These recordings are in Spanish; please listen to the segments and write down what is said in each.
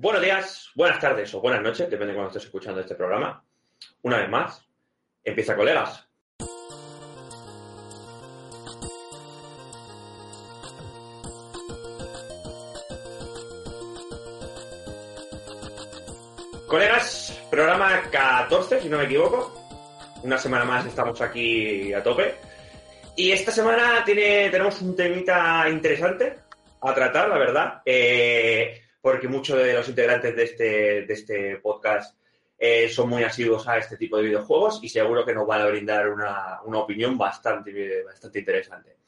buenos días, buenas tardes o buenas noches, depende de cuando estés escuchando este programa. Una vez más, empieza colegas. Colegas, programa 14, si no me equivoco. Una semana más estamos aquí a tope. Y esta semana tiene, tenemos un temita interesante a tratar, la verdad, eh, porque muchos de los integrantes de este, de este podcast eh, son muy asiduos a este tipo de videojuegos y seguro que nos van a brindar una, una opinión bastante, bastante interesante.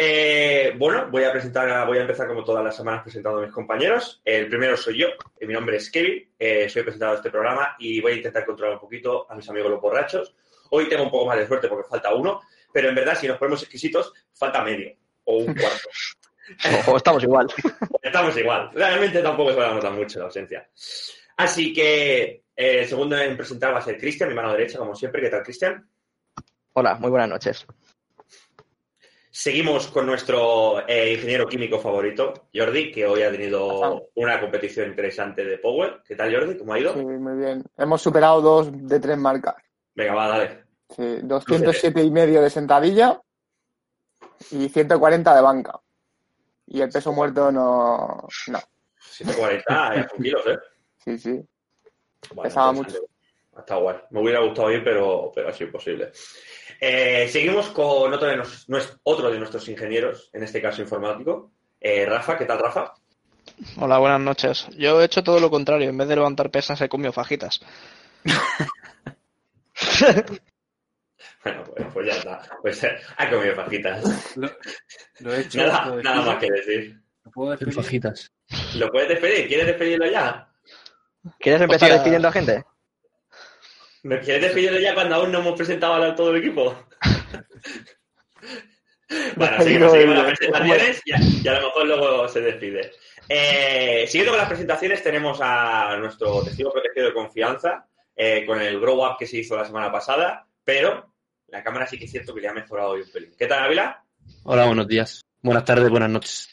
Eh, bueno, voy a presentar, voy a empezar como todas las semanas presentando a mis compañeros. El primero soy yo, eh, mi nombre es Kevin, eh, soy presentado de este programa y voy a intentar controlar un poquito a mis amigos los borrachos. Hoy tengo un poco más de suerte porque falta uno, pero en verdad si nos ponemos exquisitos, falta medio o un cuarto. O estamos igual. Estamos igual. Realmente tampoco se va a notar mucho la ausencia. Así que eh, el segundo en presentar va a ser Cristian, mi mano derecha, como siempre. ¿Qué tal, Cristian? Hola, muy buenas noches. Seguimos con nuestro eh, ingeniero químico favorito, Jordi, que hoy ha tenido una competición interesante de Power. ¿Qué tal, Jordi? ¿Cómo ha ido? Sí, muy bien. Hemos superado dos de tres marcas. Venga, va, dale. Sí, 207 y medio de sentadilla y 140 de banca. Y el peso muerto no. No. 140, ya son kilos, ¿eh? Sí, sí. Bueno, Pesaba Ha estado guay. Me hubiera gustado ir, pero, pero ha sido imposible. Eh, seguimos con otro de, nos- nues- otro de nuestros ingenieros, en este caso informático. Eh, Rafa, ¿qué tal, Rafa? Hola, buenas noches. Yo he hecho todo lo contrario. En vez de levantar pesas, he comido fajitas. Bueno, pues, pues ya está. Pues ha comido fajitas. Lo, lo he hecho. Nada, lo nada decido. más que decir. ¿Lo puedo despedir? fajitas. ¿Lo puedes despedir? ¿Quieres despedirlo ya? ¿Quieres empezar despidiendo a gente? ¿Me quieres despedirlo ya cuando aún no hemos presentado a todo el equipo? bueno, seguimos, seguimos las presentaciones y a, y a lo mejor luego se despide. Eh, siguiendo con las presentaciones, tenemos a nuestro testigo protegido de confianza eh, con el Grow Up que se hizo la semana pasada, pero la cámara sí que es cierto que le ha mejorado hoy un pelín. ¿Qué tal, Ávila? Hola, buenos días. Buenas tardes, buenas noches.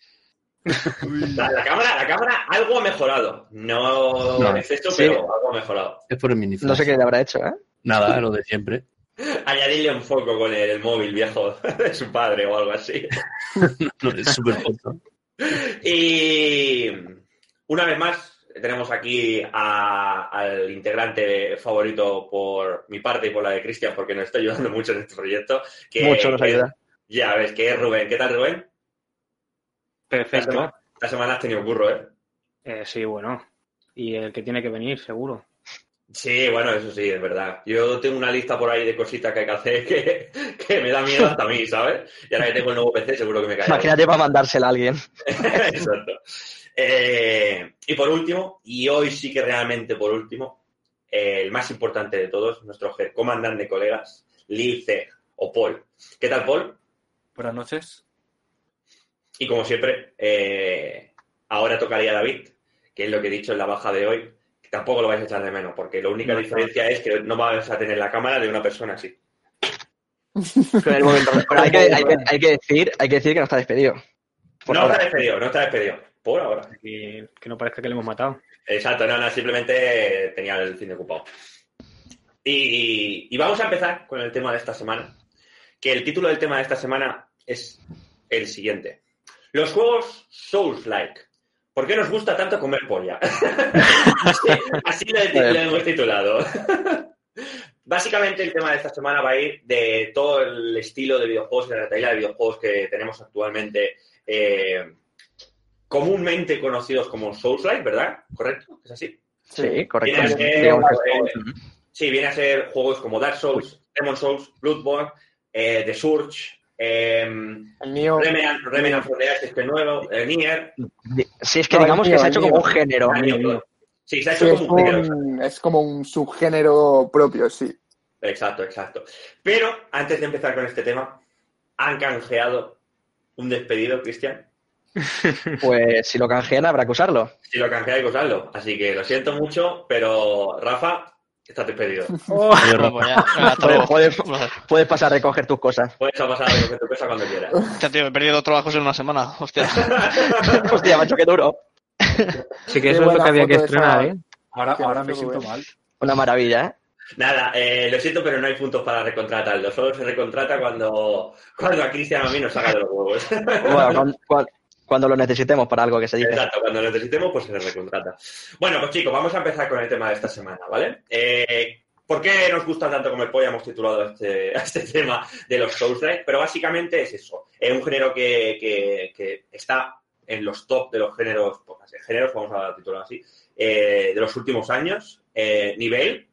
La, la cámara, la cámara algo ha mejorado. No, No, sí. pero algo ha mejorado. Es por el miniflash. No sé qué le habrá hecho, ¿eh? Nada, lo de siempre. Añadirle un foco con el, móvil viejo de su padre o algo así. No, es súper foto. Y una vez más tenemos aquí a- al integrante favorito por mi parte y por la de Cristian, porque nos está ayudando mucho en este proyecto. Que, Mucho nos que- ayuda. Ya ves, que es Rubén. ¿Qué tal, Rubén? Esta Perfecto. semana, esta semana has tenido curro, ¿eh? Eh, sí, bueno. Y el que tiene que venir, seguro. Sí, bueno, eso sí, es verdad. Yo tengo una lista por ahí de cositas que hay que hacer que, que me da miedo hasta a mí, ¿sabes? Y ahora que tengo el nuevo PC seguro que me cae. Imagínate para mandársela a alguien. Exacto. Eh, y por último, y hoy sí que realmente por último, eh, el más importante de todos, nuestro comandante de colegas, Lice o Paul. ¿Qué tal, Paul? Buenas noches. Y como siempre, eh, ahora tocaría a David, que es lo que he dicho en la baja de hoy, que tampoco lo vais a echar de menos, porque la única No, diferencia es que no vas a tener la cámara de una persona así. Con el momento. Pero hay que, hay, que, hay que decir, hay que decir que no está despedido. Por no ahora. está despedido, no está despedido. Por ahora. Que, que no parezca que le hemos matado. Exacto, no, no, simplemente tenía el fin de ocupado. Y, y vamos a empezar con el tema de esta semana. Que el título del tema de esta semana es el siguiente. Los juegos Souls-like. ¿Por qué nos gusta tanto comer polla? así así lo, he- lo hemos titulado. Básicamente el tema de esta semana va a ir de todo el estilo de videojuegos y la retaila de videojuegos que tenemos actualmente eh, comúnmente conocidos como Souls-like, ¿verdad? ¿Correcto? ¿Es así? Sí, correcto. Viene ser, eh, sí, viene a ser juegos como Dark Souls, Demon Souls, Bloodborne, eh, The Surge, eh, mío. Remnant, Remnant from the Ashes, que es nuevo, eh, Nier. Sí, es que No, digamos que se ha hecho mío. como un género. Sí, se ha hecho es, como un género. un- es como un subgénero propio, sí. Exacto, exacto. Pero antes de empezar con este tema, han canjeado un despedido, Cristian. Pues si lo canjean habrá que usarlo. Si lo canjeáis, que usarlo. Así que lo siento mucho, pero Rafa, estás despedido. Puedes, pasar a recoger tus cosas. Puedes pasar a recoger tu cosa cuando quieras. Hostia, tío, he perdido dos trabajos en una semana. Hostia. Hostia, macho, qué duro. Sí que Qué eso es lo que había que estrenar, ¿eh? Ahora, me siento mal. Una maravilla, ¿eh? Nada, eh, lo siento, pero no hay puntos para recontratarlo. Solo se recontrata cuando, cuando a Cristian a mí nos saca de los huevos. Bueno, cuan- cuan- cuando, lo necesitemos para algo que se dice. Exacto, cuando lo necesitemos, pues se le recontrata. Bueno, pues chicos, vamos a empezar con el tema de esta semana, ¿vale? Eh, ¿Por qué nos gusta tanto como el pollo? Hemos titulado este, este tema de los Souls-like, pero básicamente es eso. Es un género que, que- que está en los top de los géneros, de géneros, vamos a titular así, eh, de los últimos años. Eh, nivel,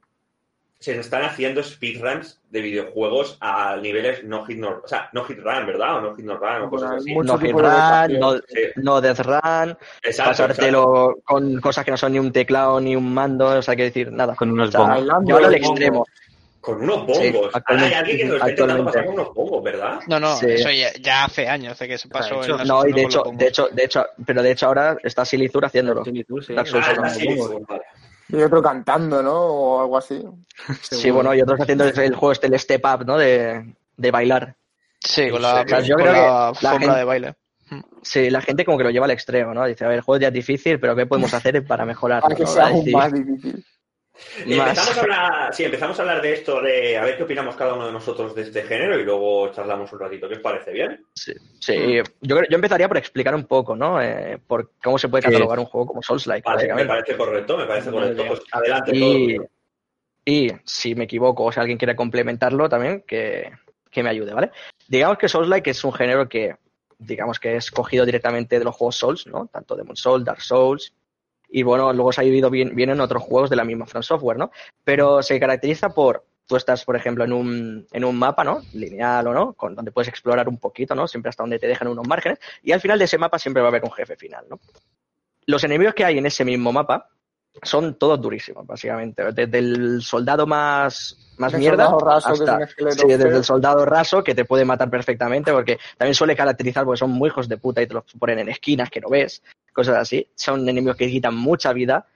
se están haciendo speedruns de videojuegos a niveles no hit, no, o sea, no hit run, ¿verdad? O no hit no run o cosas así. No hit run, no, Sí, no death run, exacto, pasártelo con cosas que no son ni un teclado ni un mando, o sea, que decir nada. Con unos O sea, bongos. Bailando, Llévalo al extremo. Con unos Sí, bongos. Ahora hay actualmente- alguien que lo está intentando actualmente. pasar con unos bongos, ¿verdad? No, no, Sí. eso ya, ya hace años de que se pasó. hecho, No, y de hecho, de hecho, de hecho, pero de hecho ahora está Silizur haciéndolo. Sí, tú, sí. Dark Souls Ah, Y otro cantando, ¿no? O algo así. Sí, bueno, y otros haciendo el juego este, el step up, ¿no? De, de bailar. Sí, con la, O sea, yo con creo que la gente- de baile. Sí, la gente como que lo lleva al extremo, ¿no? Dice, a ver, el juego ya es difícil, pero ¿qué podemos hacer para mejorarlo? Para que ¿no? sea aún más difícil. Empezamos a hablar, sí, empezamos a hablar de esto, de a ver qué opinamos cada uno de nosotros de este género y luego charlamos un ratito. ¿Qué os parece? ¿Bien? Sí, sí. Yo, yo empezaría por explicar un poco, ¿no? Eh, por cómo se puede ¿Qué catalogar un juego como Souls-like, Vale, me parece correcto, me parece correcto. Pues adelante Y, todo. y si me equivoco o si alguien quiere complementarlo también, que, que me ayude, ¿vale? Digamos que Souls-like es un género que, digamos que es cogido directamente de los juegos Souls, ¿no? Tanto Demon Souls, Dark Souls, y bueno, luego se ha vivido bien, bien en otros juegos de la misma From Software, ¿no? Pero se caracteriza por, tú estás, por ejemplo, en un, en un mapa, ¿no? Lineal o no, con, donde puedes explorar un poquito, ¿no? Siempre hasta donde te dejan unos márgenes, y al final de ese mapa siempre va a haber un jefe final, ¿no? Los enemigos que hay en ese mismo mapa son todos durísimos, básicamente. Desde el soldado más, más El mierda soldado raso, hasta, sí, desde el soldado raso que te puede matar perfectamente porque también suele caracterizar porque son muy hijos de puta y te los ponen en esquinas que no ves, cosas así. Son enemigos que quitan mucha vida,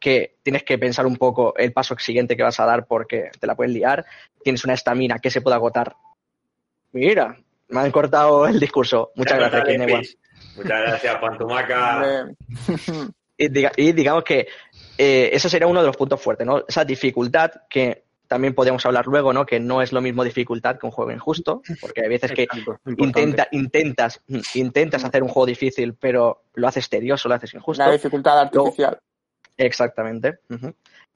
que tienes que pensar un poco el paso siguiente que vas a dar porque te la pueden liar. Tienes una estamina que se puede agotar. Mira, me han cortado el discurso. Muchas Ya, gracias, dale, Kinewa. Pis. Muchas gracias, Pantumaca. Y, diga- y digamos que eh, ese sería uno de los puntos fuertes, ¿no? Esa dificultad que también podemos hablar luego, ¿no? Que no es lo mismo dificultad que un juego injusto, porque hay veces que Exacto, intenta, intentas, intentas hacer un juego difícil, pero lo haces tedioso, lo haces injusto. Una dificultad artificial. Exactamente.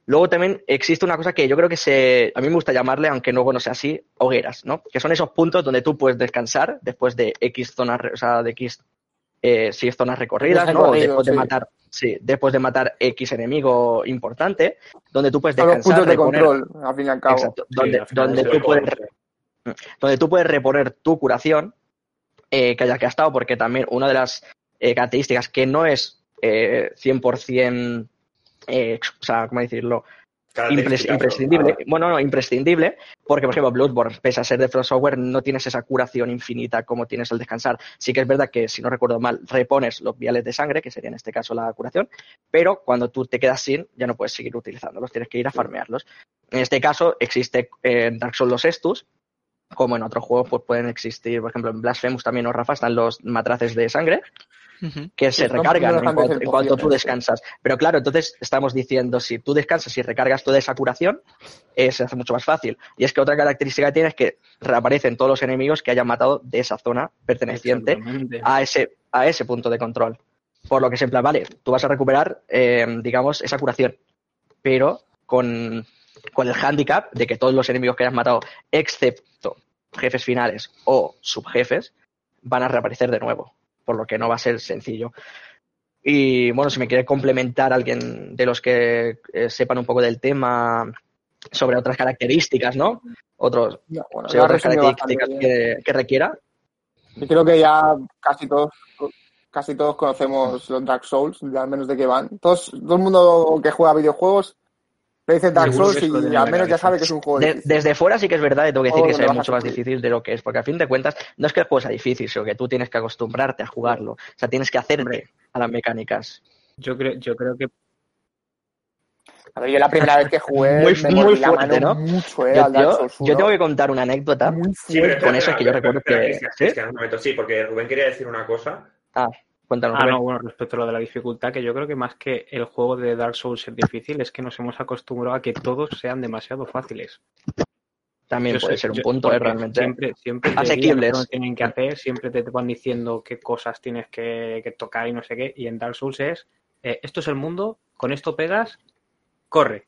Luego también existe una cosa que yo creo que se, a mí me gusta llamarle, aunque luego no sea así, hogueras, ¿no? Que son esos puntos donde tú puedes descansar después de X zonas, o sea, de X, eh, zonas recorridas, ¿no? O de sí. matar, sí, después de matar X enemigo importante, donde tú puedes Son los descansar, puntos de reponer- control, al fin y al cabo. Exacto, Sí, donde, al donde tú es puedes correcto. donde tú puedes reponer tu curación eh, que hayas gastado, porque también una de las eh, características que no es eh, 100%, eh, o sea, ¿cómo decirlo? Imprescindible. ah, Bueno, no, imprescindible, porque, por ejemplo, Bloodborne, pese a ser de From Software, no tienes esa curación infinita como tienes al descansar. Sí que es verdad que, si no recuerdo mal, repones los viales de sangre, que sería en este caso la curación, pero cuando tú te quedas sin, ya no puedes seguir utilizándolos, tienes que ir a farmearlos. En este caso, existe eh, en Dark Souls los Estus, como en otros juegos, pues pueden existir, por ejemplo, en Blasphemous también, o Rafa, están los matraces de sangre, Que se recargan no en cuanto, ser en cuanto tú descansas. Pero claro, entonces estamos diciendo, si tú descansas y recargas toda esa curación, eh, se hace mucho más fácil. Y es que otra característica que tiene es que reaparecen todos los enemigos que hayan matado de esa zona perteneciente a ese, a ese punto de control. Por lo que es en plan, vale, tú vas a recuperar, eh, digamos, esa curación, pero con, con el handicap de que todos los enemigos que hayas matado, excepto jefes finales o subjefes, van a reaparecer de nuevo, por lo que no va a ser sencillo. Y bueno, si me quiere complementar alguien de los que eh, sepan un poco del tema sobre otras características, ¿no? Otros, bueno, ha otras características que, que requiera. Yo creo que ya casi todos casi todos conocemos los Dark Souls, ya al menos de qué van. Todos, todo el mundo que juega videojuegos le dice Dark Souls y al menos ya sabe que es un juego De- difícil. desde fuera sí que es verdad, y tengo que decir que a mucho más difícil de lo que es, porque a fin de cuentas no es que el juego sea difícil, sino que tú tienes que acostumbrarte a jugarlo. O sea, tienes que hacerte a las mecánicas. Yo creo, yo creo que A ver, yo la primera vez que jugué Muy- me muy la fuerte, mano ¿no? mucho, eh, Yo, al Dark yo- Souls yo 1. tengo que contar una anécdota. Muy Sí, pero fuerte. Con eso es que yo recuerdo que- ¿sí? Cristian, un momento, sí, porque Rubén quería decir una cosa. Cuéntanos. Ah, no, bueno, respecto a lo de la dificultad, que yo creo que más que el juego de Dark Souls es difícil, es que nos hemos acostumbrado a que todos sean demasiado fáciles. También Yo puede sé- ser un yo- punto, ¿eh? Realmente. Siempre, siempre te Asequibles. tienen que hacer, siempre te van diciendo qué cosas tienes que, que tocar y no sé qué. Y en Dark Souls es, eh, esto es el mundo, con esto pegas, corre.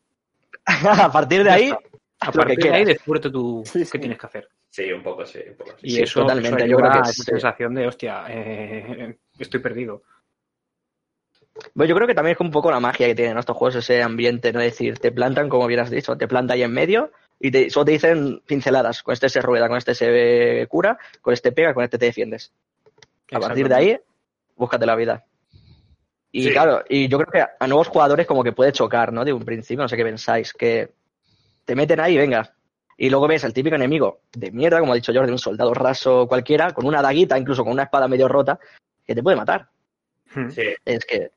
a partir de ahí. A partir de ahí quieras. descubre tú Sí, qué tienes que hacer. Sí, un poco sí, un poco sí. Y Sí, eso, totalmente, eso yo creo que esa sí. sensación de, hostia, eh, estoy perdido. Bueno, yo creo que también es un poco la magia que tienen estos juegos, ese ambiente, ¿no? Es decir, te plantan, como bien has dicho, te planta ahí en medio y te, solo te dicen pinceladas. Con este se rueda, con este se cura, con este pega, con este te defiendes. A partir de ahí, búscate la vida. Y Sí. claro, y yo creo que a nuevos jugadores como que puede chocar, ¿no? De un principio, no sé qué pensáis, que te meten ahí, venga. Y luego ves el típico enemigo de mierda, como ha dicho Jordi, un soldado raso cualquiera, con una daguita, incluso con una espada medio rota, que te puede matar. Hmm. Sí, Es que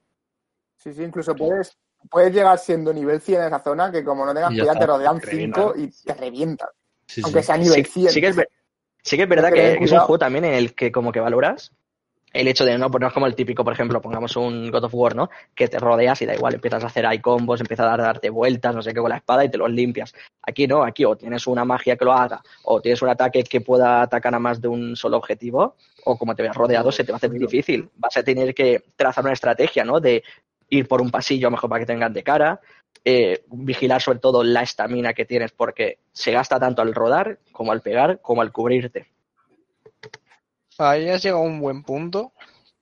Sí, sí, incluso puedes, puedes llegar siendo nivel 100 en esa zona que como no tengas cuidado te rodean Te revientan. 5 y te revientan. Sí, Aunque sí. sea nivel sí, 100. sí que es, ver- sí que es verdad que es un juego también en el que como que valoras el hecho de no ponernos como el típico, por ejemplo, pongamos un God of War, ¿no? Que te rodeas y da igual, empiezas a hacer ahí combos, empiezas a darte vueltas, no sé qué, con la espada y te los limpias. Aquí no, aquí o tienes una magia que lo haga, o tienes un ataque que pueda atacar a más de un solo objetivo, o como te veas rodeado, se te va a hacer difícil. Vas a tener que trazar una estrategia, ¿no? De ir por un pasillo a lo mejor para que te vengan de cara, eh, vigilar sobre todo la estamina que tienes, porque se gasta tanto al rodar, como al pegar, como al cubrirte. Ahí has llegado a un buen punto,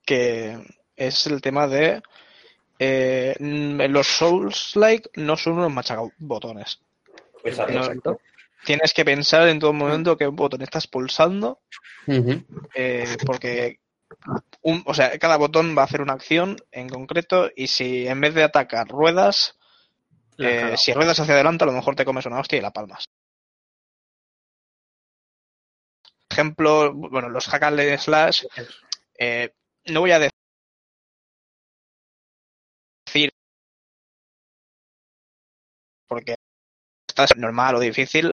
que es el tema de eh, los Souls-like no son unos machacabotones. exacto. No, Exacto. Tienes que pensar en todo momento qué botón estás pulsando, eh, porque un, o sea, cada botón va a hacer una acción en concreto y si en vez de atacar ruedas, eh, si ruedas hacia adelante a lo mejor te comes una hostia y la palmas. Ejemplo, bueno, los hack and slash, eh, no voy a de- decir porque estás normal o difícil.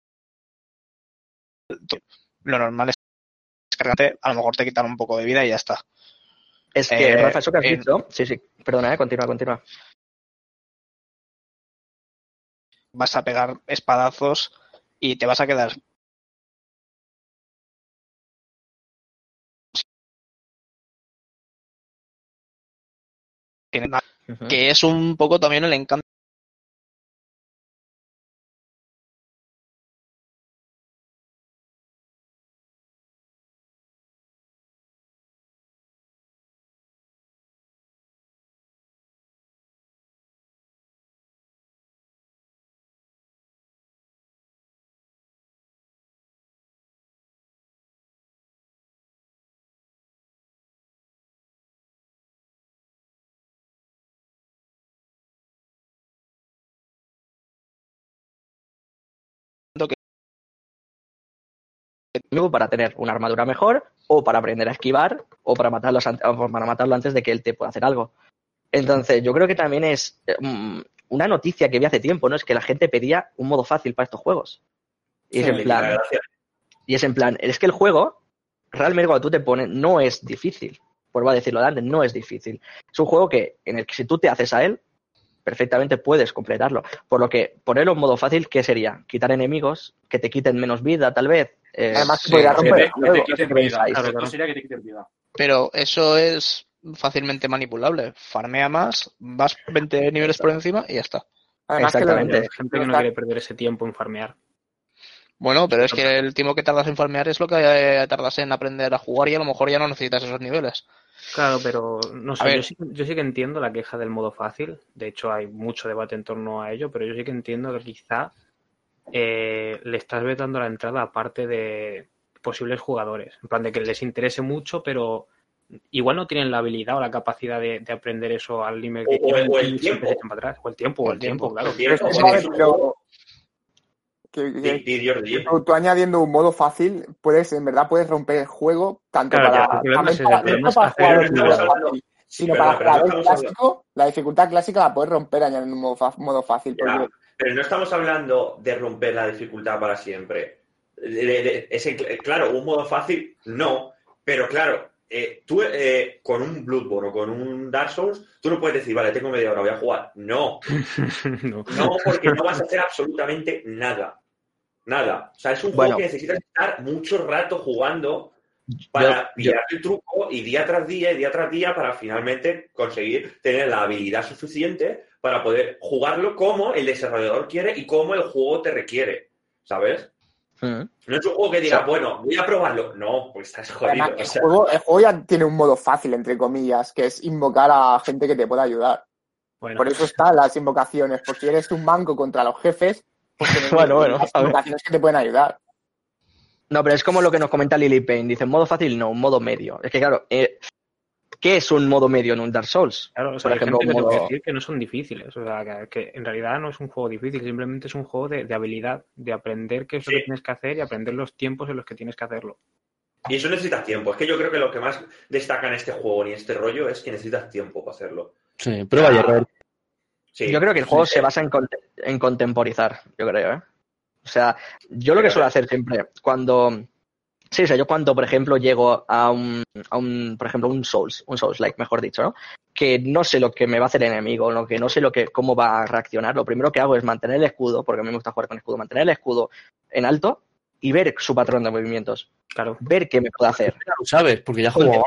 Lo normal es cargarte, a lo mejor te quitan un poco de vida y ya está. Es que, Eh, Rafa, eso que has dicho, sí, sí, perdona, eh, continúa, continúa. Vas a pegar espadazos y te vas a quedar que es un poco también el encanto para tener una armadura mejor, o para aprender a esquivar, o para matarlo, para matarlo antes de que él te pueda hacer algo. Entonces, yo creo que también es mm, una noticia que vi hace tiempo, ¿no? Es que la gente pedía un modo fácil para estos juegos. Y es en la plan, y es en plan, es que el juego, realmente cuando tú te pones, no es difícil. Por va a decirlo de antes, no es difícil. Es un juego que, en el que si tú te haces a él, perfectamente puedes completarlo. Por lo que ponerlo en modo fácil, ¿qué sería? Quitar enemigos, que te quiten menos vida, tal vez. Eh, Además, sí, podría romper ¿qué el juego. pensáis? quiten ¿Qué vida. pensáis? Claro, Esto claro. sería que te quiten vida. Pero eso es fácilmente manipulable. Farmea más, vas 20 niveles por encima y ya está. Además que Exactamente. Hay gente que no quiere perder ese tiempo en farmear. Bueno, pero es que el tiempo que tardas en farmear es lo que eh, tardas en aprender a jugar y a lo mejor ya no necesitas esos niveles. Claro, pero no sé, sí, yo sí que entiendo la queja del modo fácil. De hecho, hay mucho debate en torno a ello, pero yo sí que entiendo que quizá eh, le estás vetando la entrada a parte de posibles jugadores. En plan, de que les interese mucho, pero igual no tienen la habilidad o la capacidad de, de aprender eso al nivel que O- o el- o tiempo. atrás. O el tiempo, o el tiempo, claro. Tú, añadiendo un modo fácil, puedes, en verdad, puedes romper el juego tanto Claro, ya, para, Sí, sino para hablando- clásico, la dificultad clásica la puedes romper añadiendo un modo, fácil. Porque- pero no estamos hablando de romper la dificultad para siempre. De- de- de- ese- claro, un modo fácil, no. Pero claro, eh, tú eh, con un Bloodborne o con un Dark Souls, tú no puedes decir, vale, tengo media hora, voy a jugar. No, No. no, porque no vas a hacer absolutamente nada. Nada. O sea, es un Bueno. juego que necesitas estar mucho rato jugando para Yo- pillar el truco y día tras día y día tras día para finalmente conseguir tener la habilidad suficiente para poder jugarlo como el desarrollador quiere y como el juego te requiere. ¿Sabes? Mm. No es un juego que diga, O sea- bueno, voy a probarlo. No, pues estás jodido. Además, o el, juego, el juego ya tiene un modo fácil, entre comillas, que es invocar a gente que te pueda ayudar. Bueno, Por eso están las invocaciones, por si eres un manco contra los jefes, pues tienes Bueno, bueno, las invocaciones que te pueden ayudar. No, pero es como lo que nos comenta Lily Payne. Dice, modo fácil, no, un modo medio. Es que claro, eh, ¿qué es un modo medio en un Dark Souls? claro, o sea, por hay ejemplo, gente que decir que no son difíciles. O sea, que, que en realidad no es un juego difícil, simplemente es un juego de, de habilidad, de aprender qué es lo que tienes que hacer y aprender los tiempos en los que tienes que hacerlo. Y eso necesitas tiempo. Es que yo creo que lo que más destaca en este juego ni este rollo es que necesitas tiempo para hacerlo. Sí, prueba y error. Sí. Yo creo que el juego Sí, se basa en, conte- en contemporizar, yo creo, ¿eh? O sea, yo lo que suelo hacer siempre, cuando... Sí, o sea, yo cuando, por ejemplo, llego a un, a un, por ejemplo, un Souls, un Souls-like, mejor dicho, ¿no? Que no sé lo que me va a hacer el enemigo, lo que no sé lo que, cómo va a reaccionar, lo primero que hago es mantener el escudo, porque a mí me gusta jugar con escudo, mantener el escudo en alto y ver su patrón de movimientos, Claro. ver qué me puede hacer. Ya lo sabes, porque ya jugó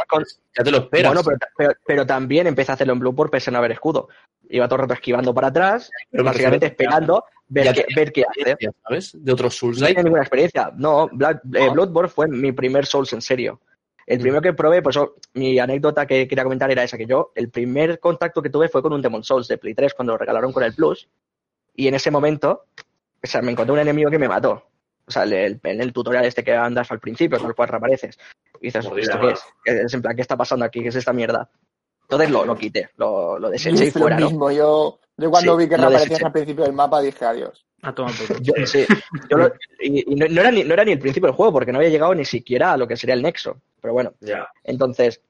ya te lo esperas. Bueno, pero, pero, pero también empecé a hacerlo en Blue por pese a no haber escudo. Iba todo el rato esquivando para atrás, Pero me básicamente esperando ver qué, ver qué hace. ¿sabes? De otros Souls No tenía ninguna experiencia. No, Blood, eh, Ah. Bloodborne fue mi primer Souls en serio. El Mm. primero que probé, pues oh, mi anécdota que quería comentar era esa, que yo, el primer contacto que tuve fue con un Demon Souls de Play 3 cuando lo regalaron con el Plus. Y en ese momento, o sea, me encontré un enemigo que me mató. O sea, el- el- en el tutorial este que andas al principio, tal cual reapareces. Y dices, ¿esto qué es? Es en plan, ¿qué está pasando aquí? ¿Qué es esta mierda? Entonces lo, lo quité, lo, lo deseché y fuera, lo ¿no? mismo. Yo, yo cuando Sí, vi que reaparecías al principio del mapa dije adiós. A tomar. Yo, sí, yo lo- y, y no, no era ni, no era ni el principio del juego, porque no había llegado ni siquiera a lo que sería el nexo. Pero bueno, Ya. entonces,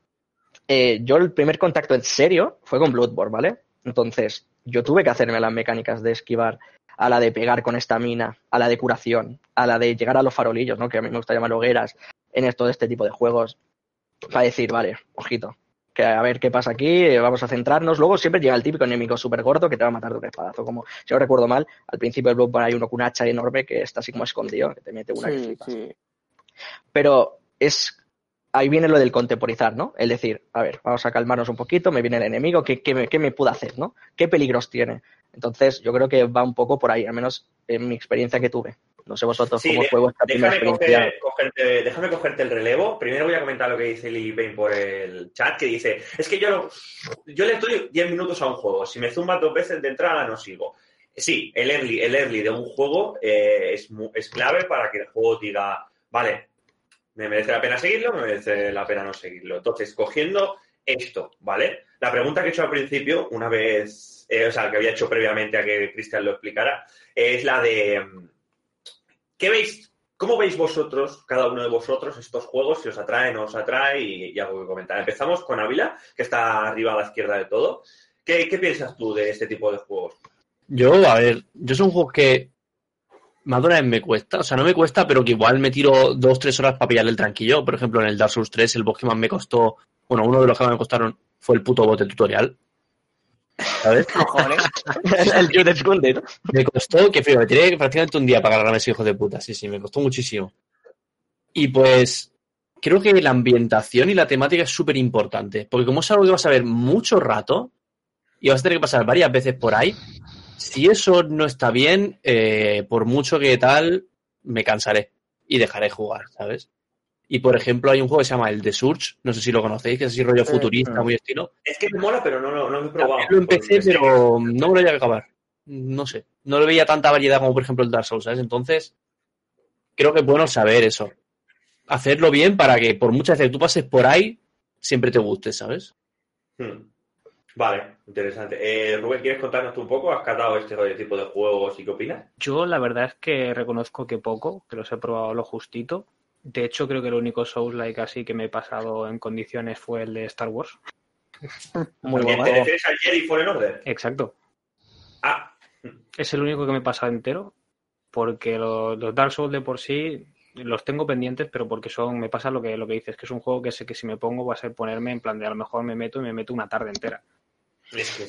eh, yo el primer contacto en serio fue con Bloodborne, ¿vale? Entonces, yo tuve que hacerme las mecánicas de esquivar, a la de pegar con esta mina, a la de curación, a la de llegar a los farolillos, ¿no? Que a mí me gusta llamar hogueras, en todo este tipo de juegos, para decir, vale, ojito, que a ver qué pasa aquí, eh, vamos a centrarnos. Luego siempre llega el típico enemigo súper gordo que te va a matar de un espadazo. Como, si no recuerdo mal, al principio del Bloodborne hay uno con un hacha enorme que está así como escondido, que te mete una que flipas. sí. Pero es ahí viene lo del contemporizar, ¿no? El decir, a ver, vamos a calmarnos un poquito, me viene el enemigo, ¿qué, qué, me, qué me puede hacer, ¿no? ¿Qué peligros tiene? Entonces, yo creo que va un poco por ahí, al menos en mi experiencia que tuve. No sé vosotros Sí, cómo de- fue vuestra primera Déjame, experiencia. coger- cogerte, déjame cogerte el relevo. Primero voy a comentar lo que dice Lily Payne por el chat, que dice, es que yo, no- yo le doy 10 minutos a un juego. Si me zumba dos veces de entrada, no sigo. Sí, el early, el early de un juego eh, es, es clave para que el juego diga, vale, me merece la pena seguirlo, me merece la pena no seguirlo. Entonces, cogiendo esto, ¿vale? La pregunta que he hecho al principio, una vez, eh, o sea, que había hecho previamente a que Cristian lo explicara, es la de, mm, ¿qué veis? ¿Cómo veis vosotros, cada uno de vosotros, estos juegos? Si os atrae, no os atrae y, algo que comentar. Empezamos con Ávila, que está arriba a la izquierda de todo. ¿Qué, piensas tú de este tipo de juegos? Yo, a ver, yo son juegos que más me cuesta, o sea, no me cuesta, pero que igual me tiro dos, tres horas para pillarle el tranquillo. Por ejemplo, en el Dark Souls 3, el boss que más me costó, bueno, uno de los que más me costaron fue el puto bot de tutorial. ¿Sabes? Cojones. el tío de esconde, ¿no? Me costó, que frío, me tiré prácticamente un día para agarrarme a ese hijo de puta. Sí, sí, me costó muchísimo. Y pues, creo que la ambientación y la temática es súper importante. Porque como es algo que vas a ver mucho rato y vas a tener que pasar varias veces por ahí, si eso no está bien, eh, por mucho que tal, me cansaré y dejaré jugar, ¿sabes? Y por ejemplo, hay un juego que se llama el The Surge, no sé si lo conocéis, que es así rollo futurista, Mm. muy estilo. Es que me mola, pero no, no, no lo he probado. También lo empecé, pero no me lo llegué a acabar. No sé. No le veía tanta variedad como, por ejemplo, el Dark Souls, ¿sabes? Entonces, creo que es bueno saber eso. Hacerlo bien para que por muchas veces que tú pases por ahí, siempre te guste, ¿sabes? Hmm. Vale, interesante. Eh, Rubén, ¿quieres contarnos tú un poco? ¿Has catado este tipo de juegos y qué opinas? Yo la verdad es que reconozco que poco, que los he probado lo justito. De hecho, creo que el único Souls-like así que me he pasado en condiciones fue el de Star Wars. Muy ¿Te bueno. refieres al Jedi Fallen Order? Exacto. Ah, Es el único que me he pasado entero, porque lo- los Dark Souls de por sí los tengo pendientes, pero porque son, me pasa lo que, lo que dices, que es un juego que sé que si me pongo va a ser ponerme en plan de a lo mejor me meto y me meto una tarde entera.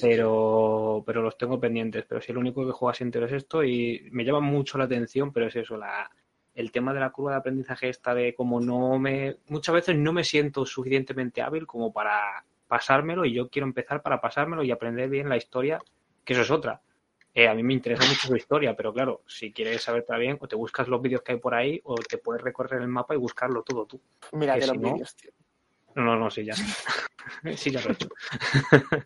Pero, pero los tengo pendientes. Pero si el único que juego así entero es esto y me llama mucho la atención, pero es eso, la, el tema de la curva de aprendizaje esta de como no me, muchas veces no me siento suficientemente hábil como para pasármelo y yo quiero empezar para pasármelo y aprender bien la historia, que eso es otra. Eh, a mí me interesa mucho su historia, pero claro, si quieres saberla bien, o te buscas los vídeos que hay por ahí, o te puedes recorrer el mapa y buscarlo todo tú. Mira que que si los no- vídeos, tío. No, no, no, sí, ya. sí, ya lo he hecho.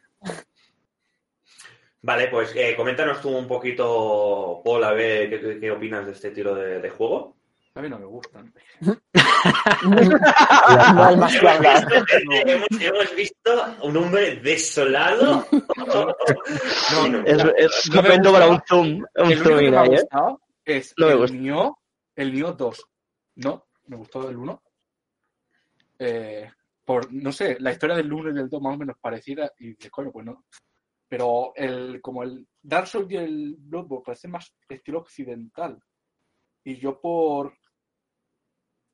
Vale, pues eh, coméntanos tú un poquito, Paul, a ver qué, qué- qué opinas de este tiro de, de juego. A mí no me gustan. No que Hemos hemos, hemos visto un hombre desolado. No, Es, es No momento para un zoom. Un el único zoom que in me ha ¿eh? gustado es No me el. Nioh, el Nioh 2. No, me gustó el 1. Eh, por, no sé, la historia del 1 y del 2 más o menos parecida y de coño, pues no. Pero el, como el Dark Souls y el Bloodborne parece más estilo occidental. Y yo por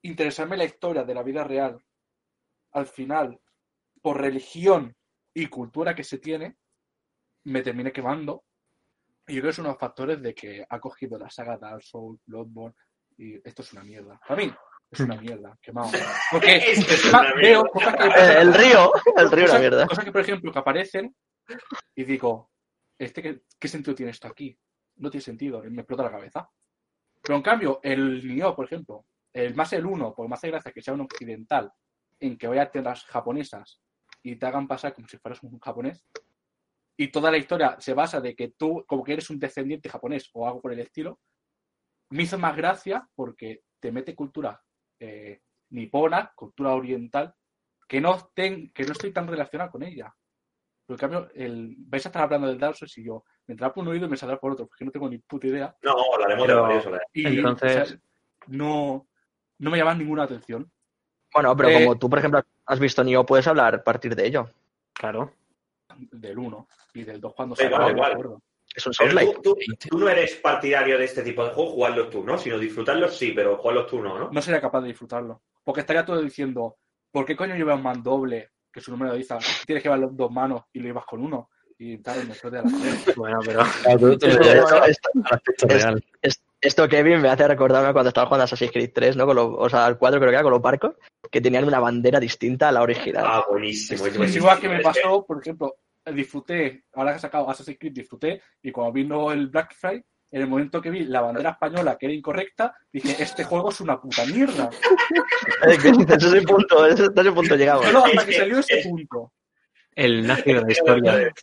interesarme en la historia de la vida real, al final, por religión y cultura que se tiene, me terminé quemando. Y yo creo que es uno de los factores de que ha cogido la saga Dark Souls, Bloodborne, y esto es una mierda. Para mí, es una mierda, quemado. Porque es una veo mierda. cosas que, Eh, El río, el río, la mierda. cosas que, por ejemplo, que aparecen y digo, ¿este qué, qué sentido tiene esto aquí? No tiene sentido, me explota la cabeza. Pero en cambio, el Nioh, por ejemplo, el más el 1, por más de gracia que sea un occidental, en que vaya a tiendas japonesas y te hagan pasar como si fueras un japonés, y toda la historia se basa de que tú, como que eres un descendiente japonés o algo por el estilo, me hizo más gracia porque te mete cultura eh, nipona, cultura oriental, que no, ten- que no estoy tan relacionado con ella. Pero en cambio, el, vais a estar hablando del Dark Souls y yo me entrará por un oído y me saldrá por otro, porque no tengo ni puta idea. No, hablaremos de varios. Y Entonces- o sea, no, no me llama ninguna atención. Bueno, pero Eh, como tú, por ejemplo, has visto Nioh, puedes hablar a partir de ello. Claro. Del 1 y del 2 cuando me igual. acuerdo. Es un tú, tú- tú no eres partidario de este tipo de juegos, jugarlos tú, ¿no? Sino disfrutarlos sí, pero jugarlos tú no, ¿no? No sería capaz de disfrutarlo. Porque estaría todo diciendo, ¿por qué coño lleva un mandoble que su número dice, tienes que llevar dos manos y lo llevas con uno? Y tal, me explota la tres. Bueno, pero Esto, Kevin, me hace recordarme cuando estaba jugando a Assassin's Creed 3, ¿no? Con los, o sea, el 4 creo que era con los barcos, que tenían una bandera distinta a la original. Ah, buenísimo. Es, buenísimo. es igual que me pasó, por ejemplo, disfruté, ahora que he sacado Assassin's Creed, disfruté, y cuando vino el Black Friday, en el momento que vi la bandera española que era incorrecta, dije, este juego es una puta mierda. Ese es el punto, ese, ese punto llegamos. Solo hasta que salió ese punto. El nazi de la historia.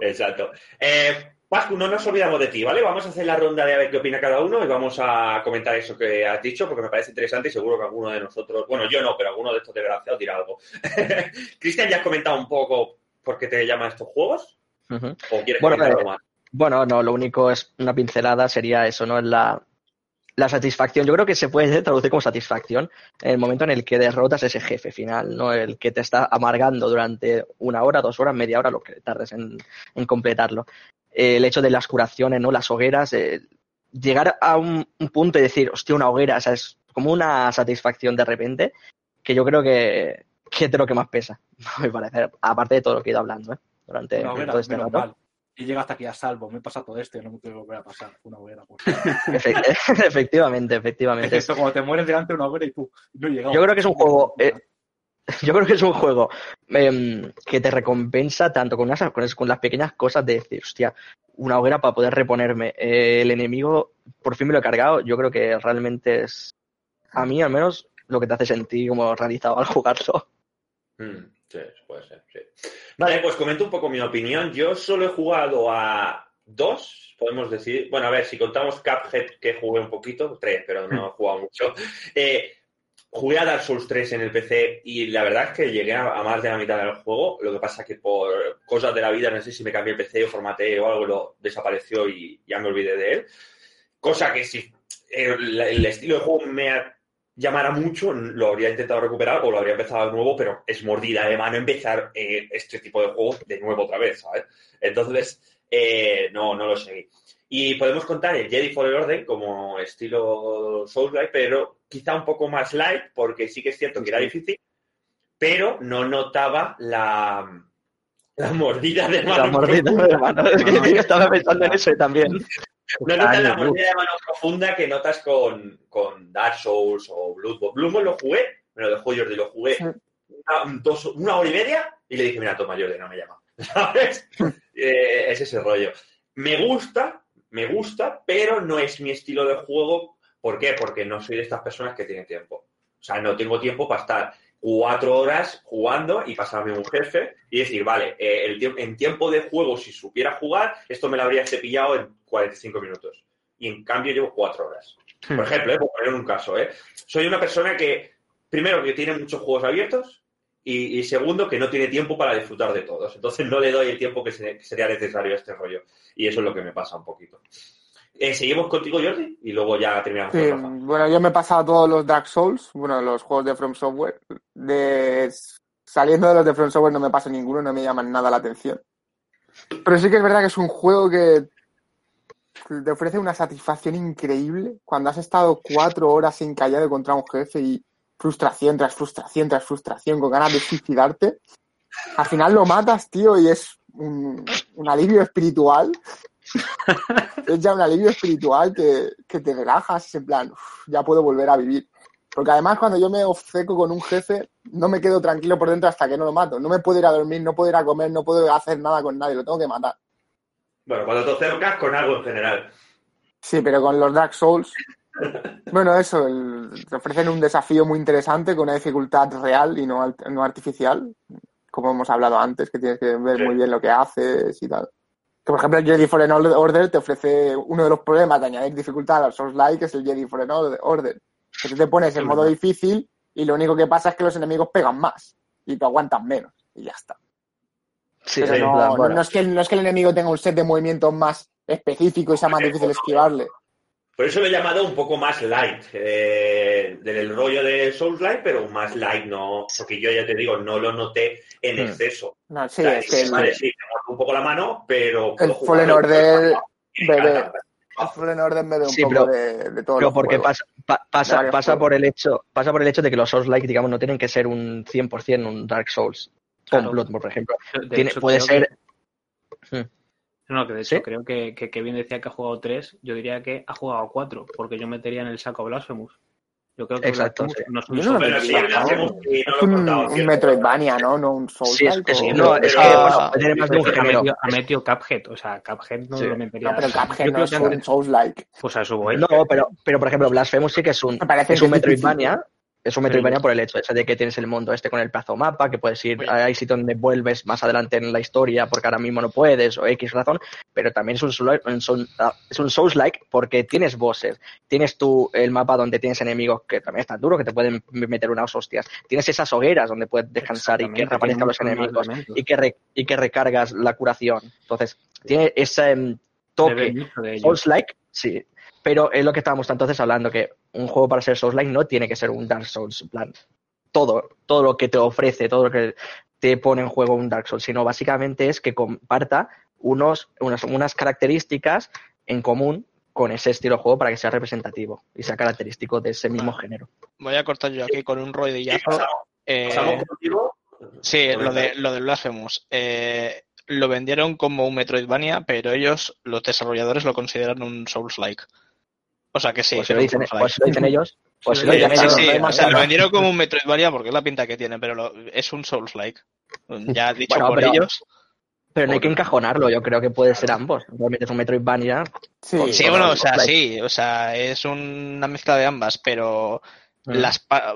Exacto. Eh, Pascu, no nos olvidamos de ti, ¿vale? Vamos a hacer la ronda de a ver qué opina cada uno y vamos a comentar eso que has dicho porque me parece interesante y seguro que alguno de nosotros, bueno, yo no, pero alguno de estos desgraciados dirá algo. Cristian, ¿ya has comentado un poco por qué te llaman estos juegos? ¿O quieres Bueno, comentar eh, algo más? Bueno, no, lo único es una pincelada, sería eso, ¿no? La, la satisfacción. Yo creo que se puede traducir como satisfacción en el momento en el que derrotas ese jefe final, ¿no? El que te está amargando durante una hora, dos horas, media hora, lo que tardes en, en completarlo. Eh, el hecho de las curaciones, ¿no? Las hogueras, eh, llegar a un, un punto y decir, hostia, una hoguera, o sea, es como una satisfacción de repente, que yo creo que, que es de lo que más pesa, me parece, aparte de todo lo que he ido hablando, ¿eh? Durante hoguera, todo este rato. mal. Y llega hasta aquí a salvo. Me pasa todo esto y no me tengo que volver a pasar una hoguera. Pues. Efe- efectivamente, efectivamente. Esto, cuando te mueres delante de una hoguera y tú no he llegado. Yo creo que es un juego, eh, Yo creo que es un juego em, que te recompensa tanto con, unas, con, es- con las pequeñas cosas de decir, hostia, una hoguera para poder reponerme. Eh, el enemigo, por fin me lo he cargado. Yo creo que realmente es, a mí al menos, lo que te hace sentir como realizado al jugarlo. Mm, sí, puede ser, sí. Vale, pues comento un poco mi opinión. Yo solo he jugado a dos, podemos decir. Bueno, a ver, si contamos Cuphead, que jugué un poquito, tres, pero no he jugado mucho. Eh, jugué a Dark Souls 3 en el PC y la verdad es que llegué a, más de la mitad del juego. Lo que pasa que por cosas de la vida, no sé si me cambié el PC o formateé o algo, lo desapareció y ya me olvidé de él. Cosa que si el, el estilo de juego me a- llamara mucho, lo habría intentado recuperar o lo habría empezado de nuevo, pero es mordida de mano empezar eh, este tipo de juegos de nuevo otra vez, ¿sabes? Entonces, eh, no, no lo seguí. Y podemos contar el Jedi Fallen Order como estilo Souls-like, pero quizá un poco más light, porque sí que es cierto que era difícil, pero no notaba la, la mordida de mano. La mordida de mano. Es que yo estaba pensando en eso también. No notas la Años luz. mordida de mano profunda que notas con, con Dark Souls o Bloodborne. Bloodborne lo jugué, me lo dejó Jordi, lo jugué Sí. una, dos- una hora y media y le dije, mira, toma Jordi, no me llama. ¿Sabes? Eh, es ese rollo. Me gusta, me gusta, pero no es mi estilo de juego. ¿Por qué? Porque no soy de estas personas que tienen tiempo. O sea, no tengo tiempo para estar cuatro horas jugando y pasarme un jefe y decir, vale, eh, el tiemp- en tiempo de juego, si supiera jugar, esto me lo habría cepillado en 45 minutos. Y en cambio llevo cuatro horas. Por ejemplo, eh, por poner un caso, ¿eh? soy una persona que, primero, que tiene muchos juegos abiertos y, y segundo, que no tiene tiempo para disfrutar de todos. Entonces no le doy el tiempo que, se- que sería necesario a este rollo. Y eso es lo que me pasa un poquito. Eh, seguimos contigo, Jordi, y luego ya terminamos Sí, con Rafa. bueno, yo me he pasado todos los Dark Souls, bueno, los juegos de From Software. De... Saliendo de los de From Software no me pasa ninguno, no me llaman nada la atención. Pero sí que es verdad que es un juego que te ofrece una satisfacción increíble cuando has estado cuatro horas encallado contra un jefe y frustración tras frustración tras frustración, con ganas de suicidarte. Al final lo matas, tío, y es un, un alivio espiritual. Es ya un alivio espiritual que, que te relajas, en plan, "Uf, ya puedo volver a vivir. Porque además cuando yo me obceco con un jefe, no me quedo tranquilo por dentro hasta que no lo mato. No me puedo ir a dormir, no puedo ir a comer, no puedo hacer nada con nadie, lo tengo que matar. Bueno, cuando te acercas con algo en general. Sí, pero con los Dark Souls, bueno, eso, el- te ofrecen un desafío muy interesante con una dificultad real y no, no artificial, como hemos hablado antes, que tienes que ver Sí. muy bien lo que haces y tal. Que, por ejemplo, el Jedi Fallen Order te ofrece uno de los problemas de añadir dificultad a los Souls-like, que es el Jedi Fallen Order. Que tú te pones en modo difícil y lo único que pasa es que los enemigos pegan más y tú aguantas menos y ya está. Sí, Pero no, plan, no- bueno, no es que, no es que el enemigo tenga un set de movimientos más específico y sea más difícil esquivarle. Por eso lo he llamado un poco más light, eh, del rollo de Souls Light, pero más light, no, porque yo ya te digo, no lo noté en Hmm. exceso. No, sí, O sea, es que el, vale, sí, me muerde un poco la mano, pero... el Fallen. Order bebe, el Fallen Order bebe un Sí, poco pero- de, de todo pero porque pasa, pa- De pasa, pasa juegos. por el hecho, pasa por el hecho de que los Souls-like, digamos, no tienen que ser un 100% un Dark Souls. Con Claro. Bloodborne, por ejemplo. De Tiene- hecho, puede ser. que- No, que de hecho ¿Sí? creo que, que Kevin decía que ha jugado tres, yo diría que ha jugado cuatro, porque yo metería en el saco Blasphemous. Yo creo que Exacto, sí. no es un no. Metroidvania, ¿no? No un Souls Sí, es, es- Sí, no, pero- es que bueno, puede tener más de un ha, género. metido, ha metido Cuphead, o sea, Cuphead no Sí. lo metería. No, pero Cuphead no es un Souls-like. Pues a su voz. No, pero, pero por ejemplo, Blasphemous sí que es un, es un. Metroidvania. Es un Metroidvania por el hecho ese de que tienes el mundo este con el plazo mapa, que puedes ir, hay sitios donde vuelves más adelante en la historia porque ahora mismo no puedes o X razón, pero también es un, ah, es un Souls-like porque tienes bosses, tienes tú el mapa donde tienes enemigos que también están duros, que te pueden meter unas hostias, tienes esas hogueras donde puedes descansar y que reaparezcan los enemigos y que, re- y que recargas la curación. Entonces, tiene ese em, toque. Souls-like, sí. Pero es lo que estábamos entonces hablando, que un juego para ser Souls-like no tiene que ser un Dark Souls. en plan, todo, todo lo que te ofrece, todo lo que te pone en juego un Dark Souls, sino básicamente es que comparta unos, unas, unas características en común con ese estilo de juego para que sea representativo y sea característico de ese mismo género. Voy a cortar yo aquí con un rodillazo. Eh, sí, lo de, lo de Blasphemous. Eh, lo vendieron como un Metroidvania, pero ellos, los desarrolladores, lo consideran un Souls-like. O sea que sí, Pues es si lo dicen, pues si lo dicen ellos, pues si Sí, lo dicen sí, ellos, sí, no hay o más sea, lo vendieron como un Metroidvania porque es la pinta que tiene, pero lo- es un Souls-like. Ya dicho Bueno, por pero- ellos. Pero no hay que encajonarlo, yo creo que puede ser ambos. Realmente es un Metroidvania. Sí, Con- Sí, con bueno, o sea, sí, o sea, es una mezcla de ambas, pero Mm. las pa-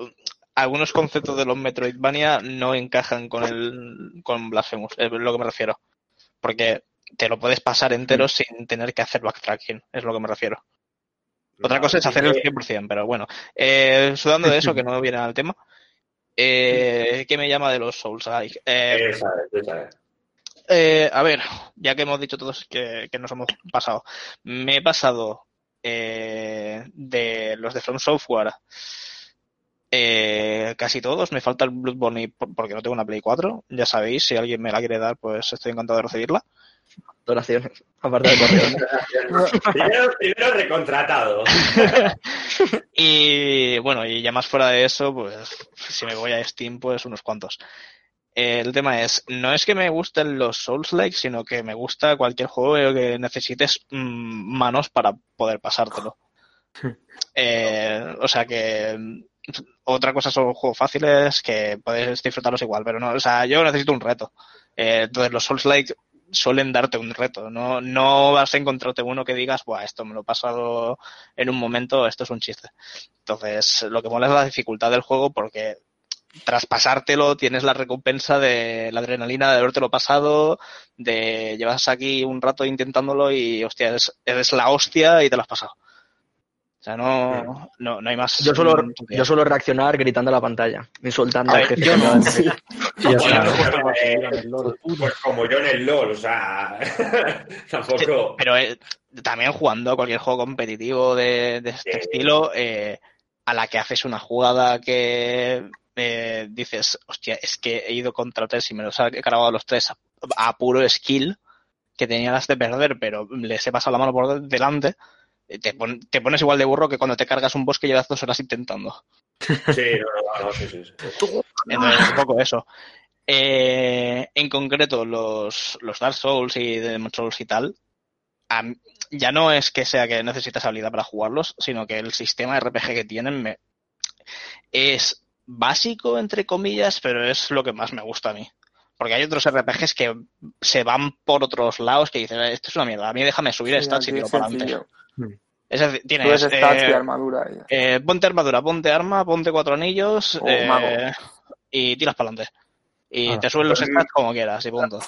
algunos conceptos de los Metroidvania no encajan con el con Blasphemous, es lo que me refiero. Porque te lo puedes pasar entero Mm. sin tener que hacer backtracking, es lo que me refiero. Otra cosa es hacer el 100%, pero bueno. Eh, sudando de eso, que no viene al tema, eh, ¿qué me llama de los Souls? Eh, eh, a ver, ya que hemos dicho todos que, que nos hemos pasado, me he pasado eh, de los de From Software eh, casi todos. Me falta el Bloodborne porque no tengo una Play 4. Ya sabéis, si alguien me la quiere dar, pues estoy encantado de recibirla. Donaciones, aparte de correo. primero, primero recontratado. Y bueno, y ya más fuera de eso, pues si me voy a Steam, pues unos cuantos. Eh, El tema es, no es que me gusten los Souls-like, sino que me gusta cualquier juego que necesites mm, manos para poder pasártelo. Eh, o sea que mm, otra cosa son juegos fáciles que puedes disfrutarlos igual, pero no, o sea, yo necesito un reto. Eh, entonces los Souls-like suelen darte un reto, no, no vas a encontrarte uno que digas, Buah, esto me lo he pasado en un momento, esto es un chiste. Entonces, lo que mola es la dificultad del juego porque tras pasártelo tienes la recompensa de la adrenalina de habértelo pasado, de llevas aquí un rato intentándolo y hostia, eres, eres la hostia y te lo has pasado. O sea, no, no, no hay más. Yo suelo, yo suelo reaccionar gritando a la pantalla, insultando al jefe. yo no. Sí. Bueno, eh, pues como yo en el LOL, o sea, tampoco. Pero eh, también jugando a cualquier juego competitivo de, de este Sí. estilo, eh, a la que haces una jugada que eh, dices, hostia, es que he ido contra tres y me los he cargado a los tres a, a puro skill, que tenía las de perder, pero les he pasado la mano por delante, te, pon- te pones igual de burro que cuando te cargas un bosque y llevas dos horas intentando. Sí, no, no, no, sí, sí, sí. Entonces, un poco eso. Eh, en concreto, los, los Dark Souls y Demon Souls y tal, a ya no es que sea que necesitas habilidad para jugarlos, sino que el sistema RPG que tienen me- es básico, entre comillas, pero es lo que más me gusta a mí. Porque hay otros RPGs que se van por otros lados que dicen, esto es una mierda, a mí déjame subir Sí, stats y tiro para adelante. Sencillo. Es decir, Tú tienes eres stats eh, y armadura. eh, ponte armadura, ponte arma, ponte cuatro anillos O eh, mago. y tiras para adelante. Y Ah. te suben los Pues- stats como quieras y punto.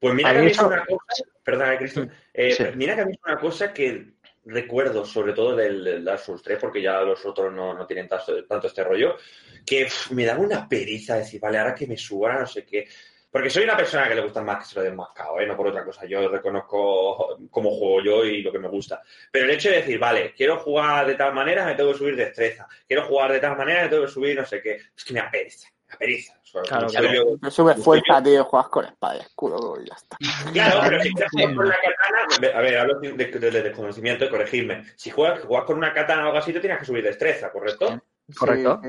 Pues mira que a mí mí es eso- una cosa, perdona, Cristian, eh, Sí. mira que a mí es una cosa que recuerdo, sobre todo del, Dark Souls 3, porque ya los otros no, no tienen tanto, tanto este rollo, que pff, me daba una periza decir, vale, ahora que me suban, no sé qué. Porque soy una persona que le gusta más que se lo den más cao, ¿eh? no por otra cosa. Yo reconozco cómo juego yo y lo que me gusta. Pero el hecho de decir, vale, quiero jugar de tal manera, me tengo que subir destreza. Quiero jugar de tal manera, me tengo que subir no sé qué. Es que me apetece, me apetece. Claro, yo- Te subes fuerza, tío, juegas con espada y escudo y ya está. Claro, pero si quieres jugar con una katana, a ver, hablo de, de- de desconocimiento, corregidme. Si juegas, juegas con una katana o algo así, te tienes que subir destreza, ¿correcto? Correcto. Sí,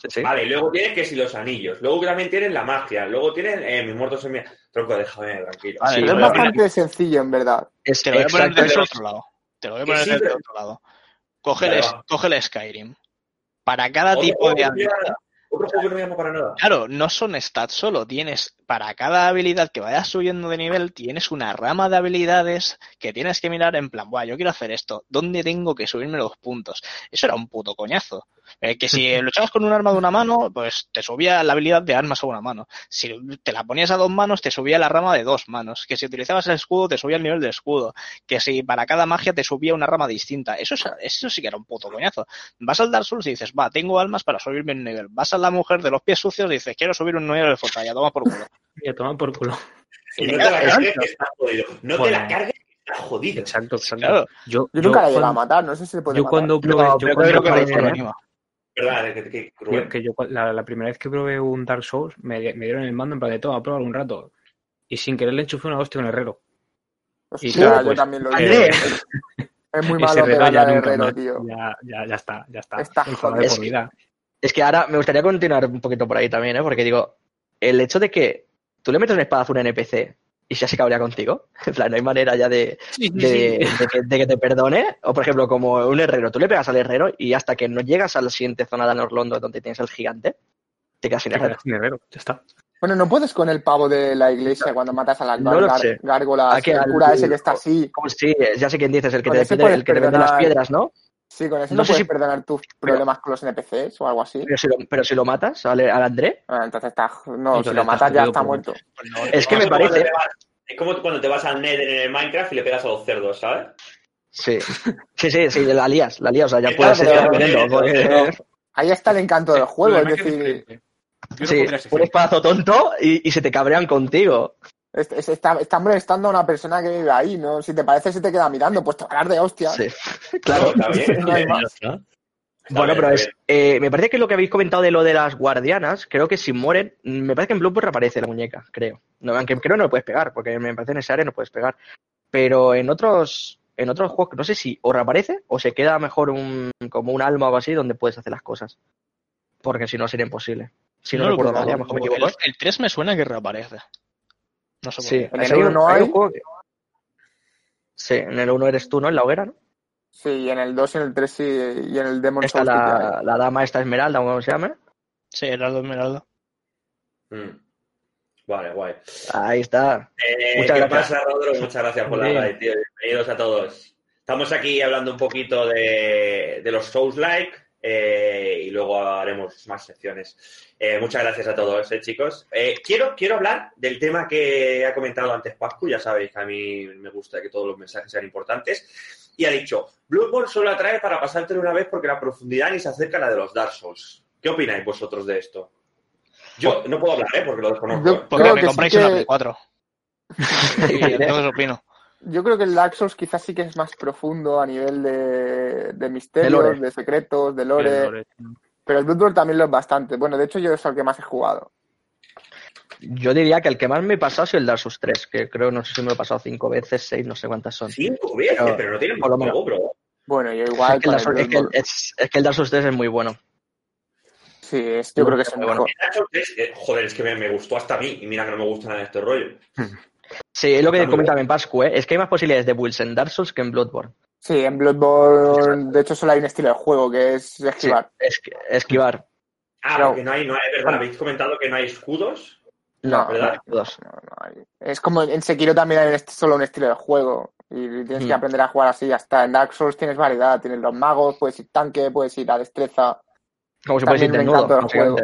sí. Sí, sí. Vale, y luego tienes que si los anillos, luego también tienes la magia, luego tienes eh, mis muertos en mi... Tronco, déjame tranquilo. Vale, Sí, Pero es bastante sencillo, en verdad. Es Te lo voy a poner desde otro lado. Te lo voy a Que poner sí, desde el pero- otro lado. Coge, Vale, el, va. coge el Skyrim. Para cada tipo de que habilidad. Llama- Otro juego que no me llama para nada. Claro, no son stats solo, tienes para cada habilidad que vayas subiendo de nivel, tienes una rama de habilidades que tienes que mirar en plan, Buah, yo quiero hacer esto, ¿dónde tengo que subirme los puntos? Eso era un puto coñazo. Eh, que si luchabas con un arma de una mano, pues te subía la habilidad de armas a una mano. Si te la ponías a dos manos, te subía la rama de dos manos. Que si utilizabas el escudo, te subía el nivel de escudo. Que si para cada magia te subía una rama distinta. Eso, es- eso sí que era un puto coñazo. Vas al Dark Souls y dices, va, tengo almas para subirme un nivel. Vas a la mujer de los pies sucios y dices, quiero subir un nivel de. Ya toma por culo. Y a tomar por culo. Y no te la cargues que estás jodido. No te la cargues que estás jodido. Exacto, exacto. Claro. Yo, Yo nunca la he llegado a matar, no sé si se puede Yo matar. cuando probé, No, yo cuando creo que probé- ¿eh? Que, que- que- yo- que yo la, la primera vez que probé un Dark Souls me, me dieron el mando en plan de toma, prueba un rato. Y sin querer le enchufé una hostia a un herrero. Hostia, y claro, yo pues, también lo hice. Es muy malo pegarle ya al herrero, tío. Ya, ya, ya está, ya está. Está jodido. Es que ahora me gustaría continuar un poquito por ahí también, ¿eh? Porque digo, el hecho de que tú le metes un espadazo a un NPC y ya se cabrea contigo, en plan, no hay manera ya de, de, de que, de que te perdone, o por ejemplo, como un herrero, tú le pegas al herrero y hasta que no llegas a la siguiente zona de Norlondo donde tienes el gigante, te quedas sin herrero. sin herrero, ya está. Bueno, no puedes con el pavo de la iglesia cuando matas a las No gar- el al- cura ese que está así. Como sí, ya sé quién dices, el que, te pide- el que te vende las piedras, ¿no? Sí, con eso No no, sé puedes si- perdonar tus problemas con los NPCs o algo así. Pero si lo, pero si lo matas al, al André, Ah, entonces está. No, Entonces si lo matas ya jodido está muerto. es que me parece... vas- Es como cuando te vas al Nether en el Minecraft y le pegas a los cerdos, ¿sabes? Sí, sí, sí, sí, la lías, la lías, o sea, ya puedes estar porque- Ahí está el encanto del juego, es decir, Yo no Sí, un espadazo tonto y, y se te cabrean contigo. Es- es- está, está molestando a una persona que vive ahí, ¿no? Si te parece, se te queda mirando, pues te va a dar de hostia. Sí, claro. No hay más. Está Bueno, pero es, eh, me parece que lo que habéis comentado de lo de las guardianas, creo que si mueren, mm, me parece que en Bloodborne reaparece la muñeca, creo. No, aunque creo que no lo puedes pegar, porque me parece en ese área no puedes pegar. Pero en otros, en otros juegos, no sé si o reaparece o se queda mejor un, como un alma o algo así donde puedes hacer las cosas. Porque si no sería imposible. Si no, lo recuerdo mal, mejor me equivoco. El, el 3 me suena que reaparece. No sé por Sí. ¿En el hay uno un- no hay un hay? juego que- Sí, en el 1 eres tú, ¿no? En la hoguera, ¿no? Sí, y en el 2 y en el 3 sí, y en el Demon Está Souls la, la dama esta esmeralda, o como se llame. Sí, Heraldo Esmeralda. Mm. Vale, guay. Ahí está. Eh, Muchas ¿Qué gracias. pasa, Rodro? Muchas gracias por la raid, tío. Bienvenidos a todos. Estamos aquí hablando un poquito de, de los Souls-like eh, y luego haremos más secciones. Eh, muchas gracias a todos, eh, chicos. Eh, quiero, quiero hablar del tema que ha comentado antes Pascu. Ya sabéis que a mí me gusta que todos los mensajes sean importantes. Y ha dicho, Bloodborne solo atrae para pasártelo una vez porque la profundidad ni se acerca a la de los Dark Souls. ¿Qué opináis vosotros de esto? Yo no puedo hablar, ¿eh? Porque lo desconozco. Yo-. Porque me que sí compráis que- una Play 4. Y entonces opino. Yo creo que el Dark Souls quizás sí que es más profundo a nivel de, misterios, de, secretos, de lore, Lore. pero el Bloodborne también lo es bastante. Bueno, de hecho yo es el que más he jugado. Yo diría que el que más me he pasado es el Dark Souls 3, que creo, no sé si me lo he pasado cinco veces, seis, no sé cuántas son. Cinco veces, Pero- pero no tiene por lo menos. bro. Bueno, yo igual Es que, el con Dark el Souls, es, que el, Bloodborne. es- es que el Dark Souls 3 es muy bueno. Sí, es, yo creo que es el Bueno, mejor. Dark Souls 3, eh, joder, es que me, me gustó hasta a mí. Y mira que no me gusta nada de este rollo. Sí, es lo que comentaba en Pascu, ¿eh? es que hay más posibilidades de builds en Dark Souls que en Bloodborne. Sí, en Bloodborne, de hecho solo hay un estilo de juego que es Sí, esquivar. es- esquivar. Ah, Pero- porque no hay, no hay, verdad, habéis comentado que no hay escudos. No, ¿verdad? no, dos. No, no hay. Es como en Sekiro también hay solo un estilo de juego y tienes que Mm. aprender a jugar así y ya está. En Dark Souls tienes variedad, tienes los magos, puedes ir tanque, puedes ir a destreza. Como si fuese También me desnudo.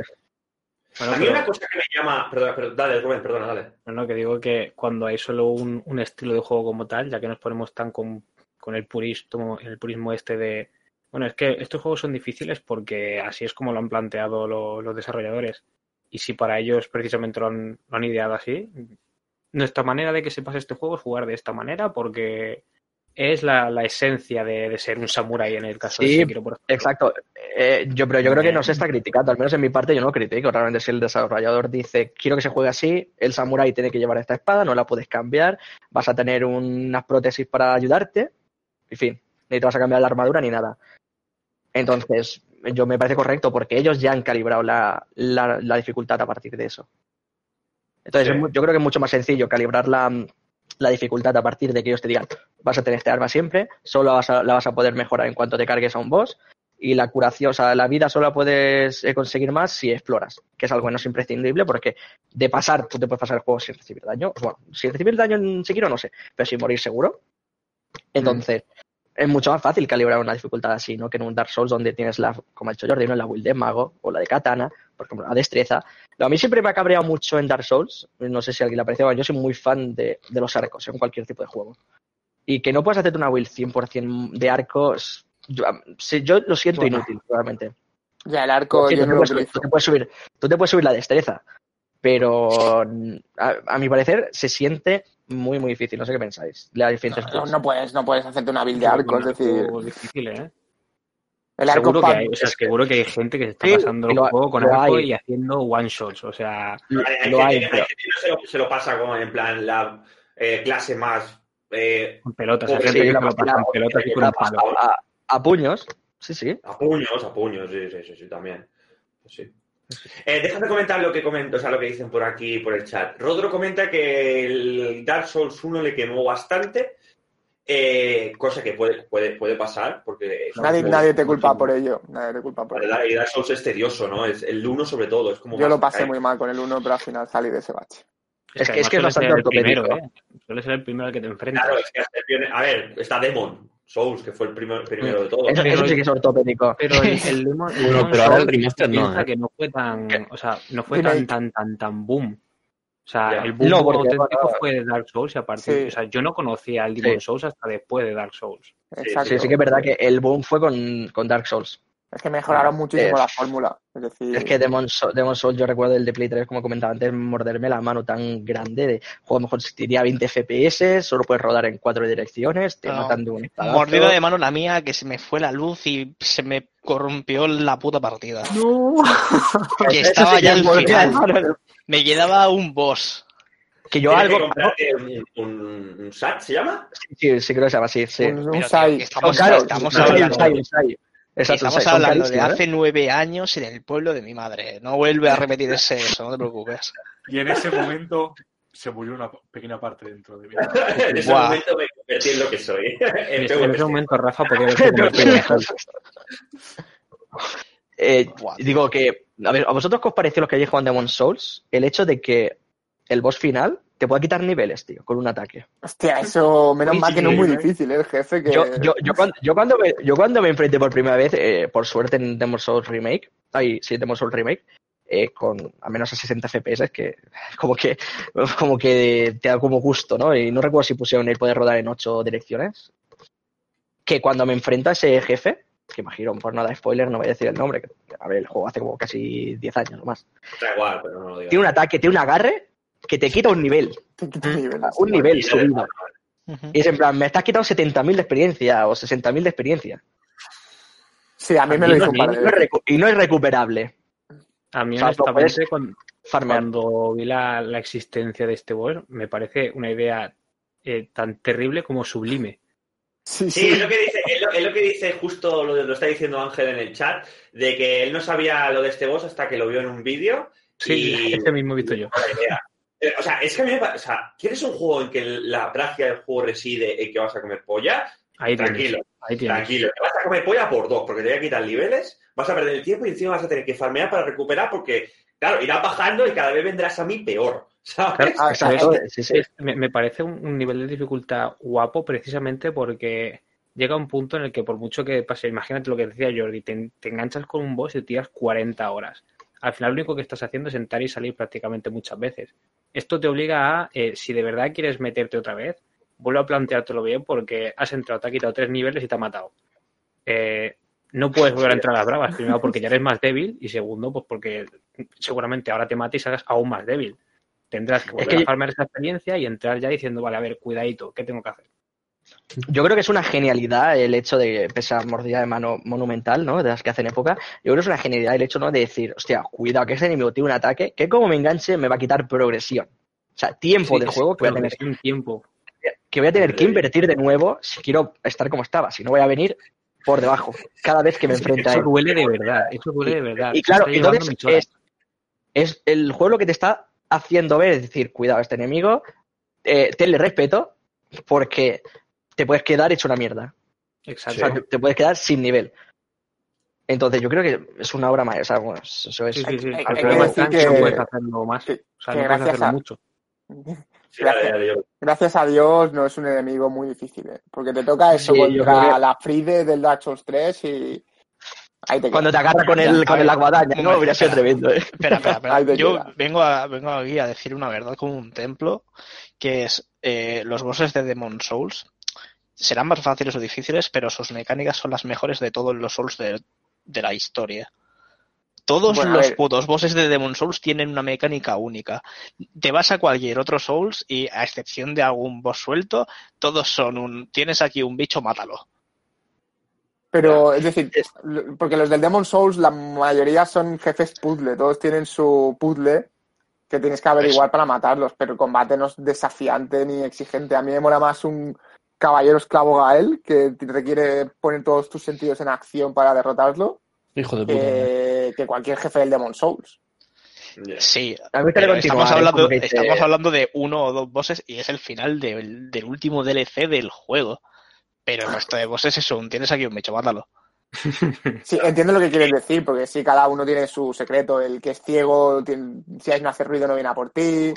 Bueno, a mí pero- una cosa que me llama. Perdón, perdón, dale, Rubén, perdona, dale. No, no, que digo que cuando hay solo un, un estilo de juego como tal, ya que nos ponemos tan con, con el purismo, el purismo este de bueno, es que estos juegos son difíciles porque así es como lo han planteado lo- los desarrolladores. Y si para ellos precisamente lo han, lo han ideado así, nuestra manera de que se pase este juego es jugar de esta manera porque es la, la esencia de, de ser un samurái en el caso Sí, de Sekiro, por ejemplo. Exacto. Eh, yo, pero yo creo que no se está criticando, al menos en mi parte yo no critico. Realmente si el desarrollador dice, quiero que se juegue así, el samurái tiene que llevar esta espada, no la puedes cambiar, vas a tener unas prótesis para ayudarte, en fin, ni te vas a cambiar la armadura ni nada. Entonces, yo me parece correcto porque ellos ya han calibrado la, la- la dificultad a partir de eso. Entonces, Sí. yo creo que es mucho más sencillo calibrar la, la dificultad a partir de que ellos te digan, vas a tener este arma siempre, solo vas a- la vas a poder mejorar en cuanto te cargues a un boss, y la curación, o sea, la vida solo la puedes eh, conseguir más si exploras, que es algo que no es imprescindible porque de pasar, tú te puedes pasar el juego sin recibir daño. Bueno, sin recibir daño en Sekiro no sé, pero sin morir seguro. Entonces, es mucho más fácil calibrar una dificultad así, ¿no? Que en un Dark Souls donde tienes la, como ha dicho Jordi, ¿no? la build de mago o la de katana, por ejemplo, la destreza. A mí siempre me ha cabreado mucho en Dark Souls, no sé si a alguien le ha parecido, yo soy muy fan de, de los arcos en cualquier tipo de juego. Y que no puedas hacerte una build 100% de arcos, yo, lo siento Bueno. inútil, realmente. Ya el arco yo tú, no te lo puedes subir, tú te puedes subir- tú te puedes subir la destreza, pero a, a mi parecer se siente muy, muy difícil. No sé qué pensáis. No, puedes, no puedes hacerte una build de arco, es decir, difícil, ¿eh? El arco seguro, que hay, o sea, seguro que hay gente que se está Sí, pasando y el juego con arco hay. y haciendo one shots. O sea, Lo- Hay, hay lo gente, hay, hay pero- gente que no se lo, se lo pasa como en plan la eh, clase más. eh, con pelotas. Hay Sí, gente que la se lo pasa con pelotas y con un palo. a puños. Sí, sí. A puños, a puños, sí, sí, sí, sí, también. Pues sí. Eh, déjame comentar lo que comento, o sea, lo que dicen por aquí, por el chat. Rodro comenta que el Dark Souls 1 le quemó bastante, eh, cosa que puede, puede, puede pasar, porque... son nadie, juegos nadie te culpa por ello, nadie te culpa por ello. Y Dark Souls es tedioso, ¿no? Es, el 1 sobre todo, es como... Yo lo pasé muy mal con el 1, pero al final salí de ese bache. Es que- es que es bastante primero, ortopédico. ¿eh? Suele ser el primero al que te enfrentas. Claro, es que hasta el primer- A ver, está Demon Souls, que fue el primer, primero de todos. Eso, Pero- eso sí que es ortopédico. Pero el, el Demon, el Bueno, Demon pero ahora el remaster no, ¿eh? que no fue tan, ¿Qué? o sea, no fue tan, tan, tan, tan boom. O sea, Ya. el boom No, porque, auténtico fue de Dark Souls y a partir, Sí. o sea, yo no conocía al Demon Sí. Souls hasta después de Dark Souls. Exacto. Sí, sí que es verdad que el boom fue con, con Dark Souls. Es que mejoraron muchísimo Es- la fórmula. Es decir, Es que Demon, Soul, Demon Souls, yo recuerdo el de Play 3, como comentaba antes, morderme la mano tan grande de juego a lo mejor tiría 20 FPS, solo puedes rodar en cuatro direcciones, te No. matan de un espadazo. Mordida de mano la mía que se me fue la luz y se me corrompió la puta partida. No. Que estaba ya al final. mano. Me quedaba un boss. Que yo algo. que un, un, un SAT, ¿se llama? Sí, sí, creo que se llama así. Sí. Un, un Pero, tío, SAI. que estamos, Son caros, estamos son caros, hablando, un SAI, un SAI. Exacto, estamos hablando de carísimos, ¿eh? hace nueve años en el pueblo de mi madre. No vuelve a repetir ese eso, no te preocupes. Y en ese momento se murió una pequeña parte dentro de mí. en ese momento me convertí en lo que soy. En En ese, en ese PvP. momento Rafa podía haberse convertido. Eh, digo que, a ver, ¿a vosotros qué os pareció los que hayáis jugado Demon Souls? El hecho de que el boss final te pueda quitar niveles, tío, con un ataque. Hostia, eso, menos Uy, mal sí, que no es muy ¿eh? difícil, ¿eh? el jefe. Que... Yo, yo, yo, cuando, yo, cuando me, yo cuando me enfrenté por primera vez, eh, por suerte en Demon Souls Remake, ay, sí, Demon Souls Remake, eh, con a menos a 60 FPS, que como que como que te da como gusto, ¿no? Y no recuerdo si pusieron el poder rodar en ocho direcciones. Que cuando me enfrento a ese jefe, que imagino, por no dar spoiler, no voy a decir el nombre, que, a ver, el juego hace como casi 10 años o más. Da igual, pero no lo digo. Tiene un ataque, tiene un agarre que te quita un nivel, Te quita niveles. un nivel subido. Y es en plan, me estás quitando 70.000 de experiencia o 60.000 de experiencia. Sí, a mí me lo y, hizo no, un y no es recuperable. A mí, O sea, lo honestamente, cuando, vi la, la existencia de este boss, me parece una idea eh, tan terrible como sublime. Sí, Sí, sí. es lo que dice, es lo, es lo que dice justo lo, lo está diciendo Ángel en el chat, de que él no sabía lo de este boss hasta que lo vio en un vídeo. Sí, y ese mismo he visto yo. Eh, O sea, es que a mí me pa- o sea, ¿quieres un juego en que la gracia del juego reside en que vas a comer polla? Ahí Tranquilo, tienes. Ahí tienes. tranquilo. Te vas a comer polla por dos, porque te voy a quitar niveles, vas a perder el tiempo y encima vas a tener que farmear para recuperar porque, claro, irá bajando y cada vez vendrás a mí peor, ¿sabes? Claro, Ah, sí, sí. Me, me parece un, un nivel de dificultad guapo precisamente porque llega un punto en el que por mucho que pase, imagínate lo que decía Jordi, te, te enganchas con un boss y te tiras 40 horas. Al final lo único que estás haciendo es entrar y salir prácticamente muchas veces. Esto te obliga a, eh, si de verdad quieres meterte otra vez, vuelve a planteártelo bien porque has entrado, te ha quitado tres niveles y te ha matado. Eh, no puedes volver a entrar a las bravas, primero porque ya eres más débil y segundo, pues porque seguramente ahora te mate y salgas aún más débil. Tendrás que volver que a farmear esa experiencia y entrar ya diciendo, vale, a ver, cuidadito, ¿qué tengo que hacer? Yo creo que es una genialidad el hecho de, pese a mordida de mano monumental, ¿no? De las que hacen época, yo creo que es una genialidad el hecho, ¿no? De decir, hostia, cuidado, que este enemigo tiene un ataque que como me enganche me va a quitar progresión. O sea, tiempo Sí, sí, juego que voy a tener tiempo. que voy a tener que invertir de nuevo si quiero estar como estaba. Si no voy a venir por debajo cada vez que me enfrente a Eso él. duele de verdad, eso duele de verdad. Y claro, está llevando entonces es, es el juego lo que te está haciendo ver, es decir, cuidado, este enemigo, eh, tenle respeto porque te puedes quedar hecho una mierda. O Exacto. sea, te, te puedes quedar sin nivel. Entonces, yo creo que es una obra maestra. bueno, eso es. Sí, sí, sí. hay- hay que más decir no puedes hacerlo más. que- O sea, que no puedes gracias hacerlo a- mucho. Yo- Gracias a Dios no es un enemigo muy difícil, ¿eh? porque te toca eso contra que- la Fride del Dark Souls 3 y ahí te Cuando te agarra con el, con el aguadaña, no, hubiera sido tremendo, ¿eh? Espera, espera, espera. Yo queda. vengo, a, vengo aquí a decir una verdad como un templo, que es eh, los bosses de Demon Souls serán más fáciles o difíciles, pero sus mecánicas son las mejores de todos los Souls de, de la historia. Todos Bueno, los putos bosses de Demon Souls tienen una mecánica única. Te vas a cualquier otro Souls y, a excepción de algún boss suelto, todos son un... Tienes aquí un bicho, mátalo. Pero, es decir, porque los del Demon Souls, la mayoría son jefes puzzle, todos tienen su puzzle que tienes que averiguar para matarlos, pero el combate no es desafiante ni exigente. A mí me mola más un caballero esclavo Gael que te requiere poner todos tus sentidos en acción para derrotarlo Hijo de puta. que, que cualquier jefe del Demon Souls. Sí, Pero estamos, ¿eh? hablando, Porque te- estamos hablando de uno o dos bosses y es el final del, del último DLC del juego. Pero el resto de bosses es un, tienes aquí un bicho, mátalo. Sí, entiendo lo que quieres decir, porque sí, cada uno tiene su secreto. El que es ciego, tiene- si hay no hace ruido, no viene a por ti.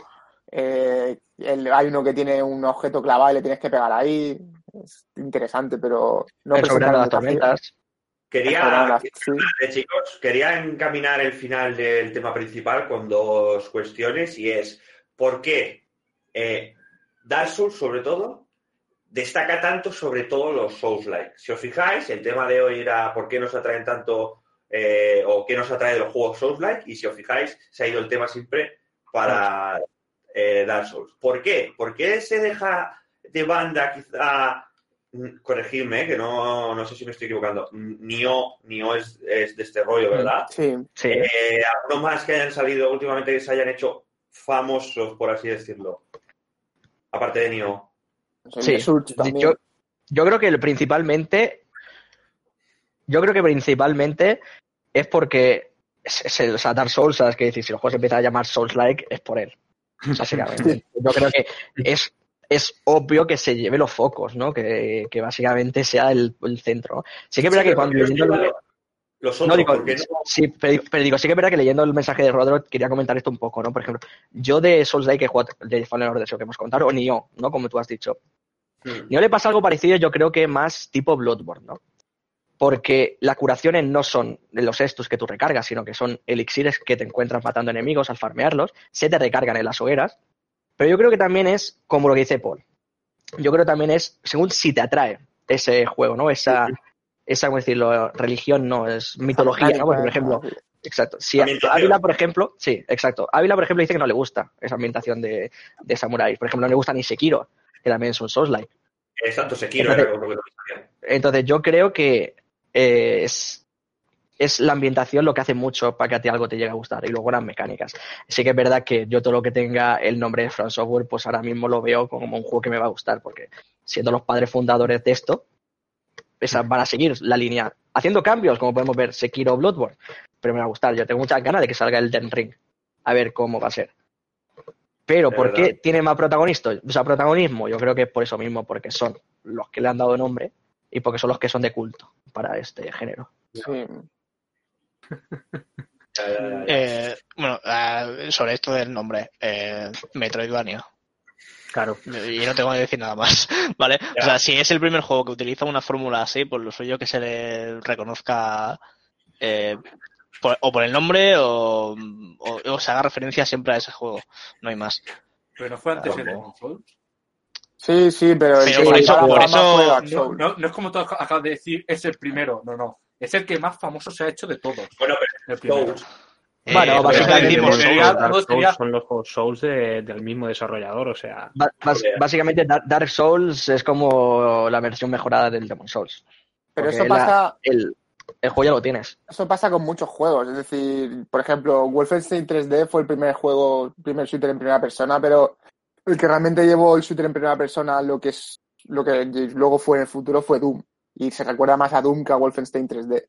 Eh, el- hay uno que tiene un objeto clavado y le tienes que pegar ahí. Es interesante, pero no el presenta soberano de las tormentas. Quería, sí. Eh, chicos, quería encaminar el final del tema principal con dos cuestiones y es ¿por qué eh, Dark Souls, sobre todo, destaca tanto sobre todo los Souls-like? Si os fijáis, el tema de hoy era ¿por qué nos atraen tanto eh, o qué nos atrae de los juegos Souls-like? Y si os fijáis, se ha ido el tema siempre para eh, Dark Souls. ¿Por qué? ¿Por qué se deja de banda quizá Mm, corregirme, que no, no sé si me estoy equivocando. Nio, Nio es, es de este rollo, ¿verdad? Sí, Sí. Eh, algunos más que hayan salido últimamente que se hayan hecho famosos, por así decirlo? Aparte de Nioh. El Sí, yo, yo creo que principalmente. Yo creo que principalmente es porque. Es, es el, o sea, Dark Souls, ¿sabes qué decir? Si los juegos empiezan a llamar Souls-like, es por él. Básicamente. Yo creo que es, es obvio que se lleve los focos, ¿no? Que, que básicamente sea el, el centro. Sí que es verdad Sí, que cuando ¿por qué leyendo el- Los no, otros, digo, ¿por qué no? sí, pero, pero digo, sí que es verdad que leyendo el mensaje de Rodro quería comentar esto un poco, ¿no? Por ejemplo, yo de Souls-like he jugado de Fallen Order, que hemos contado, o Nioh, ¿no? Como tú has dicho. Mm. Nioh le pasa algo parecido, yo creo que más tipo Bloodborne, ¿no? Porque las curaciones no son los estus que tú recargas, sino que son elixires que te encuentras matando enemigos al farmearlos, se te recargan en las hogueras. Pero yo creo que también es como lo que dice Paul. Yo creo que también es según si te atrae ese juego, ¿no? Esa, esa ¿cómo decirlo? Religión, no, es mitología, ¿no? Porque, por ejemplo, Exacto. Si. Ávila, por ejemplo, sí, exacto. Ávila, por ejemplo, dice que no le gusta esa ambientación de, de samuráis. Por ejemplo, no le gusta ni Sekiro, que también es un Souls-like. Exacto, Sekiro Entonces- era lo que no sabía. Entonces, yo creo que eh, es, es la ambientación lo que hace mucho para que a ti algo te llegue a gustar y luego las mecánicas. Sí que es verdad que yo todo lo que tenga el nombre de From Software, pues ahora mismo lo veo como un juego que me va a gustar, porque siendo los padres fundadores de esto, esas van a seguir la línea, haciendo cambios, como podemos ver Sekiro Bloodborne, pero me va a gustar. Yo tengo muchas ganas de que salga el Den Ring, a ver cómo va a ser. Pero, ¿por qué tiene más protagonista? O sea, protagonismo, yo creo que es por eso mismo, porque son los que le han dado nombre y porque son los que son de culto para este género. Sí. Ya. Eh, bueno, ah, sobre esto del nombre, eh, Metroidvania. Claro. Y no tengo que decir nada más, ¿vale? O sea, si es el primer juego que utiliza una fórmula así, pues lo suyo que se le reconozca eh, por- o por el nombre o, o, o se haga referencia siempre a ese juego. No hay más. Pero no fue antes el Claro. Demon Souls. Sí, sí, pero Pero que por eso- por eso- No, Souls. no, no es como tú ac- acabas de decir, es el primero. No, no. Es el que más famoso se ha hecho de todos. Bueno, El primero. Souls. Bueno, básicamente. Dark Souls son los juegos Souls de- del mismo desarrollador, o sea, básicamente, Dar- Dark Souls es como la versión mejorada del Demon Souls. Pero eso la- pasa, el, el juego ya lo tienes. eso pasa con muchos juegos. Es decir, por ejemplo, Wolfenstein 3D fue el primer juego, el primer shooter en primera persona, pero el que realmente llevó el shooter en primera persona lo que es lo que luego fue en el futuro fue Doom. Y se recuerda más a Doom que a Wolfenstein 3D.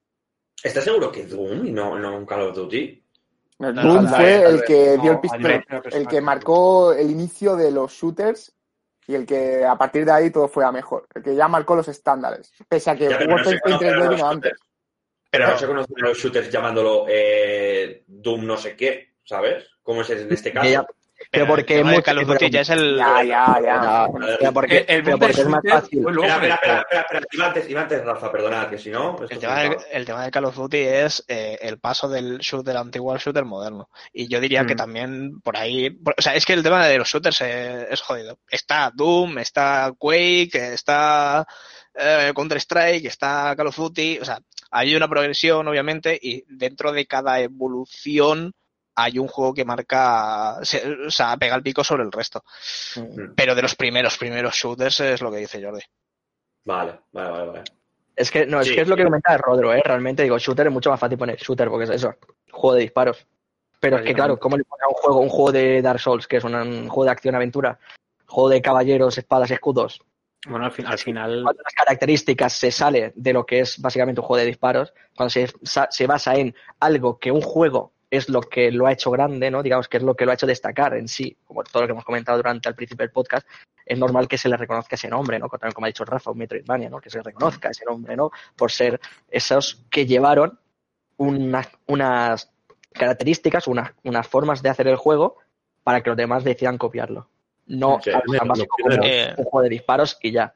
¿Estás seguro que Doom y no, no un Call of Duty? No, Doom fue el que no, dio el persona, el que marcó el inicio de los shooters y el que a partir de ahí todo fue a mejor. El que ya marcó los estándares. Pese a que Ya, Wolfenstein conocen a 3D los vino antes. Pero no se conocen a los shooters llamándolo eh, Doom no sé qué, ¿sabes? ¿Cómo es en este caso? Pero el porque mucho- Call of Duty ya es el... Ya, ya, ya. Ya, pero porque, El, el pero boom del porque es más fácil. Espera, espera, espera, espera, espera. Iba antes, iba antes, Rafa, perdonad, que si no... El tema, un de, caos. el tema de Call of Duty es eh, el paso del shooter antiguo al shooter moderno. Y yo diría que Mm. también por ahí. por- o sea, es que el tema de los shooters eh, es jodido. Está Doom, está Quake, está eh, Counter-Strike, está Call of Duty. O sea, hay una progresión, obviamente, y dentro de cada evolución hay un juego que marca. se- o sea, pega el pico sobre el resto. Mm. Pero de los primeros, primeros shooters es lo que dice Jordi. Vale, vale, vale, vale. Es que, no, es Sí. que es lo que comentaba Rodro, ¿eh? Realmente digo, shooter es mucho más fácil poner shooter porque es eso, juego de disparos. Pero es que, claro, ¿cómo le pones a un juego, un juego de Dark Souls, que es un, un juego de acción-aventura, juego de caballeros, espadas, escudos, bueno, al, fin- al final, cuando las características se sale de lo que es básicamente un juego de disparos, cuando se, se basa en algo que un juego es lo que lo ha hecho grande, ¿no? Digamos que es lo que lo ha hecho destacar en sí, como todo lo que hemos comentado durante el principio del podcast, es normal que se le reconozca ese nombre, ¿no? También como ha dicho Rafa, un Metroidvania, ¿no? Que se le reconozca ese nombre, ¿no? Por ser esos que llevaron unas, unas características, unas, unas formas de hacer el juego para que los demás decidan copiarlo. No algo tan básico como Eh, un juego de disparos y ya.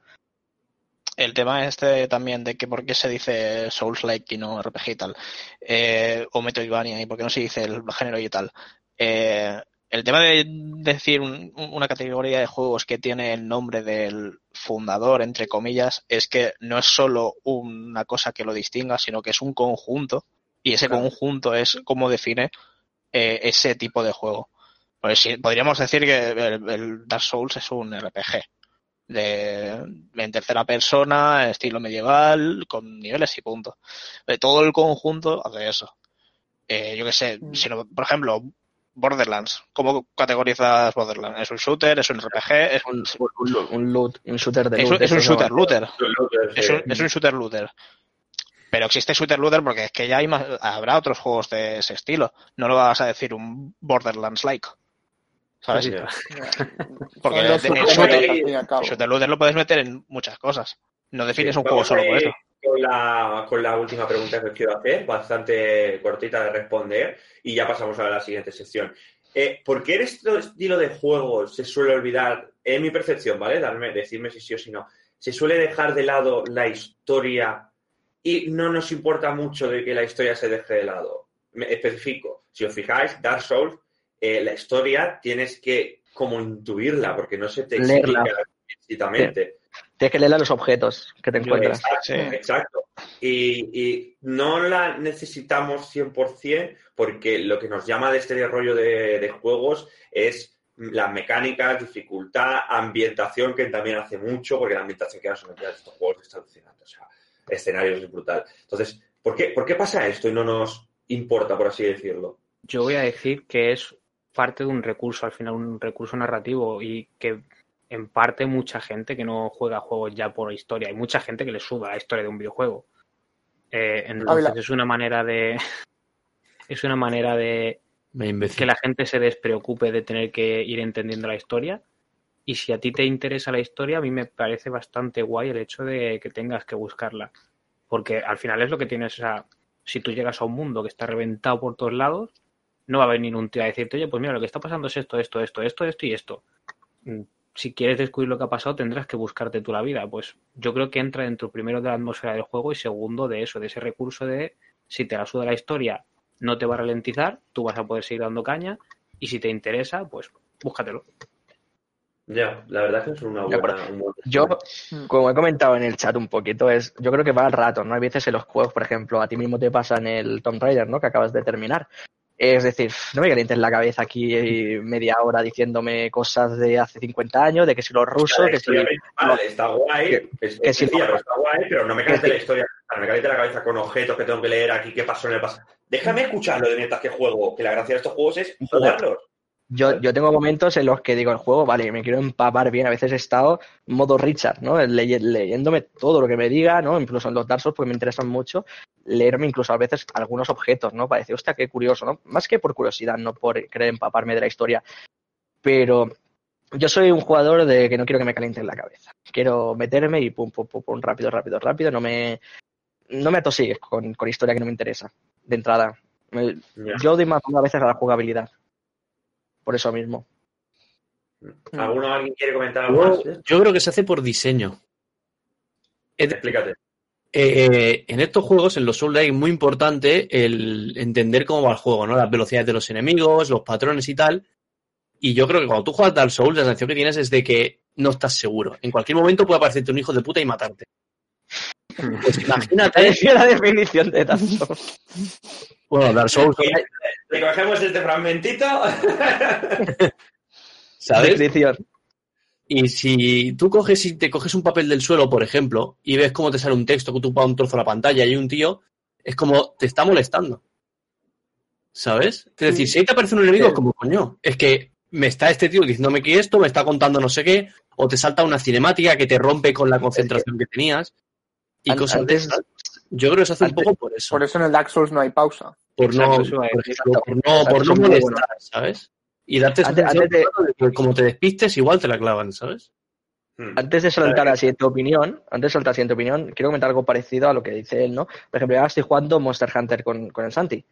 El tema este también de que por qué se dice Souls-like y no RPG y tal, eh, o Metroidvania, y por qué no se dice el género y tal. Eh, el tema de decir un- una categoría de juegos que tiene el nombre del fundador, entre comillas, es que no es solo una cosa que lo distinga, sino que es un conjunto, y ese Claro. conjunto es como define eh, ese tipo de juego. Pues sí, podríamos decir que el, el Dark Souls es un RPG de, en tercera persona, estilo medieval, con niveles y punto. Eh, todo el conjunto hace eso. Eh, yo qué sé, Mm. si no- por ejemplo, Borderlands. ¿Cómo categorizas Borderlands? ¿Es un shooter? ¿Es un RPG? ¿Es Un, un, un loot, un shooter de Es loot. un, es un shooter looter. Es un, es un shooter looter. Pero existe shooter looter porque es que ya hay más, habrá otros juegos de ese estilo. No lo vas a decir un Borderlands like. ¿Sabes? Sí. Porque el. El shooter looter lo puedes meter en muchas cosas. No defines Sí, un juego solo a por eso. Con la, con la última pregunta que os quiero hacer, bastante cortita de responder, y ya pasamos a la siguiente sección. Eh, ¿Por qué en este estilo de juego se suele olvidar, en mi percepción, ¿vale? Darme, decirme si sí o si no, se suele dejar de lado la historia y no nos importa mucho de que la historia se deje de lado? Me especifico, si os fijáis, Dark Souls, eh, la historia tienes que como intuirla, porque no se te Leerla. explica explícitamente. Tienes que leer a los objetos que te encuentras. Exacto, Sí. exacto. Y, y no la necesitamos 100% porque lo que nos llama de este rollo de, de juegos es las mecánicas, dificultad, ambientación, que también hace mucho, porque la ambientación que dan son de estos juegos está alucinante. O sea, escenarios es brutal. Entonces, ¿por qué, ¿por qué pasa esto y no nos importa, por así decirlo? Yo voy a decir que es parte de un recurso, al final un recurso narrativo y que en parte mucha gente que no juega juegos ya por historia, hay mucha gente que le suba la historia de un videojuego. Eh, entonces es una manera de es una manera de que la gente se despreocupe de tener que ir entendiendo la historia. Y si a ti te interesa la historia, a mí me parece bastante guay el hecho de que tengas que buscarla. Porque al final es lo que tienes. O sea, si tú llegas a un mundo que está reventado por todos lados, no va a venir un tío a decirte, oye, pues mira, lo que está pasando es esto, esto, esto, esto, esto y esto. Mm, Si quieres descubrir lo que ha pasado, tendrás que buscarte tú la vida. Pues yo creo que entra dentro primero de la atmósfera del juego y segundo de eso, de ese recurso de si te la suda la historia, no te va a ralentizar, tú vas a poder seguir dando caña y si te interesa, pues búscatelo. Ya, la verdad es que es una buena... Yo, como he comentado en el chat un poquito, es, yo creo que va al rato, ¿no? Hay veces en los juegos, por ejemplo, a ti mismo te pasa en el Tomb Raider, ¿no? Que acabas de terminar. Es decir, no me calientes la cabeza aquí media hora diciéndome cosas de hace 50 años, de que si los rusos, que si... principal está guay, que- es, que es si sencilla, no- pero está guay, pero no me que caliente si- la historia, no me caliente la cabeza con objetos que tengo que leer aquí, qué pasó en el pasado. Déjame escucharlo de mientras que juego, que la gracia de estos juegos es jugarlos. Yo, yo tengo momentos en los que digo el juego, vale, me quiero empapar bien. A veces he estado modo Richard, ¿no? Leyéndome todo lo que me diga, ¿no? Incluso en los Dark Souls, porque me interesan mucho, leerme incluso a veces algunos objetos, ¿no? Para decir, hostia, qué curioso, ¿no? Más que por curiosidad, no por querer empaparme de la historia. Pero yo soy un jugador de que no quiero que me calienten la cabeza. Quiero meterme y pum, pum, pum, pum, rápido, rápido, rápido. No me, no me atosigues con, con historia que no me interesa, de entrada. Me-. Yo doy más a veces a la jugabilidad. Por eso mismo. ¿Alguno alguien quiere comentar algo Yo, más? yo creo que se hace por diseño. Explícate. eh, en estos juegos, en los Soul es muy importante el entender cómo va el juego, ¿no? Las velocidades de los enemigos, los patrones y tal. Y yo creo que cuando tú juegas Dark Souls, la sensación que tienes es de que no estás seguro. En cualquier momento puede aparecerte un hijo de puta y matarte. Pues imagínate, Es la definición de tanto. bueno, Dark Souls, Recogemos este fragmentito. ¿sabes? Y si tú coges y te coges un papel del suelo, por ejemplo, y ves cómo te sale un texto que tú pones un trozo a la pantalla y hay un tío, es como te está molestando. ¿Sabes? Es decir, si ahí te aparece un enemigo, es como, coño, es que me está este tío diciéndome que esto, me está contando no sé qué, o te salta una cinemática que te rompe con la concentración que tenías. Y An- cosas de esas. Yo creo que se hace un poco por eso. Por eso en el Dark Souls no hay pausa. Por no, Exacto, a por, decir. ejemplo, por no, por no ¿sabes? Y darte Antes- antes de- que como te despistes, igual te la clavan, ¿sabes? Hmm. Antes de soltar la siguiente opinión, antes de soltar la siguiente opinión, quiero comentar algo parecido a lo que dice él, ¿no? Por ejemplo, ahora estoy jugando Monster Hunter con, con el Santi.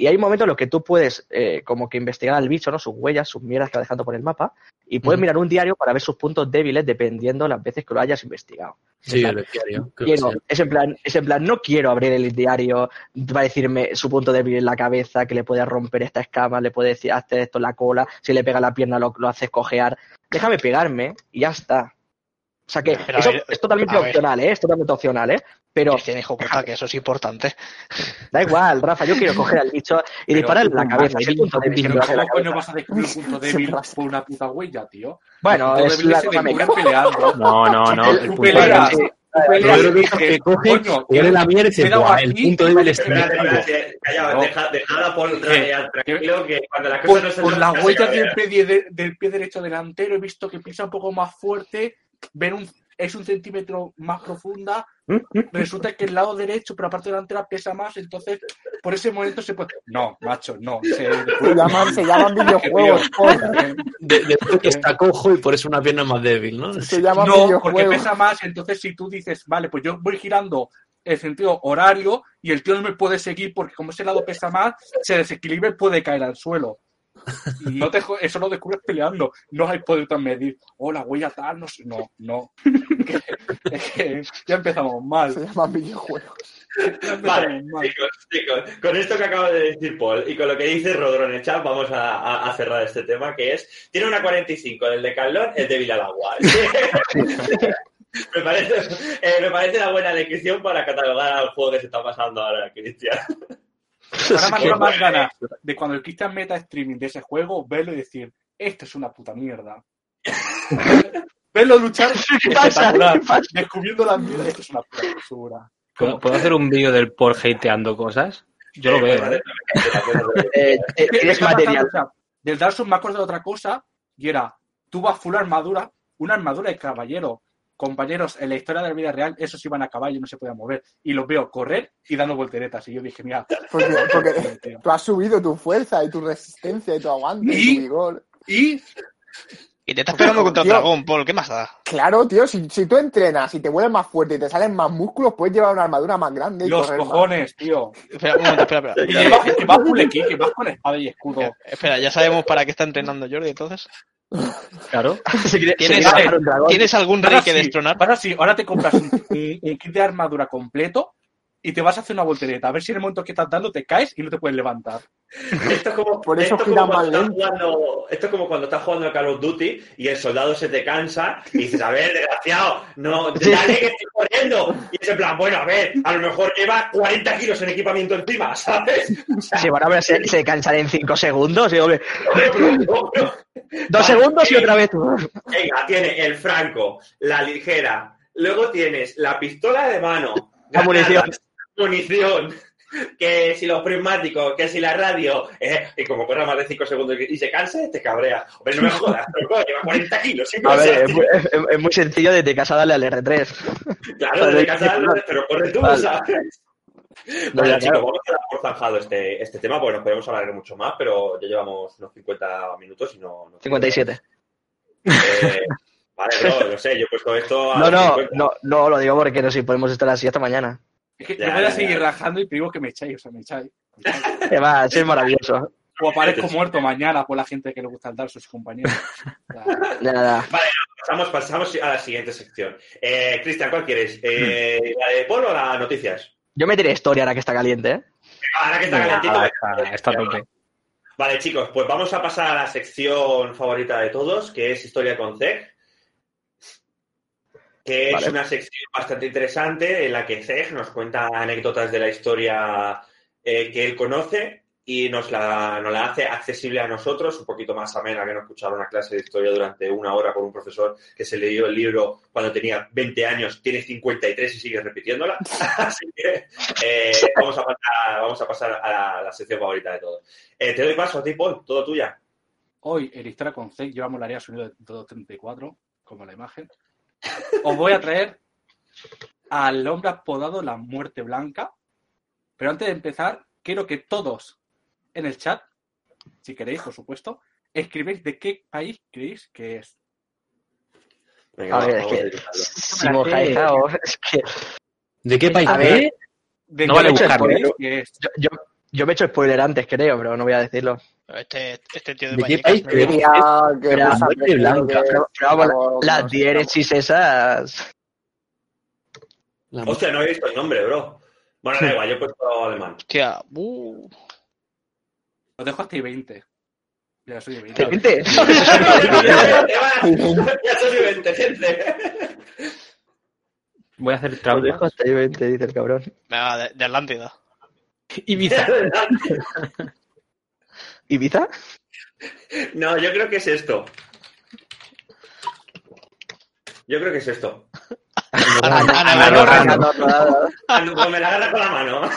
Y hay momentos en los que tú puedes eh, como que investigar al bicho, ¿no? Sus huellas, sus mierdas que va dejando por el mapa. Y puedes mirar un diario para ver sus puntos débiles dependiendo las veces que lo hayas investigado. Sí, Exacto. el diario. Quiero, es en plan, es en plan, no quiero abrir el diario para decirme su punto débil en la cabeza, que le puede romper esta escama, le puede decir, hazte esto en la cola, si le pega la pierna lo, lo haces cojear. Déjame pegarme y ya está. O sea que Pero eso ver, es totalmente opcional, ¿eh? Es totalmente opcional, ¿eh? Pero Es que dijo puta que eso es importante. da igual, Rafa, yo quiero coger al bicho y dispararle en la cabeza. ¿Qué punto débil Pero me va a hacer la ¿cómo coño cabeza? vas a descubrir un punto débil por una puta huella, tío? Bueno, es débil la se cosa peleando. No, no, no. El punto peleas, sí. tú peleas Rodero y que, dices, que coge, coño, huele la mierda y dice, me he dado "Buah, el punto débil es espérate, este Espérate, tipo". espérate, calla, No. deja, dejad por tranquilo que cuando las cosas Por, no se por las no huellas del pie derecho delantero he visto que pisa un poco más fuerte, ven un, es un centímetro más profunda, resulta que el lado derecho, pero la parte delantera pesa más, entonces por ese momento se puede... No, macho, no. Se, Se llaman, se llaman videojuegos. De, después que está cojo y por eso una pierna más débil, ¿no? Se llaman No, porque pesa más, entonces si tú dices, vale, pues yo voy girando el sentido horario y el tío no me puede seguir porque como ese lado pesa más, se desequilibra y puede caer al suelo. No te, eso lo descubres peleando. No hay poder tan medir. Oh, la huella tal, no sé. No, no. Es que ya empezamos mal. Se llaman videojuegos. Vale, mal. chicos, chicos, con esto que acaba de decir Paul y con lo que dice Rodro en el chat, vamos a, a- a cerrar este tema, que es, tiene una 45 del de Carlón, el débil al agua. me, parece, eh, me parece una buena descripción para catalogar al juego que se está pasando ahora, Cristian. Ahora me más ganas de cuando el Cristian meta streaming de ese juego, verlo y decir, esto es una puta mierda. verlo luchar, ¿Qué pasa? espectacular. ¿Qué pasa? Descubriendo la mierda, esto es una puta basura. ¿Puedo, puedo hacer un vídeo del por hateando cosas? Yo lo veo, ¿eh? Eh, eh, ¿Qué- qué tienes material. pasando? Del Dark Souls me acuerdo de otra cosa y era, tú vas full armadura, una armadura de caballero. Compañeros, en la historia de la vida real, esos iban a caballo y no se podían mover. Y los veo correr y dando volteretas. Y yo dije, mira, Porque, tú has subido tu fuerza y tu resistencia y tu aguante y, ¿Y? tu vigor. y Y te estás pegando contra Tío. Dragón, Paul, ¿qué más da? Claro, tío, si, si tú entrenas y te vuelves más fuerte y te salen más músculos, puedes llevar una armadura más grande y los correr más. cojones, tío. Espera, un momento, espera, Y espera. llevas, que vas full equip, que vas con espada y escudo. Espera, ya sabemos para qué está entrenando Jordi, entonces. Claro. ¿Tienes. ¿Tienes algún rey Ahora que sí, destronar? ahora sí, ahora te compras un, un- un kit de armadura completo y te vas a hacer una voltereta. A ver si en el momento que estás dando te caes y no te puedes levantar. Esto es como, Por eso esto es gira como cuando estás jugando, esto es como cuando estás jugando a Call of Duty y el soldado se te cansa y dices, a ver, desgraciado, no, dale que estoy corriendo. Y es en plan, bueno, a ver, a lo mejor lleva 40 kilos en equipamiento encima, ¿sabes? O sea, Sí, bueno, a ver, se, se cansan en 5 segundos. Y, hombre, no, no. dos Vale, segundos y eh, otra vez. Venga, tiene el franco, la ligera, luego tienes la pistola de mano, La munición. munición, que si los prismáticos, que si la radio, eh, y como corra más de 5 segundos y se canse, te cabrea. Hombre, no me jodas, pero lleva 40 kilos. A ver, es, muy- es- es muy sencillo de casa darle al R3. Claro, desde casa, pero corre tú, Vale. ¿sabes? No, ya, chicos, claro. vamos a dar por zanjado este, este tema, porque nos podemos hablar de mucho más, pero ya llevamos unos 50 minutos y no... no 57. Eh, vale, no, no sé, yo he puesto esto a No, no, 50. no, no, lo digo porque no sé si podemos estar así hasta mañana. Es que Ya, yo voy a ya, seguir ya. rajando y te digo que me echáis, o sea, me echáis. Me echáis. Que va, es maravilloso. O aparezco muerto mañana por la gente que le gusta el Dark Souls, compañeros. Nada. Pasamos, pasamos a la siguiente sección. Eh, Cristian, ¿cuál quieres? Eh, ¿La de Polo o las noticias? Yo me diré historia ahora que está caliente, ¿eh? Ahora que está calentito. Ah, está, está tope. Vale, chicos, pues vamos a pasar a la sección favorita de todos, que es Historia con Zeg. Que es Vale. una sección bastante interesante en la que Zeg nos cuenta anécdotas de la historia eh, que él conoce y nos la, nos la hace accesible a nosotros, un poquito más amena que no escuchar una clase de historia durante una hora por un profesor que se leyó el libro cuando tenía 20 años, tiene 53 y sigue repitiéndola. Así que eh, vamos, a pasar, vamos a pasar a la, la sección favorita de todos. Eh, te doy paso a ti, Paul, todo tuya. Hoy en Historia con C yo molaría sonido de 234, como la imagen. Os voy a traer al hombre apodado La Muerte Blanca. Pero antes de empezar, quiero que todos en el chat, si queréis, por supuesto, escribéis de qué país creéis que es. Venga, A ver, es que si mojáis, es que ¿De qué país? A ver. ¿De No qué vale buscarlo, ¿eh? que es? yo, yo, yo me he hecho spoiler antes, creo, pero no voy a decirlo. Este, este tío de, ¿De qué Vallecas prefiero blanca, Pero, pero vamos, no, las no diéresis esas. La- Hostia, no he visto el nombre, bro. Bueno, da igual, yo he puesto alemán. Hostia, uh, Os dejo hasta ahí 20. Ya soy de 20. ¿Te vente? ya soy 20, gente. Voy a hacer Os dejo trampas. hasta ahí 20, dice el cabrón. venga, de, de Atlántida. Ibiza. ¿Ibiza? No, yo creo que es esto. Yo creo que es esto. Ando- pues me la agarra con la mano.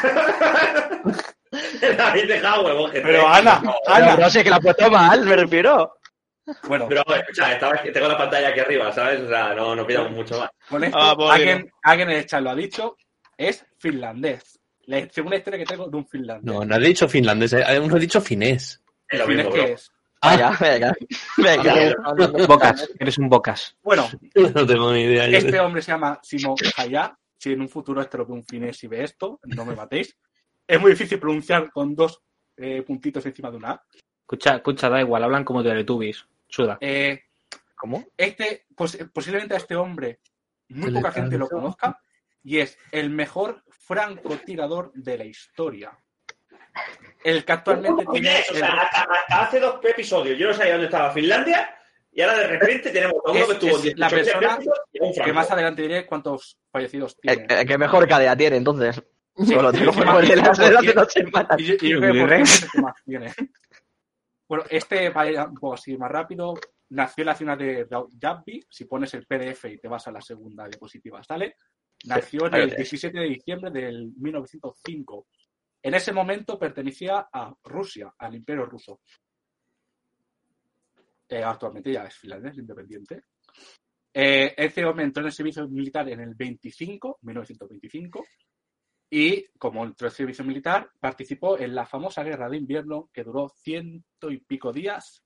la habéis dejado huevo, gente. Pero Ana, Ana. no sé que la ha puesto mal, me refiero. Bueno, Pero, escucha, estaba, tengo la pantalla aquí arriba, ¿sabes? O sea, no, no pidamos mucho más. con esto, Ah, bueno. alguien, alguien en el chat lo ha dicho, es finlandés. La, según la historia que tengo de un finlandés. No, no has dicho finlandés, eh, hemos dicho finés. Es lo ¿Finés qué es? Venga, venga. Venga. Bocas, eres un bocas. Bueno, No tengo ni idea. este hombre se llama Simo Haya. Si en un futuro este lo ve un finés y ve esto, no me matéis. Es muy difícil pronunciar con dos eh, puntitos encima de una A. Escucha, escucha, da igual, hablan como Teletubbies. Suda. Eh, ¿Cómo? este, pos- posiblemente a este hombre muy poca gente lo conozca y es el mejor francotirador de la historia. El que actualmente tiene Oye, o el- sea, hasta, hasta hace dos episodios yo no sabía dónde estaba Finlandia y ahora de repente tenemos a uno Es- que estuvo es en 18 la persona que franco. más adelante diré cuántos fallecidos El, tiene. el que mejor cadena tiene, entonces. Solo tengo de las de dos semanas. Y yo, creo que es el que más tiene. Bueno, este va a ir un poco así más rápido. Nació en la ciudad de Yabbi. Si pones el PDF y te vas a la segunda diapositiva, ¿sale? Nació en el lo tienes. 17 de diciembre del 1905. En ese momento pertenecía a Rusia, al Imperio Ruso. Eh, actualmente ya es finlandés, independiente. Eh, este hombre entró en el servicio militar en el 25, 1925, y como entró en el servicio militar, participó en la famosa guerra de invierno que duró ciento y pico días,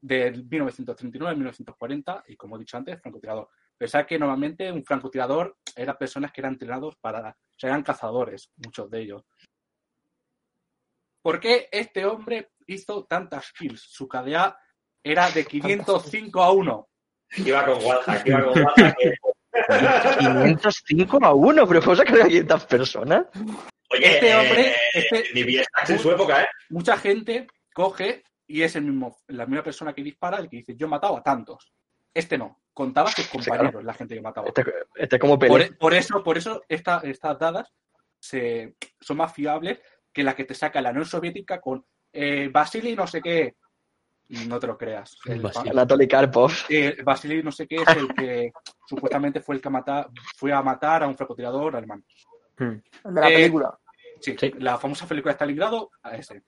del 1939 al 1940, y como he dicho antes, francotirador. Pensar que normalmente un francotirador eran personas que eran entrenados para, o sea, eran cazadores, muchos de ellos. ¿Por qué este hombre hizo tantas kills? Su KDA era de 505 a 1. Iba con Wallhack, iba con que- 505 a 1, pero ¿cómo se carga 500 personas? Oye, Este eh, hombre, este- ni Biestax en su época, ¿eh? Mucha gente coge y es el mismo, la misma persona que dispara el que dice yo he matado a tantos. Este no, contaba a sus compañeros, la gente que mataba. Este, este es como Por, por eso, por eso esta- estas dadas se, son más fiables que la que te saca la Unión Soviética con eh, Vasily no sé qué. No te lo creas. El. Anatoly Karpov. eh, Vasily no sé qué es el que supuestamente fue el que mata, fue a matar a un francotirador alemán. Hmm. El de la Eh, película. Sí, Sí. la famosa película de Stalingrado, a ese.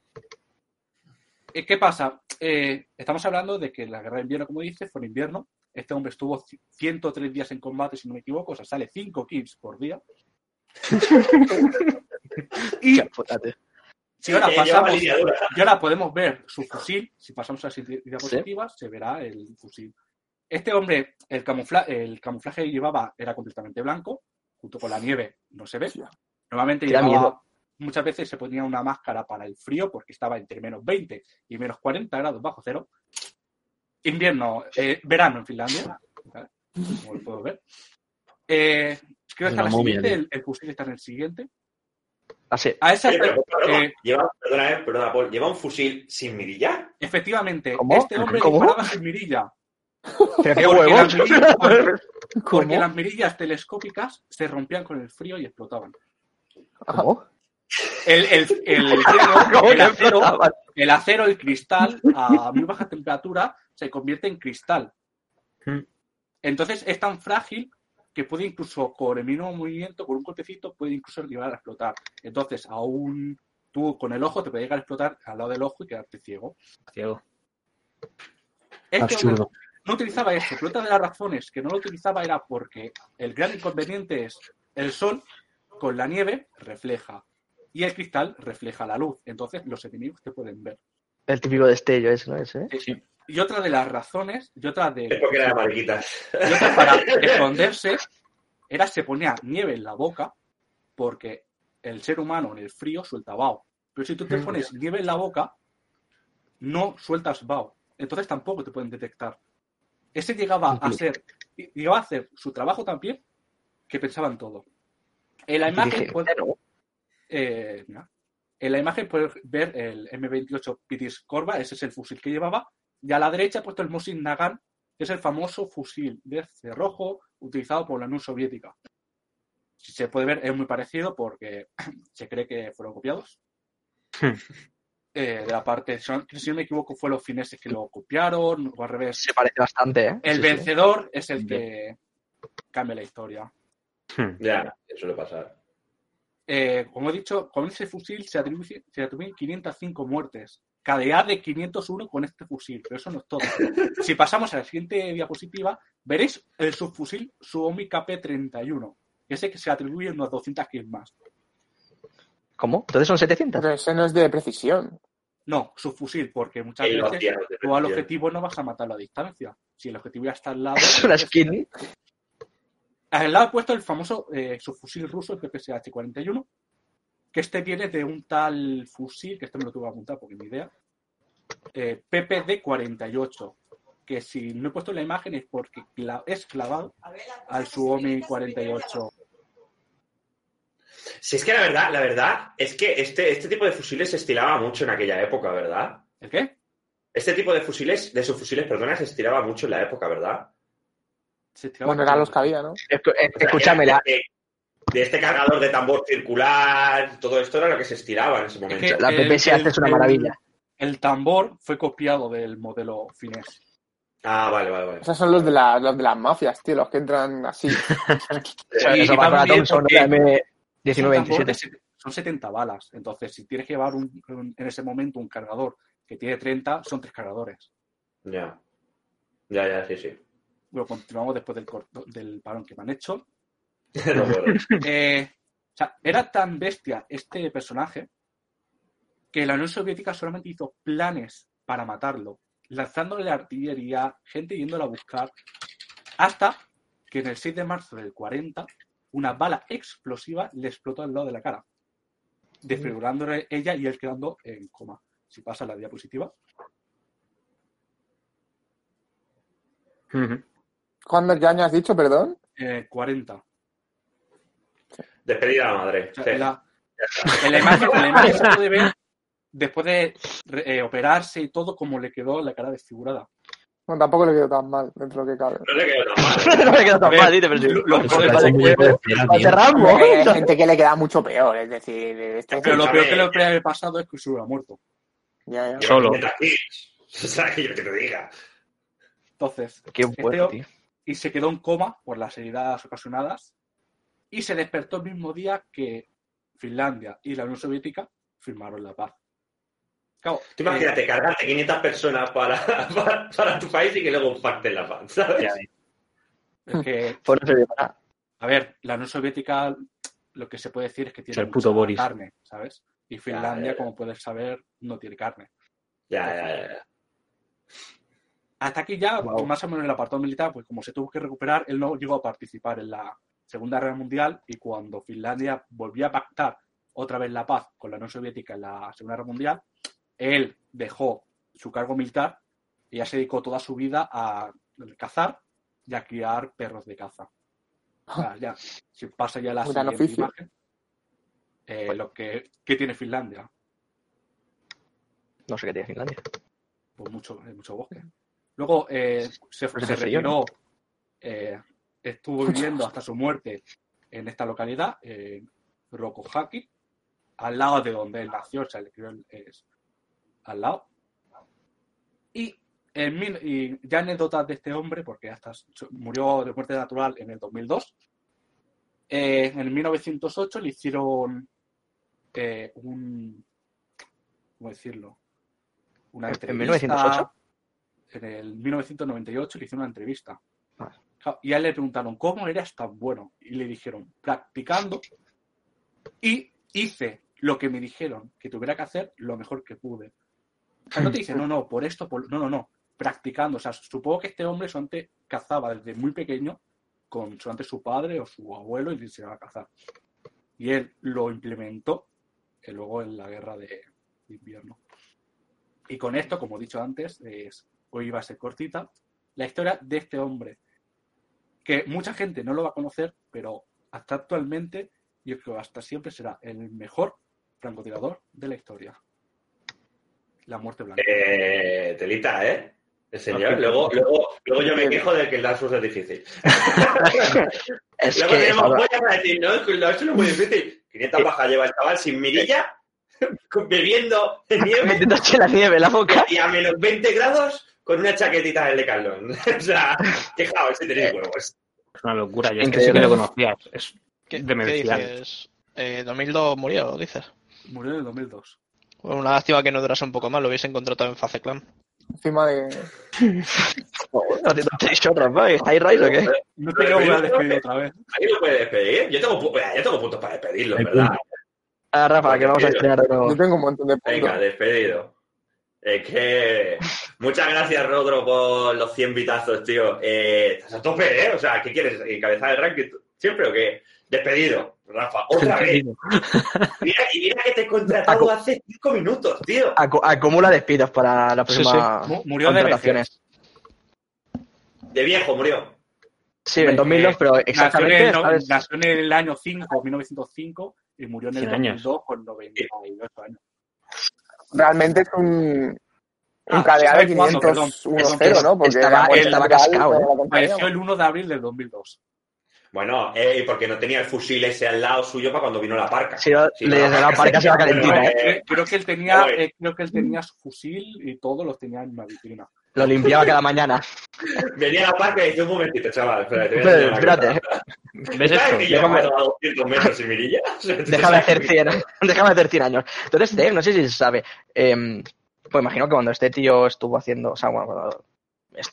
Eh, ¿Qué pasa? Eh, estamos hablando de que la guerra de invierno, como dice, fue en invierno. Este hombre estuvo ci- 103 días en combate, si no me equivoco, o sea, sale 5 kills por día. y si ahora pasamos, y ahora podemos ver su fusil, si pasamos a las diapositivas, se verá el fusil. Este hombre, el, camufla- el camuflaje que llevaba era completamente blanco, junto con la nieve no se ve. Normalmente llevaba, miedo. muchas veces se ponía una máscara para el frío porque estaba entre menos 20 y menos 40 grados bajo cero. Invierno, eh, verano en Finlandia, ¿vale? como lo puedo ver. Eh, creo que está la momia, siguiente, el, el fusil está en el siguiente. Así. A esa, Oye, pero, pero, eh, lleva, perdona, eh, perdona, Paul, lleva un fusil sin mirilla. efectivamente, ¿Cómo? este hombre ¿Cómo? disparaba sin mirilla. Qué Porque huevos. las mirillas- Porque las mirillas telescópicas se rompían con el frío y explotaban. ¿Cómo? El, el, el, ¿Cómo el que acero, explotaban? el acero, el cristal, a muy baja temperatura, se convierte en cristal. Entonces es tan frágil que puede incluso con el mínimo movimiento, con un cortecito, puede incluso llegar a explotar. Entonces, aún tú con el ojo te puede llegar a explotar al lado del ojo y quedarte ciego. Ciego. Este Absurdo. no utilizaba esto, pero otra de las razones que no lo utilizaba era porque el gran inconveniente es el sol con la nieve refleja y el cristal refleja la luz. Entonces los enemigos te pueden ver. El típico destello ese, ¿no? Ese, ¿eh? Y otra de las razones, y otra de Es porque era de mariquitas. y otra para esconderse era se ponía nieve en la boca porque el ser humano en el frío suelta vaho. Pero si tú te pones nieve en la boca, no sueltas vaho. Entonces tampoco te pueden detectar. Ese llegaba a ser, llegaba a hacer su trabajo tan bien que pensaba en todo. En la imagen, Dije, puede- bueno, eh, en la imagen puedes ver el M28 Pitis Corva, ese es el fusil que llevaba, y a la derecha he puesto el Mosin Nagant, que es el famoso fusil de cerrojo utilizado por la Unión Soviética. Si se puede ver, es muy parecido porque se cree que fueron copiados. Eh, de la parte, si no me equivoco, fue los fineses que lo copiaron, o al revés. se parece bastante, ¿eh? El Sí, sí. vencedor es el que cambia la historia. Hmm. Ya, eso suele pasar. Eh, como he dicho, con ese fusil se atribuyen 505 muertes. KDA de 501 con este fusil, pero eso no es todo. Si pasamos a la siguiente diapositiva, veréis el subfusil Suomi KP-31, que ese que se atribuye unos 200 kills más. ¿Cómo? Entonces son 700. Pero ese no es de precisión. No, subfusil, porque muchas El veces hostia, tú al objetivo no vas a matarlo a distancia. Si el objetivo ya está al lado. Es una skin. Al lado he puesto el famoso eh, subfusil ruso, el PPSH-41, que este viene de un tal fusil, que este me lo tuve que apuntar porque ni idea, eh, PPD-48, que si no he puesto la imagen es porque cla- es clavado al Suomi 48. Si es que la verdad, la verdad es que este, este tipo de fusiles se estilaba mucho en aquella época, ¿verdad? ¿El qué? Este tipo de fusiles, de subfusiles, perdona, se estilaba mucho en la época, ¿verdad? Bueno, eran los que había, ¿no? Escu- O sea, Escúchame, la, de, este cargador de tambor circular, todo esto era lo que se estilaba en ese momento. que- la el- PPS el- es una maravilla. El tambor fue copiado del modelo finés. Ah, vale, vale, vale. Esos son los de, la- los de las mafias, tío, los que entran así. Eso, y eso va va para muy bien Thompson, porque la Es un M1927. tambor de set- son 70 balas. Entonces, si tienes que llevar un- un- en ese momento un cargador que tiene 30, son tres cargadores. Ya. Ya, ya, sí, sí. Bueno, continuamos después del, del parón que me han hecho. Eh, o sea, era tan bestia este personaje que la Unión Soviética solamente hizo planes para matarlo, lanzándole artillería, gente yéndolo a buscar, hasta que en el 6 de marzo del 40 una bala explosiva le explotó al lado de la cara, desfigurándole ella y él quedando en coma. Si pasa la diapositiva. ¿Cuándo ya has dicho, perdón? eh, 40. O Despedida a la madre. sea, Sí. la- en la imagen, en la imagen se puede ver después de eh, operarse y todo, como le quedó la cara desfigurada. Bueno, tampoco le quedó tan mal dentro de lo que cabe. No le quedó tan mal. no me queda tan mal, dice, pero sí. lo- lo- lo- que- Hay gente que le queda mucho peor, es decir, este Pero lo peor que le puede haber pasado es que se hubiera muerto. Ya, ya. Solo. 500 kills. O sea, que yo te diga. Entonces, Qué este o- tío. y se quedó en coma por las heridas ocasionadas y se despertó el mismo día que Finlandia y la Unión Soviética firmaron la paz. Claro, Tú imagínate, cargarte 500 personas para, para, para tu país y que luego pacten la paz, ¿sabes? eh, es que, Pues a ver, la Unión Soviética lo que se puede decir es que tiene el puto mucha Boris. carne, ¿sabes? Y Finlandia, ya, ya. como puedes saber, no tiene carne. Ya, ya, ya, ya. Hasta aquí ya, más o menos en el apartado militar, pues como se tuvo que recuperar, él no llegó a participar en la Segunda Guerra Mundial y cuando Finlandia volvió a pactar otra vez la paz con la Unión Soviética en la Segunda Guerra Mundial, él dejó su cargo militar y ya se dedicó toda su vida a cazar y a criar perros de caza. O sea, ya, si pasa ya la siguiente imagen, eh, lo que, ¿qué tiene Finlandia? No sé qué tiene Finlandia. pues mucho, mucho bosque. Luego eh, se, Pues se retiró, eh, estuvo viviendo hasta su muerte en esta localidad, en Rokohaki, al lado de donde él nació, o sea, le crió es al lado. Y, en mil- y ya anécdotas de este hombre, porque hasta murió de muerte natural en el 2002. Eh, en el 1908 le hicieron eh, un. ¿Cómo decirlo? Una ¿En entrevista. 1908? En el 1998 le hicieron una entrevista. Y a él le preguntaron, ¿cómo eras tan bueno? Y le dijeron, practicando. Y hice lo que me dijeron que tuviera que hacer lo mejor que pude. O sea, no te dice, no, no, por esto, por... no, no, no, practicando. O sea, supongo que este hombre solamente cazaba desde muy pequeño con solamente su padre o su abuelo y le enseñaba a cazar. Y él lo implementó eh, luego en la guerra de invierno. Y con esto, como he dicho antes, es, hoy va a ser cortita, la historia de este hombre, que mucha gente no lo va a conocer, pero hasta actualmente, yo creo que hasta siempre será el mejor francotirador de la historia. La muerte blanca. Eh, telita, ¿eh? El señor. Luego, luego, luego yo me quejo de que el Dark Souls es difícil. Es luego que tenemos ahora- pollas para decir, no, es que el Dark Souls es muy difícil. 500 bajas lleva el chaval sin mirilla, bebiendo nieve metiéndose la nieve en la boca. y a menos 20 grados con una chaquetita del Decathlon. o sea, quejaos si tenéis huevos. Es una locura. Yo es que sí que lo conocía. Es ¿Qué, qué demencial. dices? Eh, 2002 murió, dices. Murió en el 2002. Bueno, una lástima que no durase un poco más, lo hubiese encontrado en Face Clan. Encima de. ¿No te, no te he dicho otra vez? ¿High Rise o qué? No te voy a despedir otra vez. ¿Alguien lo puede despedir? Yo tengo, yo tengo puntos para despedirlo, ¿verdad? Ah, Rafa, que vamos a estrenar de nuevo. Yo tengo un montón de puntos. Venga, despedido. Es que. Muchas gracias, Rodro, por los 100 vitazos, tío. Eh, estás a tope, ¿eh? O sea, ¿qué quieres? ¿Encabezar el ranking siempre o qué? Despedido, Rafa. Otra vez. Mira, y mira que te he contratado hace 5 minutos, tío. Acu- acumula despidos para la Sí, próxima Mu- Murió de contrataciones. De viejo murió. Sí, en 2002, pero Nació en, exactamente, el, nació en el año 5, 1905, y murió en el 100 años. 2002 con 98 años. Realmente es un. Un Ah, KDA de ¿sabes cuándo? 501-0, ¿no? Porque Estaba- la estaba cascado, ¿eh? la. Falleció el 1 de abril del 2002. Bueno, eh, porque no tenía el fusil ese al lado suyo para cuando vino la parca. Sí, le no, desde la parca se va calentita, ¿eh? eh, Creo que él tenía, eh, creo que él tenía su fusil y todos los tenía en una vitrina. Lo limpiaba cada mañana. Venía la parca y decía un momentito, chaval. Espérate, te voy a Espérate. ¿Ves que yo Déjame- a 200 metros sin mirilla? Déjame hacer 100, déjame hacer 100 años. Entonces, Dave, no sé si se sabe, em, pues imagino que cuando este tío estuvo haciendo, o sea, bueno, cuando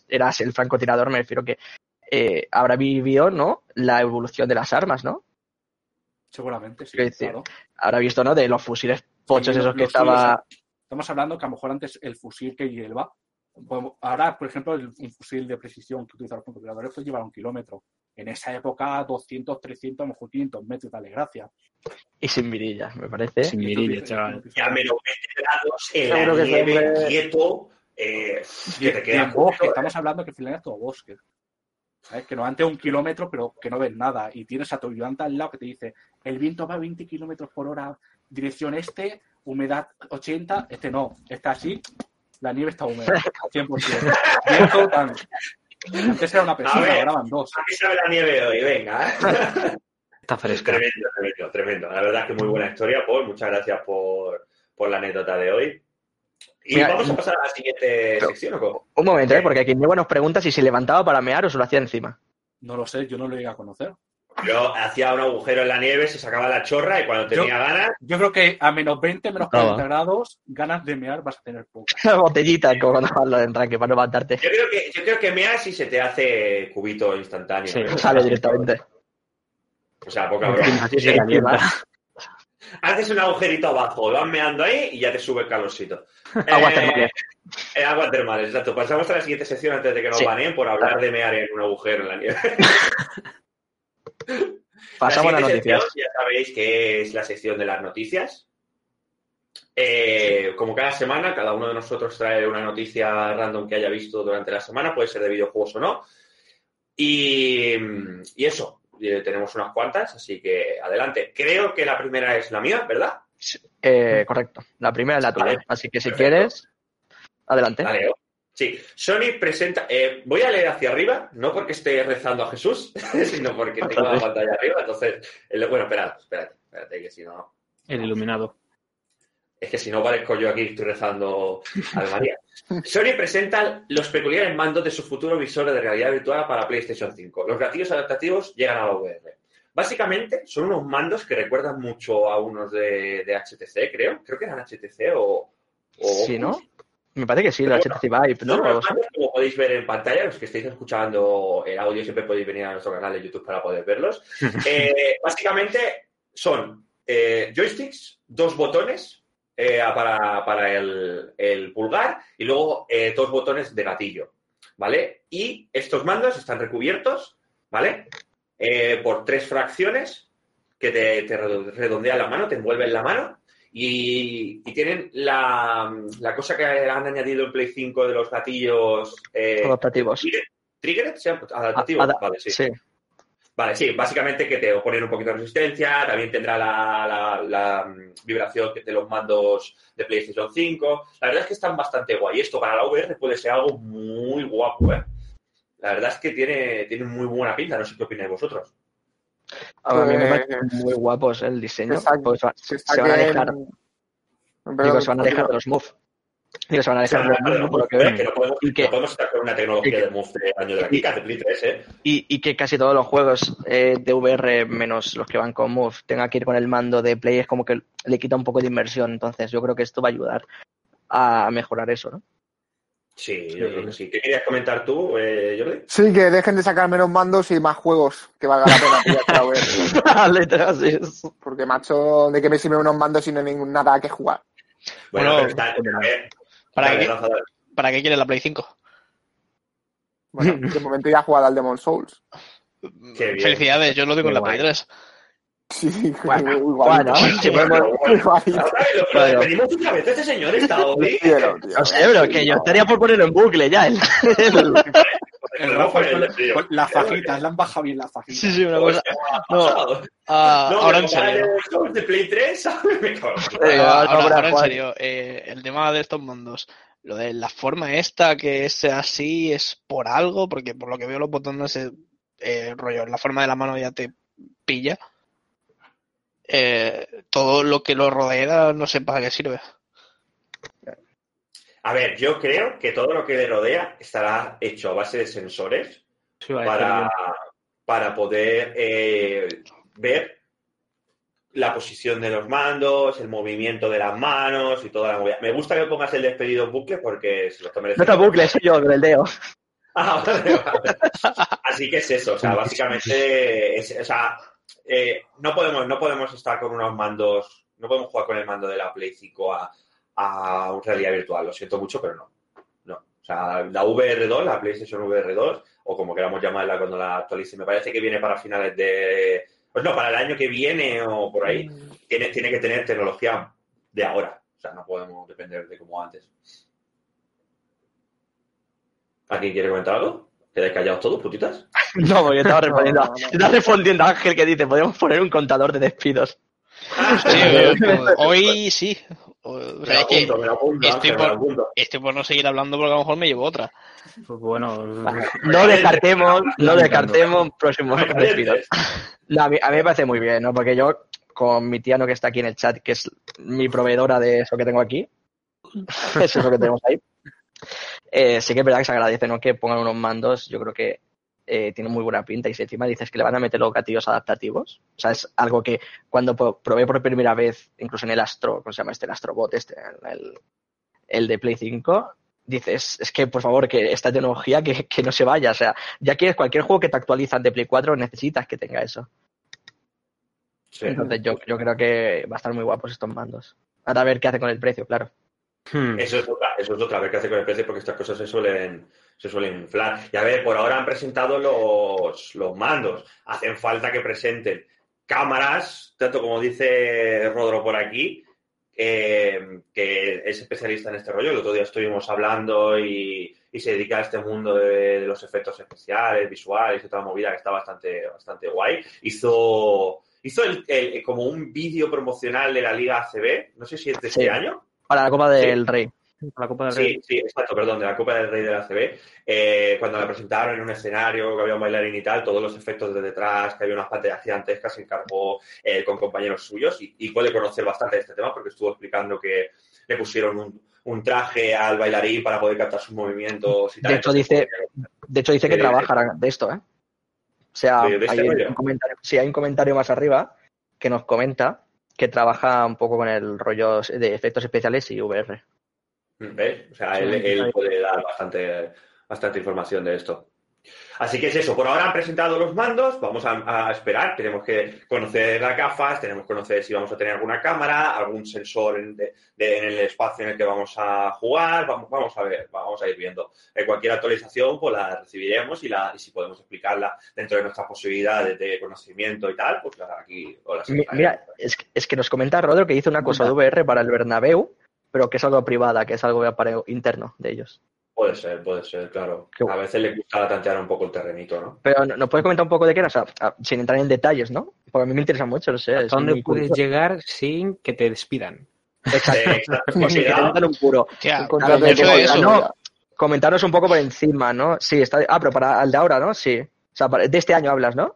eras el francotirador, me refiero que eh, habrá vivido, ¿no? La evolución de las armas, ¿no? Seguramente, sí. Decir, claro. Habrá visto, ¿no? De los fusiles pochos Sí, esos que los estaba... Estamos hablando que a lo mejor antes el fusil que lleva. Ahora, por ejemplo, el, un fusil de precisión que utilizan los francotiradores puede llevar un kilómetro. En esa época, 200, 300, a lo mejor 500 metros, dale gracias. Y sin mirillas, me parece. Sin mirilla, chaval. Y a menos 20 grados, en la que nieve, siempre- quieto, eh, que te queda en bosque, justo, estamos hablando que Finlandia es todo bosque. ¿Sabes? Que no antes un kilómetro, pero que no ves nada. Y tienes a tu ayudante al lado que te dice: el viento va a 20 kilómetros por hora, dirección este, humedad 80. Este no, está así, la nieve está húmeda, 100%. Viento tan. Antes era una persona, ver. ahora van dos. ¿A qué sabe la nieve hoy? Venga, ¿eh? Está fresca. tremendo, tremendo, tremendo. La verdad es que muy buena historia, Paul. Muchas gracias por, por la anécdota de hoy. Y Mira, vamos a pasar a la siguiente pero- sección, ¿o cómo? Un momento, ¿eh? Porque aquí Niego nos pregunta si se levantaba para mear o se lo hacía encima. No lo sé, yo no lo llegué a conocer. Yo hacía un agujero en la nieve, se sacaba la chorra y cuando tenía ganas, Yo creo que a menos 20, menos Ah, 40 grados, ganas de mear vas a tener pocas. Botellita, como cuando hablo de entranque, para no levantarte. yo creo que, yo creo que meas y se te hace cubito instantáneo. Sí. Sale directamente. O sea, poca broma. Haces un agujerito abajo, lo vas meando ahí y ya te sube el calorcito. Aguas Eh, termales. eh, aguas termales, exacto. Pasamos a la siguiente sección antes de que nos Sí. baneen por hablar de mear en un agujero en la nieve. Pasamos a la las noticias. sección, ya sabéis que es la sección de las noticias. Eh, como cada semana, cada uno de nosotros trae una noticia random que haya visto durante la semana, puede ser de videojuegos o no. Y, y eso, eh, tenemos unas cuantas, así que adelante. Creo que la primera es la mía, ¿verdad? Eh, correcto. La primera es la tuya. Vale. Así que si Perfecto. quieres, adelante. La leo. Sí, Sony presenta. eh, voy a leer hacia arriba, no porque esté rezando a Jesús, sino porque tengo la pantalla arriba. Entonces, el- bueno, esperad, espérate, espérate, que si no. El iluminado. Es que si no parezco yo aquí, estoy rezando al María. Sony presenta los peculiares mandos de su futuro visor de realidad virtual para PlayStation 5. Los gatillos adaptativos llegan a la VR. Básicamente son unos mandos que recuerdan mucho a unos de, de HTC, creo. Creo que eran HTC o. o Sí, ¿no? Me parece que sí, la HTC Vibe, ¿no? Así. mandos, como podéis ver en pantalla, los que estáis escuchando el audio siempre podéis venir a nuestro canal de YouTube para poder verlos. Eh, básicamente son eh, joysticks, dos botones eh, para, para el, el pulgar y luego dos botones de gatillo, ¿vale? Y estos mandos están recubiertos, ¿vale? Por tres fracciones que te, te redondean la mano, te envuelven la mano y, y tienen la, la cosa que han añadido en Play 5 de los gatillos eh, Adaptativos. trigger- ¿Triggered? ¿Sí? ¿Adaptativo? Ada- vale, sí. Sí. Vale, sí, básicamente que te ponen un poquito de resistencia, también tendrá la, la- la, vibración de los mandos de PlayStation 5. La verdad es que están bastante guay. Esto para la VR puede ser algo muy guapo, ¿eh? La verdad es que tiene, tiene muy buena pinta, no sé qué opináis vosotros. A mí me Pues- parece muy guapos el diseño. Exacto. Pues va- Se se van a dejar, digo, se van a dejar continúa. de los Move. Digo, se van a dejar los no, mismos, por lo que es veo. que no podemos, Y que- no podemos estar con una tecnología que- de Move de año de la Kika, de Play 3, ¿eh? y, y que casi todos los juegos eh, de VR, menos los que van con Move, tengan que ir con el mando de Play, es como que le quita un poco de inversión. Entonces, yo creo que esto va a ayudar a mejorar eso, ¿no? Sí, yo creo que sí. ¿Qué querías comentar tú, eh, Jordi? Sí, que dejen de sacar menos mandos y más juegos que valga la pena Porque, macho, ¿de qué me sirve unos mandos si no hay ningún, nada que jugar? Bueno, está, ver, ¿Para qué. ¿Para qué quieres la Play 5? Bueno, de momento ya he jugado al Demon Souls. Qué bien. Felicidades, yo lo tengo en la Play guay. 3. Sí, Bueno, bueno, despedimos otra vez. Este señor está hoy. Tío. No sé, pero que yo estaría por ponerlo en bucle ya. El, las fajitas, le han bajado bien las fajitas. Sí, sí, una cosa. No, ah, ahora en serio. de, Play 3, ¿sabes? Me cago en- Eh, ahora, no, ahora- en serio, eh, el tema de estos mandos, lo de la forma esta que es así es por algo, porque por lo que veo los botones, eh, eh, rollo, la forma de la mano ya te pilla. Eh, todo lo que lo rodea no sé para qué sirve. A ver, yo creo que todo lo que le rodea estará hecho a base de sensores Sí, para, para poder eh, ver la posición de los mandos, el movimiento de las manos y toda la movida. Me gusta que pongas el despedido en bucle porque se lo está no mereciendo. te bucle, soy yo con el dedo. Ah, vale, vale. Así que es eso, o sea, básicamente, es- o sea, eh, no podemos, no podemos estar con unos mandos, no podemos jugar con el mando de la Play 5 a, a un realidad virtual, lo siento mucho, pero no. No. O sea, la VR2, la PlayStation VR2, o como queramos llamarla cuando la actualice, me parece que viene para finales de. Pues no, para el año que viene o por ahí, tiene, tiene que tener tecnología de ahora. O sea, no podemos depender de como antes. ¿Alguien quiere comentar algo? ¿Quedáis callados todos, putitas? No, porque estaba respondiendo. No, no, no. Estaba respondiendo a Ángel que dice, podemos poner un contador de despidos. Sí, hoy sí. O sea, es que apunto, estoy por- estoy no seguir hablando porque a lo mejor me llevo otra. Pues bueno, No descartemos, no descartemos próximos despidos. No, a, mí, a mí me parece muy bien, ¿no? Porque yo, con mi tía ¿no? que está aquí en el chat, que es mi proveedora de eso que tengo aquí, eso es lo que tenemos ahí, eh, sí que es verdad que se agradece, ¿no? Que pongan unos mandos, yo creo que eh, tiene muy buena pinta. Y si encima dices que le van a meter los gatillos adaptativos, o sea, es algo que cuando probé por primera vez, incluso en el Astro, ¿cómo se llama este? El Astrobot, este, el, el de Play 5, dices, es que por favor, que esta tecnología que, que no se vaya. O sea, ya quieres cualquier juego que te actualizan de Play 4, necesitas que tenga eso. Sí. Entonces yo, yo creo que va a estar muy guapos estos mandos. Ahora a ver qué hace con el precio, claro. Hmm, Eso es otra, eso es otra, a ver qué hace con el precio, porque estas cosas se suelen, se suelen inflar. Y a ver, por ahora han presentado los, los mandos. Hacen falta que presenten cámaras, tanto como dice Rodro por aquí, eh, que es especialista en este rollo. El otro día estuvimos hablando y, y se dedica a este mundo de, de los efectos especiales, visuales y toda la movida que está bastante, bastante guay. Hizo, hizo el- el- como un vídeo promocional de la Liga ACB, no sé si es de Sí. este año. Para la Copa del Rey. la Copa del Rey. Sí, sí, exacto, perdón, de la Copa del Rey de la CB, eh, cuando la presentaron en un escenario, que había un bailarín y tal, todos los efectos de detrás, que había unas pantallas gigantescas, se encargó eh, con compañeros suyos y, y puede conocer bastante de este tema porque estuvo explicando que le pusieron un, un traje al bailarín para poder captar sus movimientos y tal. De hecho, Entonces, dice- De hecho, dice que Sí, trabajarán de esto, ¿eh? O sea, ¿De- de este hay rollo? un comentario, sí, hay un comentario más arriba que nos comenta que trabaja un poco con el rollo de efectos especiales y VR. ¿Ves? O sea, él, él puede dar bastante, bastante información de esto. Así que es eso, por ahora han presentado los mandos, vamos a, a esperar, tenemos que conocer las gafas, tenemos que conocer si vamos a tener alguna cámara, algún sensor en, de- de- en el espacio en el que vamos a jugar, vamos, vamos a ver, vamos a ir viendo. En cualquier actualización pues la recibiremos y, la, y si podemos explicarla dentro de nuestras posibilidades de conocimiento y tal, pues aquí Mi- explicaremos. Mira, es, que- es que nos comenta Rodro que hizo una cosa de VR para el Bernabéu, pero que es algo privada, que es algo para interno de ellos. Puede ser, puede ser, claro. Qué A veces le gusta tantear un poco el terrenito, ¿no? Pero ¿nos puedes comentar un poco de qué era? O sea, sin entrar en detalles, ¿no? Porque a mí me interesa mucho, no sé. es ¿Hasta dónde puedes curioso. llegar sin que te despidan? Exacto. Exacto. Si te un puro. Un Claro, de eso, no, novia. comentaros un poco por encima, ¿no? Sí, está. Ah, pero para el de ahora, ¿no? Sí. O sea, de este año hablas, ¿no?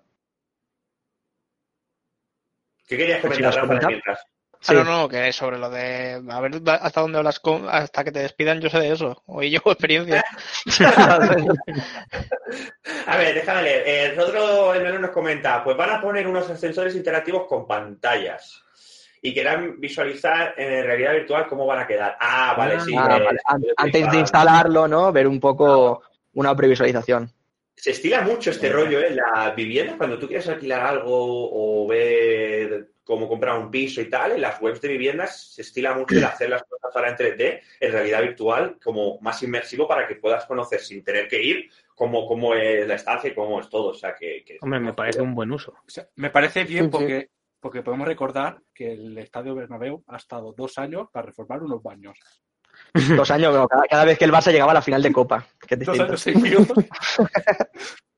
¿Qué querías Si comentar, nos Rafa, mientras? Sí. Ah, no, no, que sobre lo de a ver hasta dónde hablas con, hasta que te despidan, yo sé de eso. Hoy llevo experiencia. A ver, déjame leer. Eh, Rodro el Melón nos comenta, pues van a poner unos ascensores interactivos con pantallas y querrán visualizar en realidad virtual cómo van a quedar. Ah, vale, sí. Ah, eh, vale. An- estoy Antes de instalarlo, ¿no? Ver un poco una previsualización. Se estila mucho este rollo en la vivienda, cuando tú quieres alquilar algo o ver cómo comprar un piso y tal, en las webs de viviendas se estila mucho el hacer las cosas ahora en 3D, en realidad virtual, como más inmersivo para que puedas conocer sin tener que ir cómo, cómo es la estancia y cómo es todo. O sea, que, que- Hombre, me parece un buen uso. O sea, me parece bien Sí, sí. porque, porque podemos recordar que el Estadio Bernabéu ha estado dos años para reformar unos baños. Dos años, cada, cada vez que el Barça llegaba a la final de Copa. Que Dos años seguidos.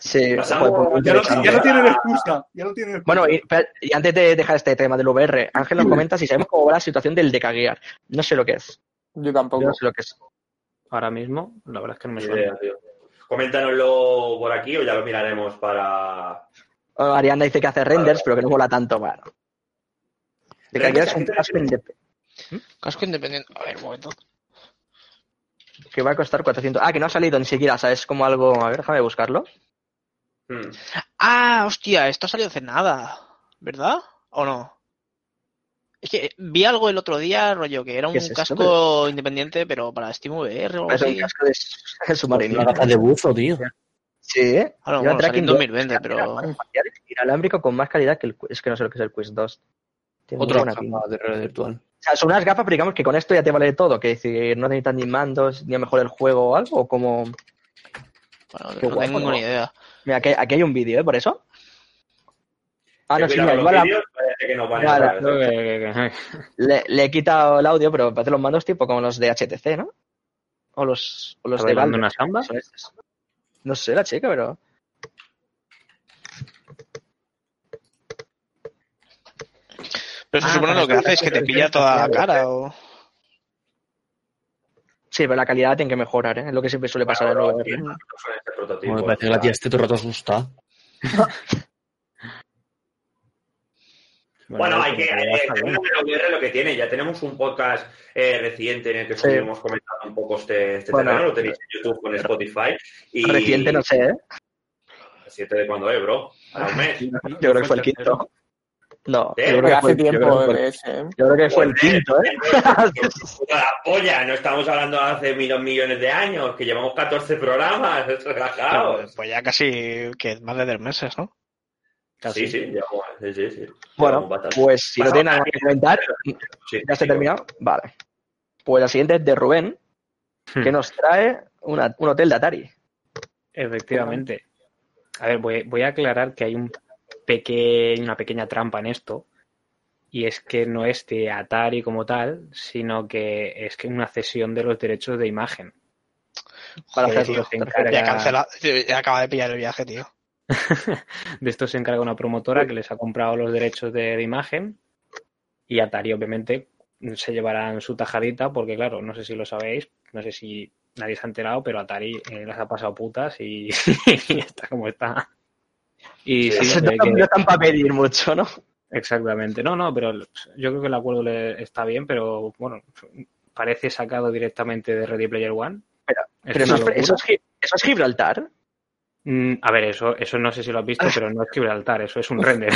Sí, Pasamos- joder, pues, ya, no, interesante. ya no tienen excusa. Ya no tienen excusa. Bueno, y, antes de dejar este tema del VR, Ángel nos comenta si sabemos cómo va la situación del decaguear. No sé lo que es. Yo Yo tampoco. no sé lo que es. Ahora mismo, la verdad es que no me suena. idea, tío. Coméntanoslo por aquí o ya lo miraremos para... Oh, Arianda dice que hace renders, pero que no mola tanto. Bueno. Decaguear es un casco indep- Casco independiente. A ver, un momento. que va a costar 400. Ah, que no ha salido ni siquiera, ¿sabes? Como algo. A ver, déjame buscarlo. Hmm. Ah, hostia, esto salió hace nada. ¿Verdad? ¿O no? Es que vi algo el otro día, rollo, que era un ¿Qué es esto? casco independiente, pero para SteamVR o algo Es un así. casco de de submarino. Una gafas de buzo, tío. Sí, ¿eh? Ahora, bueno, tracking 2020, dos, pero... inalámbrico con más calidad que el. Es que no sé lo que es el Quest 2. Tiene Otra gafa de realidad virtual. O sea, son unas gafas, pero digamos que con esto ya te vale todo. Que decir, no necesitas ni mandos, ni a mejor el juego o algo. O como. Bueno, Qué no guapo, tengo ¿no? ninguna idea. Mira, aquí, aquí hay un vídeo, ¿eh? Por eso. Ah, no, sí, mira, igual la- que nos van Nada, ¿eh? que- que- que- le, le he quitado el audio, pero parece los mandos tipo como los de HTC, ¿no? O los, o los ¿Está de Valve. una samba? Son estos. No sé, la chica, pero. Pero se Ah, supone para lo que hace es que te pilla toda la cara o... Sí, pero la calidad tiene que mejorar, ¿eh? Es lo que siempre suele pasar en Bueno, el sí, este prototipo, Bueno, me parece que la tía esté todo el rato asustada. Bueno, hay que, eh, VR lo que tiene. Ya tenemos un podcast eh, reciente en el que Sí. estuvimos comentando un poco este, este Bueno. terreno. Lo tenéis en YouTube con Spotify. Y Reciente, no sé, ¿eh? ¿Reciente de cuándo es, bro? ¿A un mes? Yo creo que fue el quinto. No, ¿Eh? yo creo que hace fue, yo creo tiempo que ese, ¿eh? yo creo que fue el quinto, ¿eh? La polla, no estamos hablando de hace mil dos millones de años, que llevamos 14 programas, relajados. Pues ya casi que más de tres meses, ¿no? Sí, sí, sí, sí, sí. Bueno, pues si no tienen nada que comentar, Sí, ya se sí, terminado. Vale. Pues la siguiente es de Rubén, que Hmm. nos trae una- un hotel de Atari. Efectivamente. A ver, voy, voy a aclarar que hay un peque- una pequeña trampa en esto. Y es que no es de Atari como tal, sino que es que una cesión de los derechos de imagen. Tío, encarga- Ya cancela, ya acaba de pillar el viaje, tío. De esto se encarga una promotora que les ha comprado los derechos de, de imagen y Atari obviamente se llevarán su tajadita porque claro, no sé si lo sabéis, no sé si nadie se ha enterado, pero Atari eh, las ha pasado putas y, y está como está. Y sí, No que- para pedir mucho, ¿no? exactamente. No, no, pero yo creo que el acuerdo le está bien, pero bueno, parece sacado directamente de Ready Player One. Pero- Es Pero eso es, eso es Gibraltar. Mm, A ver, eso, eso no sé si lo has visto, pero no es Gibraltar, eso es un render.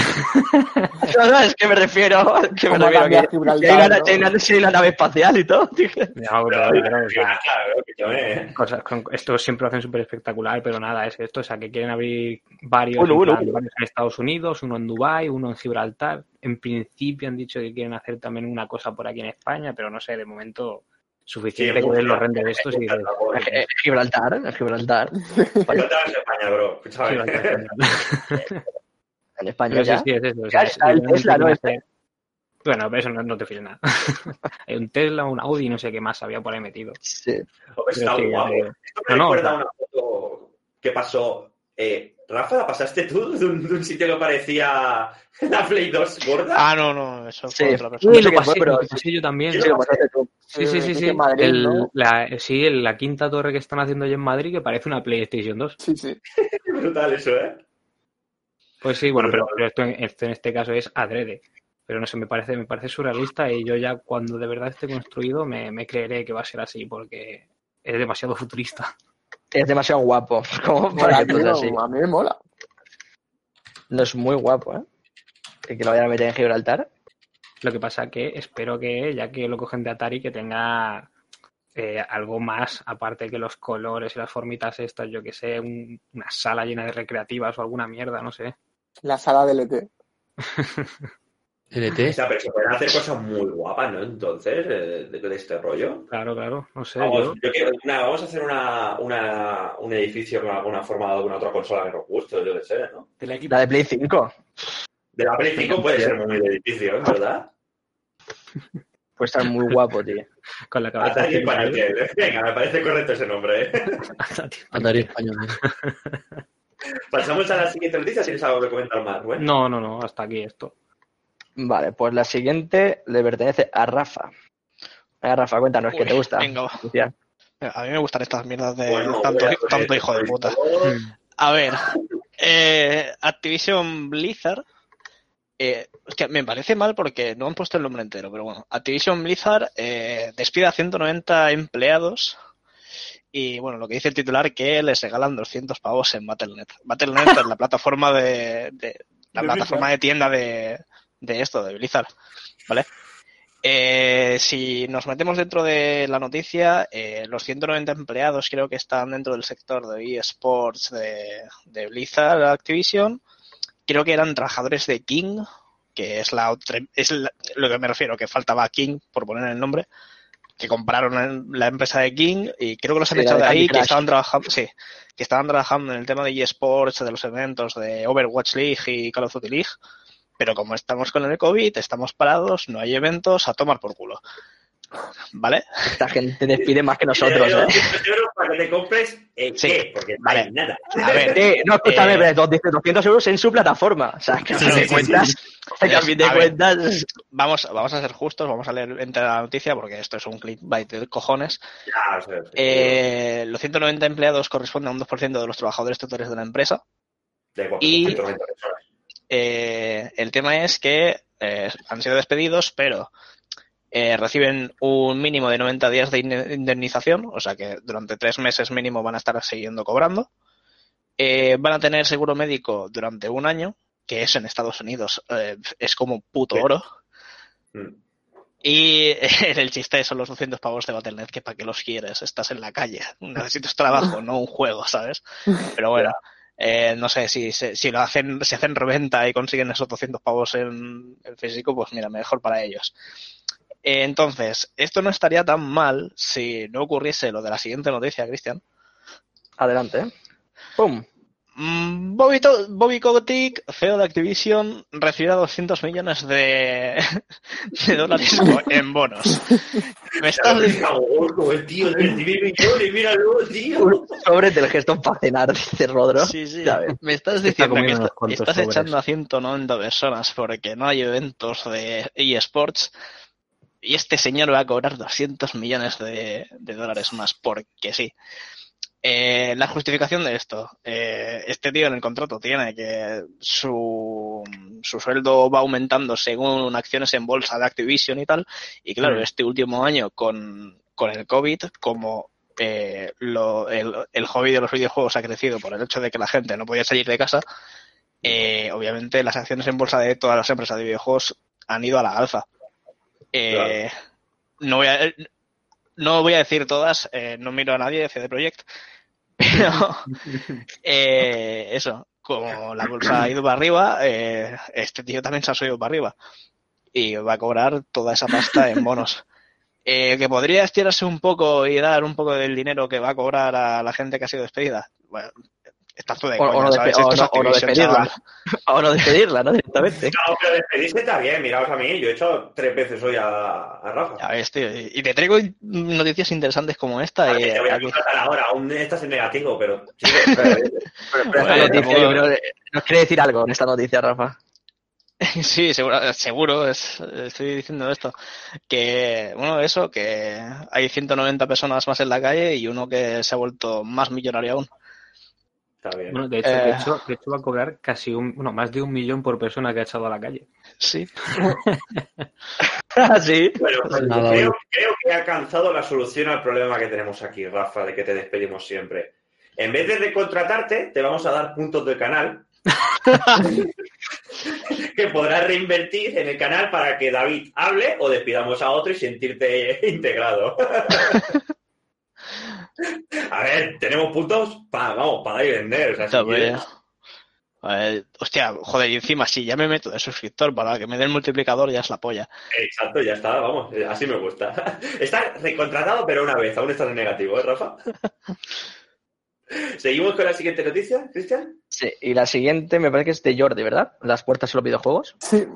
No, no, es que me refiero. Que me ¿Cómo refiero que, Gibraltar, que hay, una, no? hay una- hay una nave espacial y todo. No, pero, Pero, pero, o sea, claro, escúchame. cosas con- esto siempre lo hacen súper espectacular, pero nada, es esto, o sea, que quieren abrir varios, Uno, en, uno, plan, uno. varios en Estados Unidos, uno en Dubái, uno en Gibraltar. En principio han dicho que quieren hacer también una cosa por aquí en España, pero no sé, de momento suficiente Sí, ven los renders estos y Eh, Gibraltar, Gibraltar. Estaba en España, bro. Gibraltar. En España Pero sí, ya. sí, es eso. o Ya sea, está el Tesla, ¿no? hacer- Bueno, pero eso no, no te fíes nada. Hay un Tesla, un Audi, no sé qué más había por ahí metido. Sí. Está ya guapo. Esto me No, no, recuerda o a una foto que pasó. Eh, Rafa, ¿la pasaste tú de un, de un sitio que parecía la Play 2 gorda? Ah, no, no, eso fue Sí. otra persona. Sí, lo pasé, pero- lo pasé yo también. Sí, lo pasaste tú. Sí, sí, sí, sí. en Madrid, El- ¿no? la, sí, el- la quinta torre que están haciendo allí en Madrid que parece una PlayStation 2. Sí, sí. Qué brutal eso, ¿eh? Pues sí, bueno, pero, pero esto, en, esto en este caso es adrede. Pero no sé, me parece, me parece surrealista y yo ya cuando de verdad esté construido me, me creeré que va a ser así porque es demasiado futurista. Es demasiado guapo. Como para que así. a mí me mola. No es muy guapo, ¿eh? Y que lo vayan a meter en Gibraltar. Lo que pasa que espero que, ya que lo cogen de Atari, que tenga eh, algo más, aparte que los colores y las formitas estas, yo que sé, un- una sala llena de recreativas o alguna mierda, no sé. La sala de LT. O LT. sea, pero se pueden hacer cosas muy guapas, ¿no? Entonces, eh, de, de este rollo. Claro, claro, no sé. Vamos, yo- yo quiero- una- vamos a hacer una, una- un edificio con alguna forma de alguna otra consola que nos guste, yo qué sé, ¿no? De la. La de Play 5. De la Play 5 puede ser muy de edificio, ¿eh? ¿verdad? Puede estar muy guapo, tío. con la cabeza. Atari. Español. Venga, me parece correcto ese nombre. ¿eh? Atari. Español. ¿eh? Pasamos a la siguiente noticia, si tienes algo que comentar más, güey. No, no, no, hasta aquí esto. Vale, pues la siguiente le pertenece a Rafa. Venga, Rafa, cuéntanos, ¿qué Uy, te gusta? venga? A mí me gustan estas mierdas de Bueno, tanto, hijo de puta. esto. A ver, eh, Activision Blizzard. eh, es que me parece mal porque no han puesto el nombre entero, pero bueno. Activision Blizzard eh, despide a 190 empleados. Y bueno, lo que dice el titular que les regalan 200 pavos en Battle.net. Battle.net es la plataforma de, de- la De plataforma de tienda de, de esto, de Blizzard. ¿Vale? Eh, si nos metemos dentro de la noticia, eh, los 190 empleados creo que están dentro del sector de eSports de, de Blizzard Activision. Creo que eran trabajadores de King, que es la otra, es la- lo que me refiero, que faltaba King, por poner el nombre, que compraron en la empresa de King y creo que los han echado de ahí, que estaban trabajando, sí, que estaban trabajando en el tema de eSports, de los eventos de Overwatch League y Call of Duty League. Pero como estamos con el COVID, estamos parados, no hay eventos, a tomar por culo. ¿Vale? Esta gente despide más que nosotros, ¿eh? 200 euros para que te compres el Sí, qué, porque no vale. hay nada. A ver, no, escúchame, Eh, pero dos- dice 200 euros en su plataforma. O sea, que a fin Sí, de sí, cuentas, que a fin de A ver. cuentas, vamos, vamos a ser justos, vamos a leer entre la noticia porque esto es un clickbait de cojones. Ya, o sea, Eh, los 190 empleados corresponden a un 2% de los trabajadores tutores de la empresa. de y- 490 personas. Eh, el tema es que eh, han sido despedidos, pero eh, reciben un mínimo de 90 días de inde- indemnización, o sea que durante tres meses mínimo van a estar siguiendo cobrando. Eh, van a tener seguro médico durante un año, que es en Estados Unidos, eh, es como puto oro. Mm. Y el chiste son los 200 pavos de Battle.net, que para qué los quieres, estás en la calle, necesitas trabajo, no un juego, ¿sabes? Pero bueno, eh, no sé, si, si, lo hacen, si hacen reventa y consiguen esos 200 pavos en, físico, pues mira, mejor para ellos. Eh, entonces, esto no estaría tan mal si no ocurriese lo de la siguiente noticia, Cristian. adelante. ¡Pum! Mm, Bobby, To- Bobby Kotick, CEO de Activision, recibirá 200 millones de, de dólares en bonos. Me estás diciendo... el tío TV millones, míralo, tío. Un sobre del gesto para cenar, dice Rodro. Sí, sí. Me estás Está diciendo que está- estás sobres. echando a 190 personas porque no hay eventos de eSports y este señor va a cobrar 200 millones de, de dólares más porque sí. Eh, la justificación de esto. eh, este tío en el contrato tiene que su, su sueldo va aumentando según acciones en bolsa de Activision y tal. Y claro, Mm. este último año con, con el COVID, como eh, lo- el, el hobby de los videojuegos ha crecido por el hecho de que la gente no podía salir de casa, eh, obviamente las acciones en bolsa de todas las empresas de videojuegos han ido a la alza. Eh, no, voy a, no voy a decir todas, eh, no miro a nadie de CD Projekt, pero eh, eso, como la bolsa ha ido para arriba, eh, este tío también se ha subido para arriba y va a cobrar toda esa pasta en bonos. Eh, que podría estirarse un poco y dar un poco del dinero que va a cobrar a la gente que ha sido despedida. Bueno, está todo de O- coña, no ¿sabes? despe- o Esto es no- o no Activision, despedirla. chaval. O no despedirla, ¿no? Directamente. No, pero despedirse está bien, miraos a mí, yo he hecho tres veces hoy a, a Rafa. Ya ves, tío. Y te traigo noticias interesantes como esta. Vale, y te voy a contratar ahora, aún estás en negativo, pero... Bueno, noticia, nos quiere decir algo en esta noticia, Rafa. Sí, seguro, seguro es, estoy diciendo esto. Que, bueno, eso, que hay 190 personas más en la calle y uno que se ha vuelto más millonario aún. Está bien. Bueno, de hecho, de, Eh. hecho, de hecho va a cobrar casi un, bueno, más de un millón por persona que ha echado a la calle. Sí. sí. Bueno, pues Nada, creo, bueno. creo que he alcanzado la solución al problema que tenemos aquí, Rafa, de que te despedimos siempre. En vez de recontratarte, te vamos a dar puntos del canal que podrás reinvertir en el canal para que David hable o despidamos a otro y sentirte integrado. a ver, tenemos puntos para, vamos, para dar y vender. O sea, si quieres- A ver, hostia, joder, y encima si ya me meto de suscriptor para que me dé el multiplicador, ya es la polla. Exacto, ya está, vamos, eh, así me gusta. Está recontratado, pero una vez, aún estás en negativo, ¿eh, Rafa? ¿Seguimos con la siguiente noticia, Cristian? Sí, y la siguiente me parece que es de Jordi, ¿verdad? Las puertas en los videojuegos. Sí,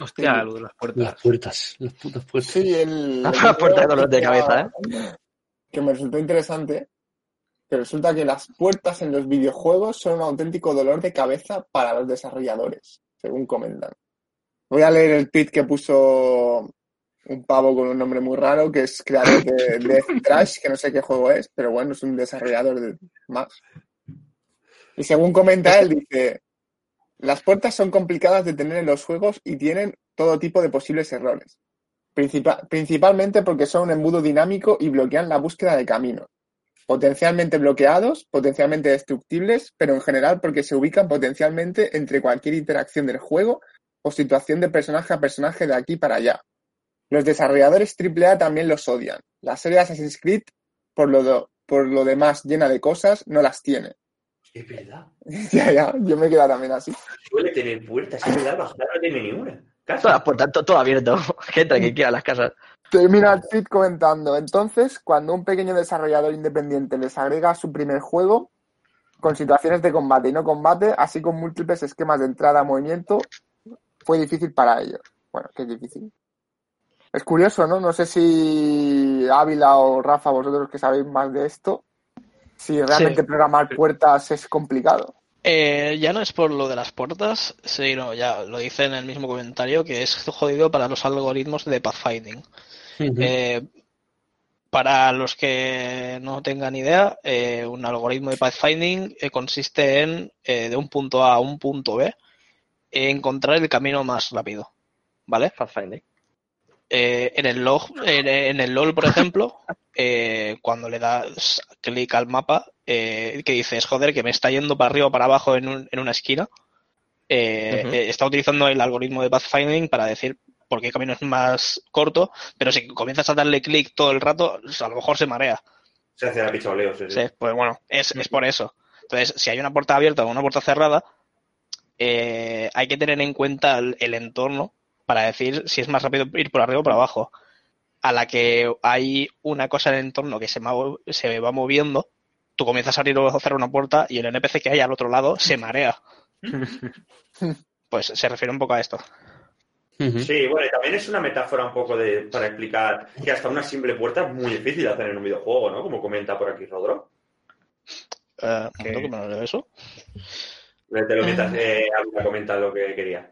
Hostia, lo de las puertas. Las puertas, las putas puertas. sí, el. La puerta de dolor de cabeza, ¿eh? Que me resultó interesante. Que resulta que las puertas en los videojuegos son un auténtico dolor de cabeza para los desarrolladores, según comentan. Voy a leer el tweet que puso un pavo con un nombre muy raro, que es creador de Death Trash, que no sé qué juego es, pero bueno, es un desarrollador de más. Y según comenta él, dice, las puertas son complicadas de tener en los juegos y tienen todo tipo de posibles errores. Principal- principalmente porque son un embudo dinámico y bloquean la búsqueda de caminos. Potencialmente bloqueados, potencialmente destructibles, pero en general porque se ubican potencialmente entre cualquier interacción del juego o situación de personaje a personaje de aquí para allá. Los desarrolladores AAA también los odian. La serie Assassin's Creed, por lo, do- por lo demás llena de cosas, no las tiene. Es verdad. ya, ya, yo me quedo también así. Suele tener puertas, es verdad, bajar no tiene ninguna. Todas las puertas, todo abierto. Que entra quien quiera a las casas. Termina el tweet comentando, entonces, cuando un pequeño desarrollador independiente les agrega su primer juego, con situaciones de combate y no combate, así con múltiples esquemas de entrada a movimiento, fue difícil para ellos. Bueno, qué difícil. Es curioso, ¿no? No sé si Ávila o Rafa, vosotros que sabéis más de esto, si realmente Sí. programar puertas es complicado. Eh, ya no es por lo de las puertas, sino ya lo dice en el mismo comentario que es jodido para los algoritmos de pathfinding. Eh, para los que no tengan idea, eh, un algoritmo de pathfinding eh, consiste en, eh, de un punto A a un punto B, encontrar el camino más rápido. ¿Vale? Pathfinding. Eh, en el log, en, en el LOL, por ejemplo, eh, cuando le das clic al mapa, eh, que dices, joder, que me está yendo para arriba o para abajo en, un- en una esquina, eh, eh, está utilizando el algoritmo de pathfinding para decir por qué camino es más corto, pero si comienzas a darle clic todo el rato, a lo mejor se marea. Se hace la picholeo, sí, sí. Sí, pues bueno, es, es por eso. Entonces, si hay una puerta abierta o una puerta cerrada, eh, hay que tener en cuenta el, el entorno para decir si es más rápido ir por arriba o por abajo. A la que hay una cosa en el entorno que se, se va moviendo, tú comienzas a abrir o cerrar una puerta y el NPC que hay al otro lado se marea. Pues se refiere un poco a esto. Sí, bueno, y también es una metáfora un poco de para explicar que hasta una simple puerta es muy difícil de hacer en un videojuego, ¿no? Como comenta por aquí Rodro. Momento que me lo leo eso. Te lo mientras eh, comenta lo que quería.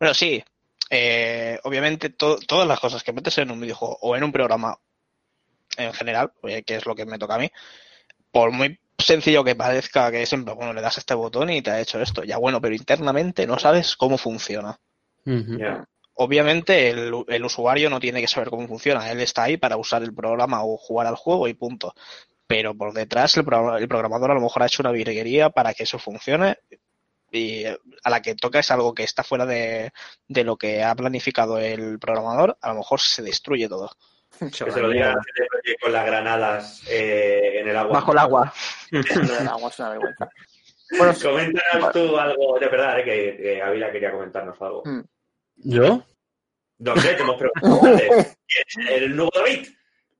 Bueno, sí. Eh, obviamente to- todas las cosas que metes en un videojuego o en un programa en general, eh, que es lo que me toca a mí, por muy sencillo que parezca que siempre, bueno, le das a este botón y te ha hecho esto, ya bueno, pero internamente no sabes cómo funciona. Obviamente el, el usuario no tiene que saber cómo funciona, él está ahí para usar el programa o jugar al juego y punto. Pero por detrás el, pro- el programador a lo mejor ha hecho una virguería para que eso funcione y eh, a la que toca es algo que está fuera de, de lo que ha planificado el programador, a lo mejor se destruye todo. Que se lo diga con las granadas eh, en el agua. Bajo el agua. El agua es una vergüenza. Bueno, Coméntanos tú algo, de verdad, eh, que, que Ávila quería comentarnos algo. Mm. ¿Yo? No sé, te hemos preguntado antes. ¿Quién es ¿El nuevo David?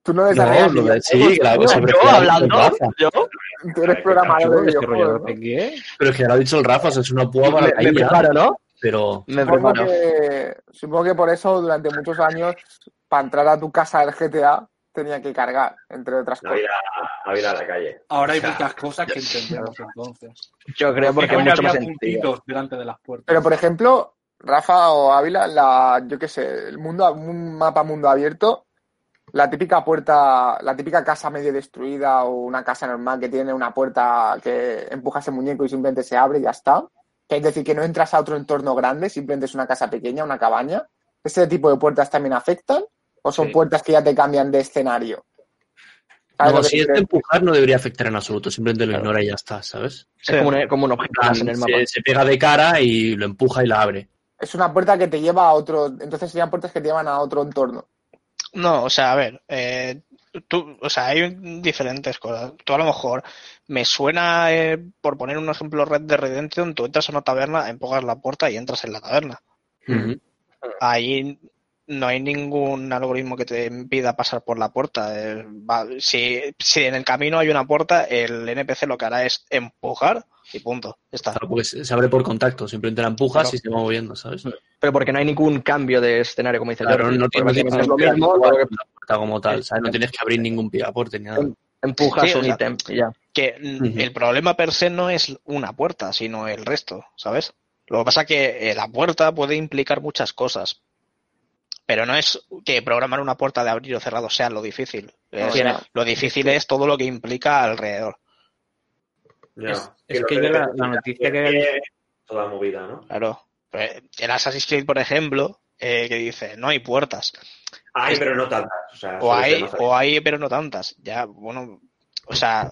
Tú no No, desarrollas lo de- videojuegos, sí, claro, sobre Yo todo hablando, Rafa. yo Tú eres programador de ¿Desarrollador videojuegos. de ¿no? Pero es que ya lo ha dicho el Rafa, o sea, es una púa para me, me preparo, ¿no? pero Me Supongo preparo. que, supongo que por eso durante muchos años, para entrar a tu casa del GTA, tenía que cargar, entre otras cosas. Ávila, Ávila a la calle. Ahora hay O sea, muchas cosas que entendemos entonces. Yo creo porque es Coño, mucho más puntitos delante de las puertas. Pero, por ejemplo, Rafa o Ávila, la, yo qué sé, el mundo, un mapa mundo abierto, La típica puerta, la típica casa medio destruida o una casa normal que tiene una puerta que empujas el muñeco y simplemente se abre y ya está. Que Es decir, que no entras a otro entorno grande, simplemente es una casa pequeña, una cabaña. ¿Ese tipo de puertas también afectan? ¿O son Sí. puertas que ya te cambian de escenario? ¿Sabes No, si es de empujar no debería afectar en absoluto, simplemente lo Claro. ignora y ya está, ¿sabes? Es como un, como un objeto en el mapa. Se, se pega de cara y lo empuja y la abre. Es una puerta que te lleva a otro. Entonces serían puertas que te llevan a otro entorno. No, o sea, a ver, eh, tú, o sea, hay diferentes cosas. Tú a lo mejor me suena, eh, por poner un ejemplo, Red de Redemption, tú entras a una taberna, empujas la puerta y entras en la taberna. Ahí no hay ningún algoritmo que te impida pasar por la puerta. Eh, va- si, si en el camino hay una puerta, el NPC lo que hará es empujar y punto. Está. Claro, porque se abre por contacto, simplemente la empujas Claro. y se va moviendo, ¿sabes? Pero porque no hay ningún cambio de escenario, como dice Claro, Jordi. no, tienes- no tienes es lo que puerta como tal, ¿sabes? No tienes que abrir ningún picaporte ni nada. empujas Sí, o un sea, ítem y ya. Que el problema per se no es una puerta, sino el resto, ¿sabes? Lo que pasa que eh, la puerta puede implicar muchas cosas. Pero no es que programar una puerta de abrir o cerrado sea lo difícil. Es- no. Lo difícil es todo lo que implica alrededor. No, Es- que yo la- noticia que- que- Toda movida, ¿no? Claro. Pues, El Assassin's Creed, por ejemplo, eh, que dice, no hay puertas. Hay, Es- pero no tantas. O, sea, hay, o hay, pero no tantas. Ya, bueno, o sea,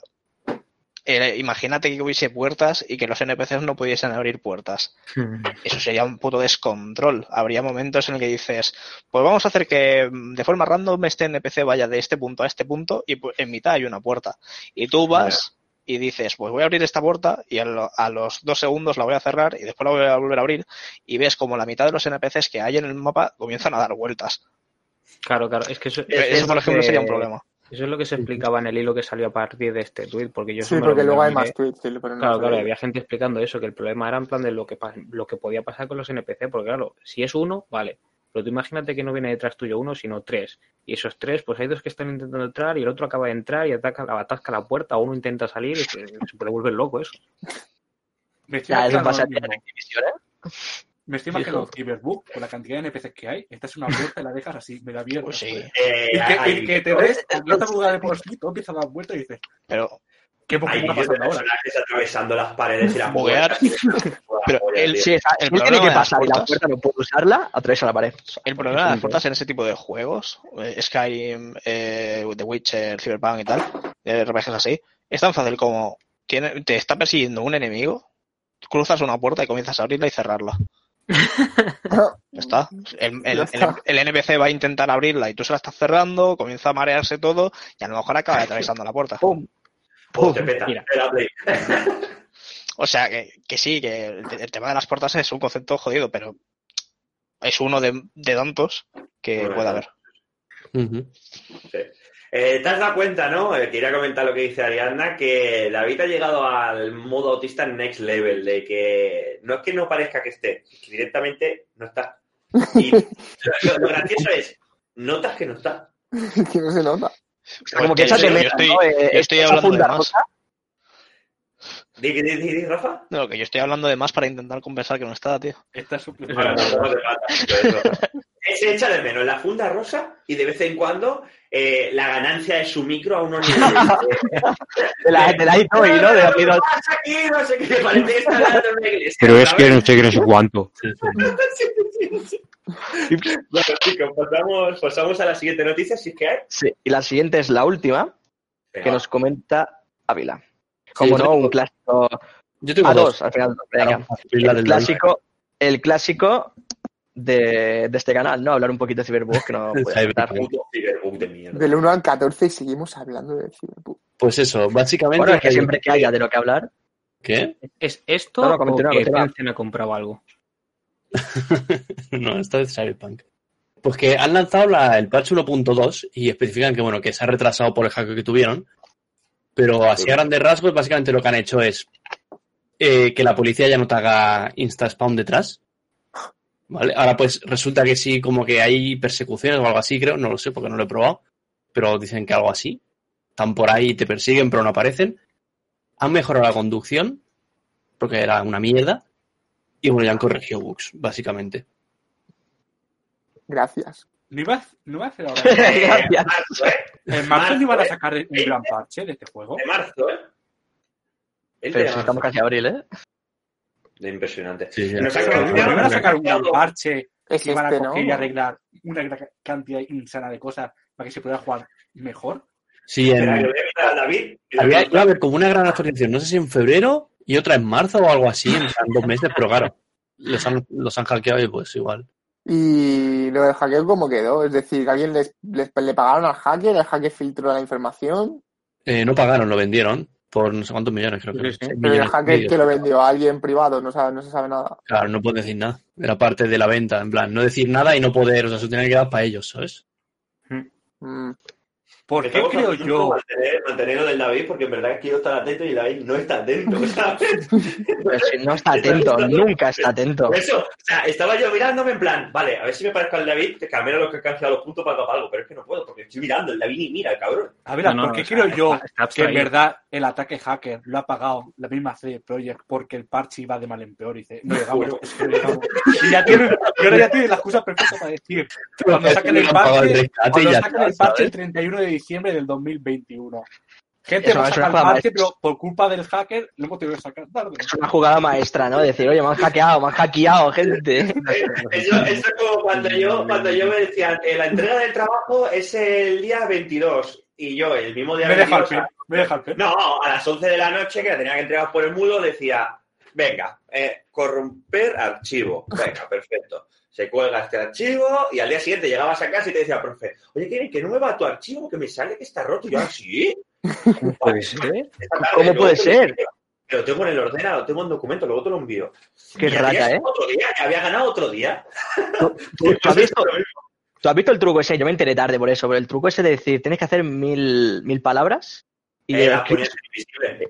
eh, imagínate que hubiese puertas y que los NPCs no pudiesen abrir puertas. Eso sería un puto descontrol. Habría momentos en el que dices, pues vamos a hacer que mm, de forma random este NPC vaya de este punto a este punto y pu- en mitad hay una puerta. Y tú vas y dices, pues voy a abrir esta puerta y a, lo- a los dos segundos la voy a cerrar y después la voy a volver a abrir y ves como la mitad de los NPCs que hay en el mapa comienzan a dar vueltas. Claro, claro, es que eso, Eso, por ejemplo, que- sería un problema. Eso es lo que se explicaba en el hilo que salió a partir de este tweet, porque yo Sí, porque luego hay más tweets. sí, pero no Claro, claro, había gente explicando eso, que el problema era en plan de lo que, lo que podía pasar con los NPC, porque claro, si es uno, vale, pero tú imagínate que no viene detrás tuyo uno, sino tres, y esos tres, pues hay dos que están intentando entrar y el otro acaba de entrar y ataca, atasca la puerta, o uno intenta salir y se, se puede volver loco eso. Me estoy Ya, eso imaginando pasa en. Activision, ¿eh? Me estoy imaginando Cyberbook con la cantidad de NPCs que hay. Esta es una puerta y la dejas así, me da abierta. Pues sí. Eh, Y que, y te ves, abierta lugar de por sí, todo empieza a dar vuelta y dices, Pero ¿qué poco hay de ahora? personajes atravesando las paredes y las puertas. Pero tío. Sí, El no tiene problema que pasar y la puerta no puede usarla, atraviesa la pared. El problema de las puertas en ese tipo de juegos, eh, Skyrim, eh, The Witcher, Cyberpunk y tal, RPGs así, es tan fácil como tiene, te está persiguiendo un enemigo, cruzas una puerta y comienzas a abrirla y cerrarla. Ya está. El, el- Ya está. el- el NPC va a intentar abrirla y tú se la estás cerrando, comienza a marearse todo y a lo mejor acaba atravesando la puerta. ¡Pum! Te peta. Mira. Te la play. O sea, que, que sí, que el, el tema de las puertas es un concepto jodido, pero es uno de, de tantos que Bueno, puede haber. Sí. Eh, ¿Te has dado cuenta, no? Eh, quería comentar lo que dice Ariadna, que David ha llegado al modo autista next level, de que no es que no parezca que esté, es que directamente no está. Y lo, lo gracioso es, notas que no está. que no se nota. Como que Pues échate yo meta, estoy- ¿no? Eh, yo estoy esa hablando de más. ¿Di, di, di, di, Rafa? No, que yo estoy hablando de más para intentar compensar que no está, tío. Esta es su Bueno, no, no te mata, pero eso. Se echa de menos la funda rosa y de vez en cuando eh, la ganancia de su micro a unos niveles. de la, de la iToy, ¿no? De la ¿Qué Lidl. pasa aquí? No sé qué, parece que está hablando una iglesia. Pero es que no sé qué, no sé cuánto. Bueno, chicos, pasamos, pasamos a la siguiente noticia, si es que hay. Sí, y la siguiente es la última, que nos comenta Ávila. Como no, tengo- un clásico. Yo tengo A dos. dos, al final. Venga. El clásico, el clásico de, de este canal, ¿no? Hablar un poquito de Cyberbug, que no puede Cyberbug de mierda. Del 1 al 14 y seguimos hablando de Cyberpunk. Pues eso, básicamente. Bueno, es que siempre que haya de lo que hablar, ¿Qué? ¿Es esto No, no, o que ha comprado algo? no, esta es Cyberpunk. Pues que han lanzado la- el patch 1.2 y especifican que bueno, que se ha retrasado por el hack que tuvieron. Pero así a grandes rasgos, básicamente lo que han hecho es eh, que la policía ya no te haga insta-spawn detrás. ¿Vale? Ahora pues resulta que sí, como que hay persecuciones o algo así, creo, no lo sé porque no lo he probado, pero dicen que algo así. Están por ahí, te persiguen, pero no aparecen. Han mejorado la conducción, porque era una mierda. Y bueno, ya han corregido bugs, básicamente. Gracias. No iba, a- no iba a hacer ahora. Eh, Gracias. marzo, ¿eh? En marzo no iban a ¿eh? sacar un gran parche de este juego. De marzo, ¿eh? El de Pero si marzo. estamos casi a abril, ¿eh? Impresionante. Sí, sí. Ha No iban a sacar un gran parche Es que iban a este, ¿no? coger y arreglar una gran cantidad insana de cosas para que se pudiera jugar mejor. Sí, en- David. había, iba a haber como una gran actualización, no sé si en febrero y otra en marzo o algo así, en dos meses, pero claro, los han, los han hackeado y pues igual. Y lo del hackeo, ¿cómo quedó? Es decir, que alguien les, les- le pagaron al hacker, el hacker filtró la información, Eh, no pagaron, lo vendieron por no sé cuántos millones, creo que. Sí, pero el hacker que lo vendió a alguien privado, no, sabe, no se sabe nada. Claro, no pueden decir nada. Era parte de la venta, en plan, no decir nada y no poder, o sea, eso tiene que quedar para ellos, ¿sabes? Mm. ¿Por qué Estamos creo yo? Mantener, mantener lo del David, porque en verdad quiero estar atento y David no está atento, ¿sabes? Si no está atento, nunca está atento. Eso, o sea, estaba yo mirándome en plan, vale, a ver si me parezco al David, que al menos los que han canjeado los puntos para algo, pero es que no puedo, porque estoy mirando, el David ni mira, el cabrón. A ver, No, no, ¿por qué o sea, creo yo está- está que en verdad el ataque hacker lo ha pagado la misma CD Projekt porque el parche iba de mal en peor? Y dice, no llegamos, es que no llegamos. Y, ya tiene, y ahora ya tiene la excusa perfecta para decir, cuando saquen el el parche, cuando está, el parche el ¿sabes? 31 de diciembre del 2021. Gente, Eso pero por culpa del hacker lo hemos tenido que sacar tarde. Es una jugada maestra, ¿no? Decir, oye, me han hackeado, me han hackeado, gente. Eso, eso es como cuando yo, cuando yo me decían, eh, la entrega del trabajo es el día 22, y yo el mismo día Me deja el 22, pie, me deja el. No, a las 11 de la noche, que la tenía que entregar por el mudo, decía, venga, eh, corromper archivo. Venga, perfecto. Se cuelga este archivo y al día siguiente llegabas a casa y te decía, profe, oye, Kevin, que no me va tu archivo, que me sale que está roto. Y yo, "Ah, sí. puede ser? ¿Cómo puede ser? Lo tengo en el ordenador, lo tengo en documento, luego te lo envío. Qué rata, ¿eh? Otro día, que había ganado otro día. ¿Tú, tú has visto, tú has visto el truco ese? Yo me enteré tarde por eso, pero el truco ese de decir, tienes que hacer mil, mil palabras y Eh, escribes,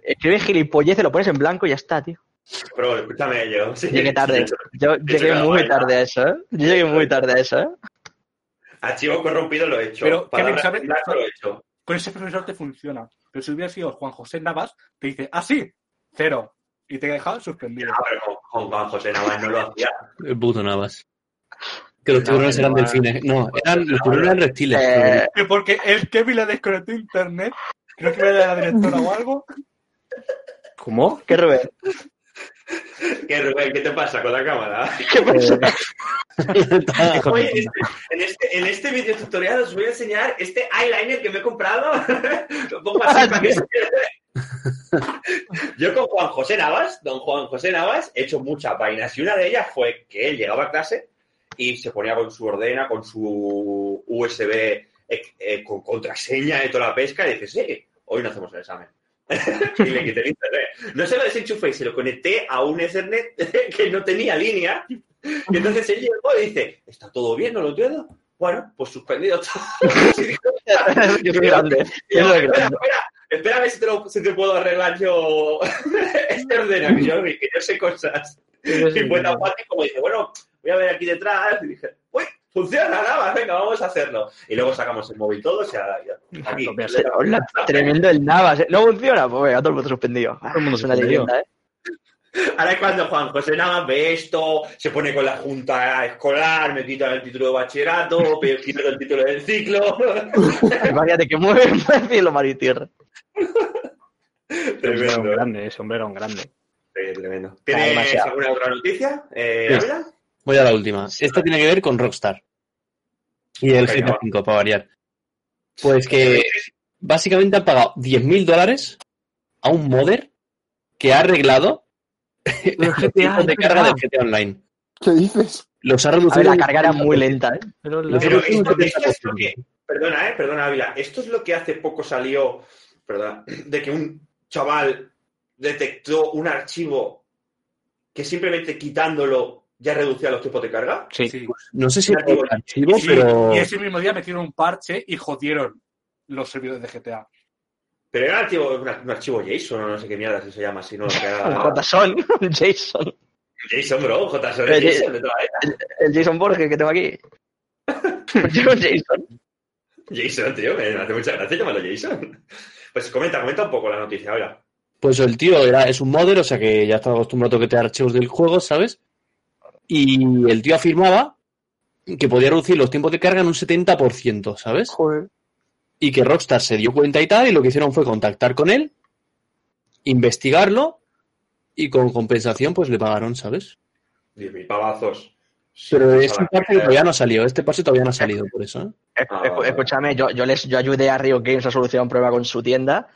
escribes gilipolleces, lo pones en blanco y ya está, tío. Pero escúchame, yo. sí, Llegué tarde. Yo llegué muy vaina. tarde a eso, ¿eh? Yo llegué muy tarde a eso, ¿eh? Archivo corrompido lo he hecho. Pero, lo he hecho. Con ese profesor te funciona. Pero si hubiera sido Juan José Navas, te dice, ah, sí, cero. Y te deja suspendido. Ah, pero con, Juan José Navas no lo hacía. El puto Navas. Que los tiburones eran delfines. No, eran, los tiburones eran reptiles. Eh, Que porque el Kevin le desconectó internet, creo que era la directora o algo. ¿Cómo? ¿Qué Rubén? ¿Qué, Rubén? ¿Qué te pasa con la cámara? ¿Qué pasa? De Oye, este- en este, en este video tutorial os voy a enseñar este eyeliner que me he comprado. lo pongo así para que se Yo con Juan José Navas, don Juan José Navas, he hecho muchas vainas y una de ellas fue que él llegaba a clase y se ponía con su ordena, con su USB eh, eh, con contraseña y toda la pesca y dice, sí, hoy no hacemos el examen. y le quité el internet. No se lo desenchufé y se lo conecté a un Ethernet que no tenía línea. Y entonces él llegó y dice, ¿está todo bien? ¿No lo entiendo? Bueno, pues suspendido todo. Yo soy grande. Y yo, Yo soy espera, grande. espera, espera a ver si te, lo, si te puedo arreglar yo este ordenador, que yo, sé cosas. Y fue tan fácil como dice, bueno, voy a ver aquí detrás. Y dije, funciona nada más, venga, vamos a hacerlo. Y luego sacamos el móvil todo, o sea, ya, aquí. Hola, tremendo el Navas. ¿eh? No funciona, pues venga, todo el mundo suspendido. Todo el mundo es una suspendido. leyenda, ¿eh? Ahora es cuando Juan José Navas ve esto, se pone con la junta escolar, me quitan el título de bachillerato, me quitan el título del ciclo. Imagínate que mueve el cielo, mar y tierra. Era un tremendo. grande, ese hombre era un grande. Sí, tremendo. Ah, ¿Tienes alguna otra noticia? Eh, Sí. Voy a la última. Esta tiene que ver con Rockstar. Y el Venga, GTA va. 5, para variar. Pues que básicamente han pagado 10.000 dólares a un modder que ha arreglado los GTA, de carga verdad. del GTA Online. ¿Qué dices? Los ha A ver, reducido. la carga era muy lenta, ¿eh? Pero la- Los ha Pero reducido un esto- esto es lo 70%. que- Perdona, eh, perdona, Ávila. Esto es lo que hace poco salió, perdón, de que un chaval detectó un archivo que simplemente quitándolo ya reducía los tiempos de carga. Sí. Sí. No sé si archivo- el archivo, Sí, pero. Y ese mismo día metieron un parche y jodieron los servidores de GTA. Pero era un archivo, un, un archivo JSON o no sé qué mierda si se llama así, ¿no? Que era- J-Son, Jason. Jason, bro, JSON es Jason de toda la vida. El Jason Borges que tengo aquí. Yo, Jason. Jason, tío, me hace mucha gracia llamarlo Jason. Pues comenta, comenta un poco la noticia, ahora. Pues el tío era, es un modder, o sea que ya está acostumbrado a toquetear archivos del juego, ¿sabes? Y el tío afirmaba que podía reducir los tiempos de carga en un 70%, ¿sabes? Joder. Y que Rockstar se dio cuenta y tal, y lo que hicieron fue contactar con él, investigarlo, y con compensación pues le pagaron, ¿sabes? 10.000 pavazos. Pero Sí, este mierda. todavía no salió, este pase todavía no ha salido por eso, ¿eh? Escu- Ah, vale. Escúchame, yo, yo les yo ayudé a Rio Games a solucionar un problema con su tienda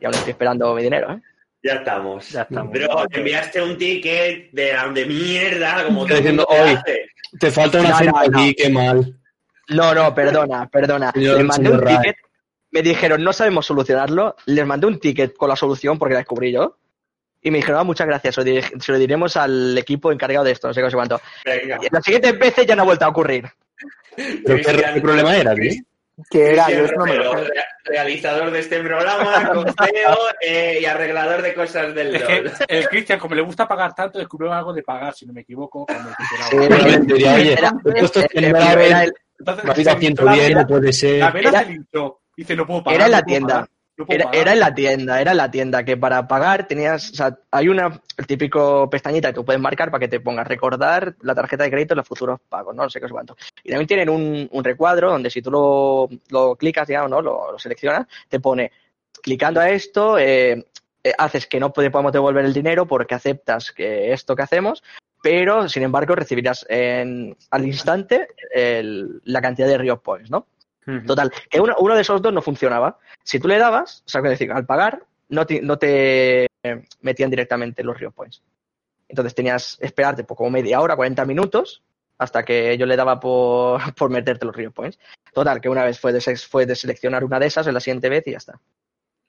y aún estoy esperando mi dinero, ¿eh? Ya estamos. Ya estamos. Pero enviaste un ticket de, de mierda, como el diciendo, te "Hoy". Te falta una No, cena no, aquí, qué mal. No, no, perdona, perdona. Señor- les mandé un Ray. ticket, me dijeron, no sabemos solucionarlo, les mandé un ticket con la solución porque la descubrí yo. Y me dijeron, ah, muchas gracias, se lo, dir- se lo diremos al equipo encargado de esto, no sé qué, no sé cuánto. Venga. Y las siguientes veces ya no ha vuelto a ocurrir. Pero qué, qué problema era, tío. Que era, yo no me lo realizador de este programa, eh, y arreglador de cosas del Es que el Cristian, como le gusta pagar tanto, descubrió algo de pagar, si no me equivoco, Entonces, la 110, vela, no puede ser. La vela Era- se linchó. Dice, no puedo pagar. Era en la tienda. Era, era en la tienda, era en la tienda, que para pagar tenías, o sea, hay una, el típico pestañita que tú puedes marcar para que te pongas recordar la tarjeta de crédito en los futuros pagos, ¿no? No sé qué sé cuánto. Y también tienen un, un recuadro donde si tú lo, lo clicas, digamos, ¿no? Lo, lo seleccionas, te pone, clicando a esto, eh, eh, haces que no te podamos devolver el dinero porque aceptas que esto que hacemos, pero sin embargo recibirás en, al instante el- la cantidad de Rio Points, ¿no? Total, que uno, uno de esos dos no funcionaba. Si tú le dabas, o sea, es decir, al pagar, no te, no te eh, metían directamente los Rio Points. Entonces tenías que esperarte por como media hora, 40 minutos, hasta que yo le daba por, por meterte los Rio Points. Total, que una vez fue de, fue de seleccionar una de esas en la siguiente vez y ya está.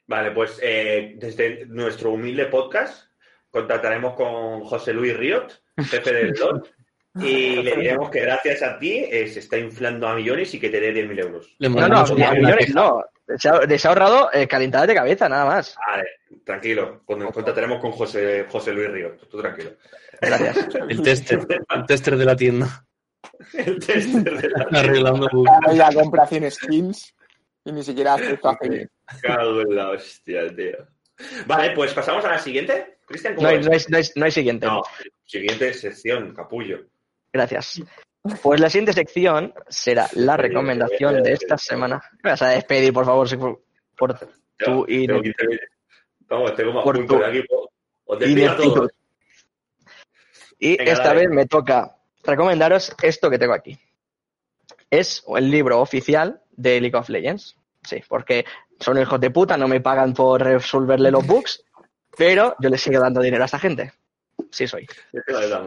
Vale, pues eh, desde nuestro humilde podcast contactaremos con José Luis Riot, jefe del LOL, y le diremos que gracias a ti eh, se está inflando a millones y que te dé 10.000 euros. Le No, no, a millones no. Les ha, les ha ahorrado eh, calentadas de cabeza, nada más. Vale, tranquilo, con- contactaremos con José, José Luis Riot, tú tranquilo. Gracias. El tester, el tester de la tienda. El tester de la Arreglando bugs. Ahora ya compra 100 skins y ni siquiera hace esto hace Cago en la hostia, tío. Vale, pues pasamos a la siguiente. Cristian, ¿cómo No no hay- no hay- no hay siguiente. No, siguiente sección, capullo. Gracias. Pues la siguiente sección será la recomendación de esta semana. Me vas a despedir, por favor, si- por, 15 minutos. Vamos, tengo más Por tu- aquí. pues, Os ineptitud. Y esta vez me toca recomendaros esto que tengo aquí. Es el libro oficial de League of Legends. Sí, porque son hijos de puta, no me pagan por resolverle los bugs, pero yo les sigo dando dinero a esta gente. Sí soy.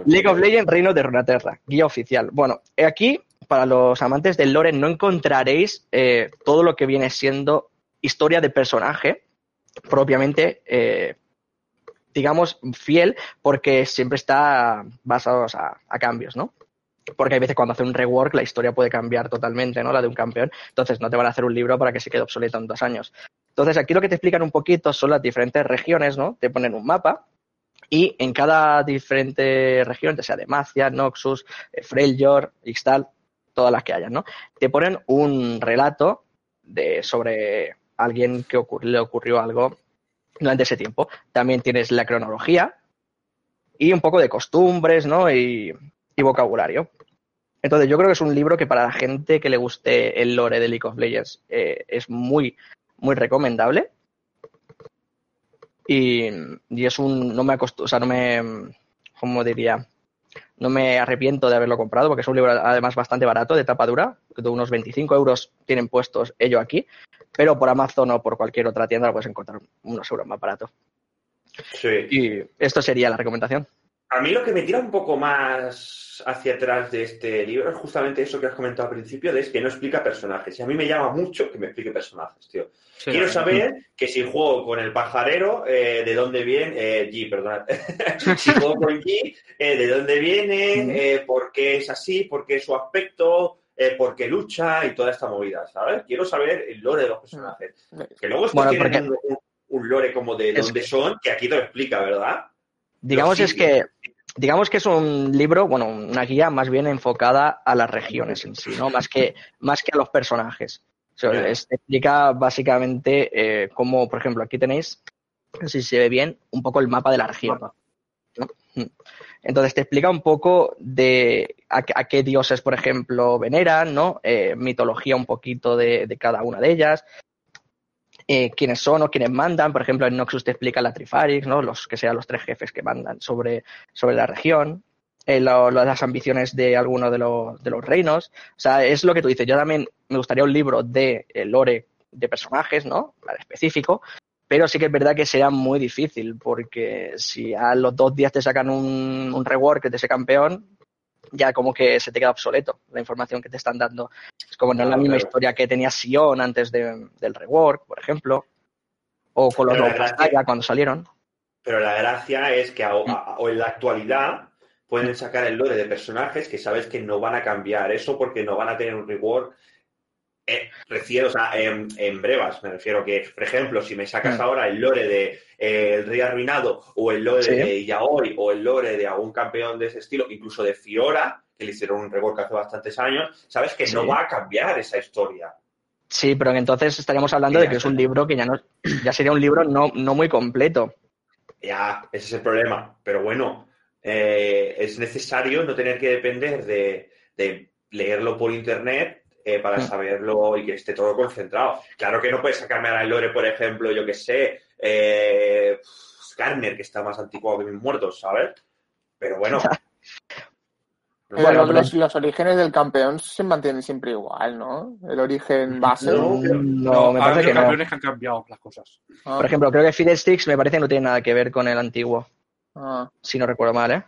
League of Legends, Reino de Runeterra, guía oficial. Bueno, aquí, para los amantes del lore, no encontraréis eh, todo lo que viene siendo historia de personaje, propiamente, eh, digamos, fiel, porque siempre está basado a, a cambios, ¿no? Porque hay veces cuando hace un rework la historia puede cambiar totalmente, ¿no? La de un campeón. Entonces no te van a hacer un libro para que se quede obsoleto en dos años. Entonces aquí lo que te explican un poquito son las diferentes regiones, ¿no? Te ponen un mapa y en cada diferente región, ya sea de Macia, Noxus, eh, Freljord, Ixtal, todas las que hayan, ¿no? Te ponen un relato de, sobre alguien que le ocurrió algo durante ese tiempo. También tienes la cronología y un poco de costumbres, ¿no? Y, y vocabulario. Entonces yo creo que es un libro que para la gente que le guste el lore de League of Legends eh, es muy, muy recomendable. Y, y es un, no me acostu- o sea, no me, ¿cómo diría? No me arrepiento de haberlo comprado porque es un libro además bastante barato, de tapa dura, de unos 25 euros tienen puestos ello aquí, pero por Amazon o por cualquier otra tienda lo puedes encontrar unos euros más barato. Sí. Y esto sería la recomendación. A mí lo que me tira un poco más hacia atrás de este libro es justamente eso que has comentado al principio, de es que no explica personajes. Y a mí me llama mucho que me explique personajes, tío. Sí, Quiero saber que si juego con el pajarero, eh, de dónde viene, eh, G, perdón. si juego con G, eh, de dónde viene, eh, por qué es así, por qué es su aspecto, por qué lucha y toda esta movida, ¿sabes? Quiero saber el lore de los personajes. Que luego Bueno, porque- un, un lore como de dónde son, que aquí te lo explica, ¿verdad? Digamos es que digamos que es un libro, bueno, una guía más bien enfocada a las regiones en sí, ¿no? Más que más que a los personajes. O sea, explica básicamente eh, cómo, por ejemplo, aquí tenéis, si se ve bien, un poco el mapa de la región. Mapa. Entonces te explica un poco de a, a qué dioses, por ejemplo, veneran, ¿no? Eh, mitología un poquito de, de cada una de ellas, eh, quiénes son o quiénes mandan. Por ejemplo, en Noxus te explica la Trifarix, ¿no? Los que sean los tres jefes que mandan sobre, sobre la región. Eh, lo- lo- las ambiciones de alguno de los, de los reinos. O sea, es lo que tú dices. Yo también me gustaría un libro de eh, lore de personajes, ¿no? Específico. Pero sí que es verdad que será muy difícil, porque si a los dos días te sacan un, un rework de ese campeón, ya como que se te queda obsoleto la información que te están dando. Es como no es la misma claro. historia que tenía Sion antes de- del rework, por ejemplo, o con los Pero la nuevos gracia- Saga cuando salieron. Pero la gracia es que Mm. a- o en la actualidad pueden sacar el lore de personajes que sabes que no van a cambiar eso porque no van a tener un reward. Eh, refiero, o sea, en, en brevas, me refiero que, por ejemplo, si me sacas Mm. ahora el lore de eh, El Rey Arruinado o el lore Sí. de Yaoi o el lore de algún campeón de ese estilo, incluso de Fiora, que le hicieron un rework hace bastantes años, sabes que no va a cambiar esa historia. Sí, pero entonces estaríamos hablando de que es un libro que ya no ya sería un libro no, no muy completo. Ya, ese es el problema. Pero bueno, eh, es necesario no tener que depender de, de leerlo por internet eh, para Mm. saberlo y que esté todo concentrado. Claro que no puedes sacarme a la lore, por ejemplo, yo que sé, eh, Skarner, que está más anticuado que mis muertos, ¿sabes? Pero bueno. Bueno, los, pero- los- los orígenes del campeón se mantienen siempre igual, ¿no? El origen base. No, No, me parece que no. campeones que han cambiado las cosas. Ah, Por ejemplo, creo que Fiddlesticks me parece que no tiene nada que ver con el antiguo, ah. si no recuerdo mal, ¿eh?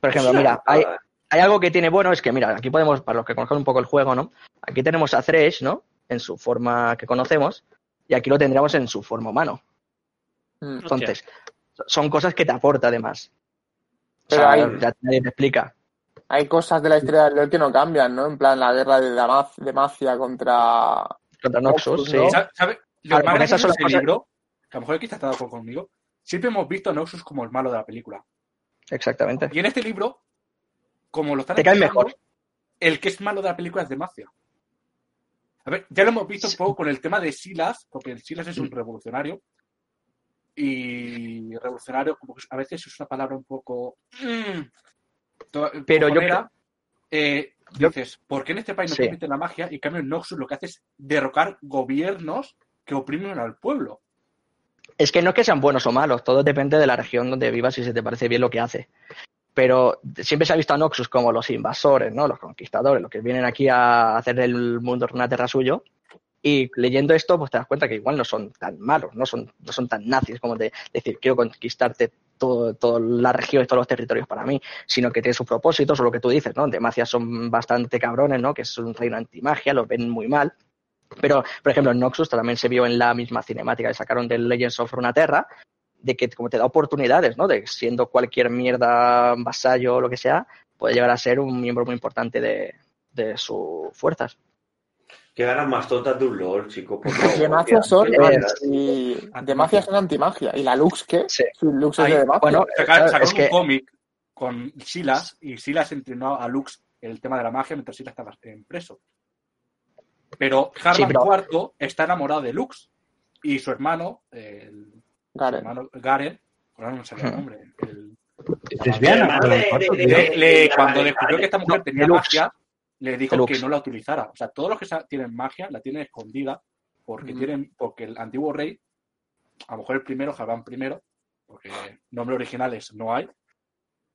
Por ejemplo, mira, hay. Hay algo que tiene bueno, es que mira, aquí podemos, para los que conozcan un poco el juego, ¿no? Aquí tenemos a Thresh, ¿no? En su forma que conocemos, y aquí lo tendríamos en su forma humano. Mm. Entonces, son cosas que te aporta además. O Pero sea, hay- ya nadie te explica. Hay cosas de la historia del LoL que no cambian, ¿no? En plan, la guerra de Damac- Demacia contra... Contra Noxus, Noxus, sí. ¿no? ¿Sabe? sabe? Lo Claro, más son de cosas- libro, que a lo mejor aquí está de acuerdo conmigo, siempre hemos visto a Noxus como el malo de la película. Exactamente. Y en este libro, como lo están Te cae mejor. el que es malo de la película es Demacia. A ver, ya lo hemos visto un poco con el tema de Silas, porque el Silas es un Mm. revolucionario. Y revolucionario, como que a veces es una palabra un poco. mm, Pero yo. Eh, dices, ¿por qué en este país no Sí. permiten la magia? Y en cambio en Noxus lo que hace es derrocar gobiernos que oprimen al pueblo. Es que no es que sean buenos o malos, todo depende de la región donde vivas y si te parece bien lo que hace. Pero siempre se ha visto a Noxus como los invasores, ¿no? Los conquistadores, los que vienen aquí a hacer el mundo una tierra suyo. Y leyendo esto, pues te das cuenta que igual no son tan malos, no son, no son tan nazis como de decir quiero conquistarte todo, toda la región y todos los territorios para mí, sino que tienen sus propósitos, o lo que tú dices, ¿no? Demacia son bastante cabrones, ¿no? Que es un reino antimagia, los ven muy mal. Pero, por ejemplo, en Noxus también se vio en la misma cinemática que sacaron de Legends of Runeterra, de que como te da oportunidades, ¿no? De siendo cualquier mierda vasallo o lo que sea, puede llegar a ser un miembro muy importante de, de sus fuerzas. Que ganas más tontas de un LOL, chico. Por favor, Demacia tía. son Qué eh, anti... Demacia son antimagia. ¿Y la Lux qué? Sí. Lux es Ahí, de Demacia. Bueno, Saca- sacaron es que- un cómic con Silas y Silas entrenó a Lux en el tema de la magia mientras Silas estaba en preso. Pero Harman pero- IV está enamorado de Lux y su hermano, el su Garen. hermano Garen, ahora no el Ujú. nombre, el- lesbiana. Cuando de- descubrió que esta mujer No, tenía magia, le dijo que no la utilizara. O sea, todos los que tienen magia la tienen escondida porque tienen, porque el antiguo rey, a lo mejor el primero, Jarván primero, porque nombre originales no hay,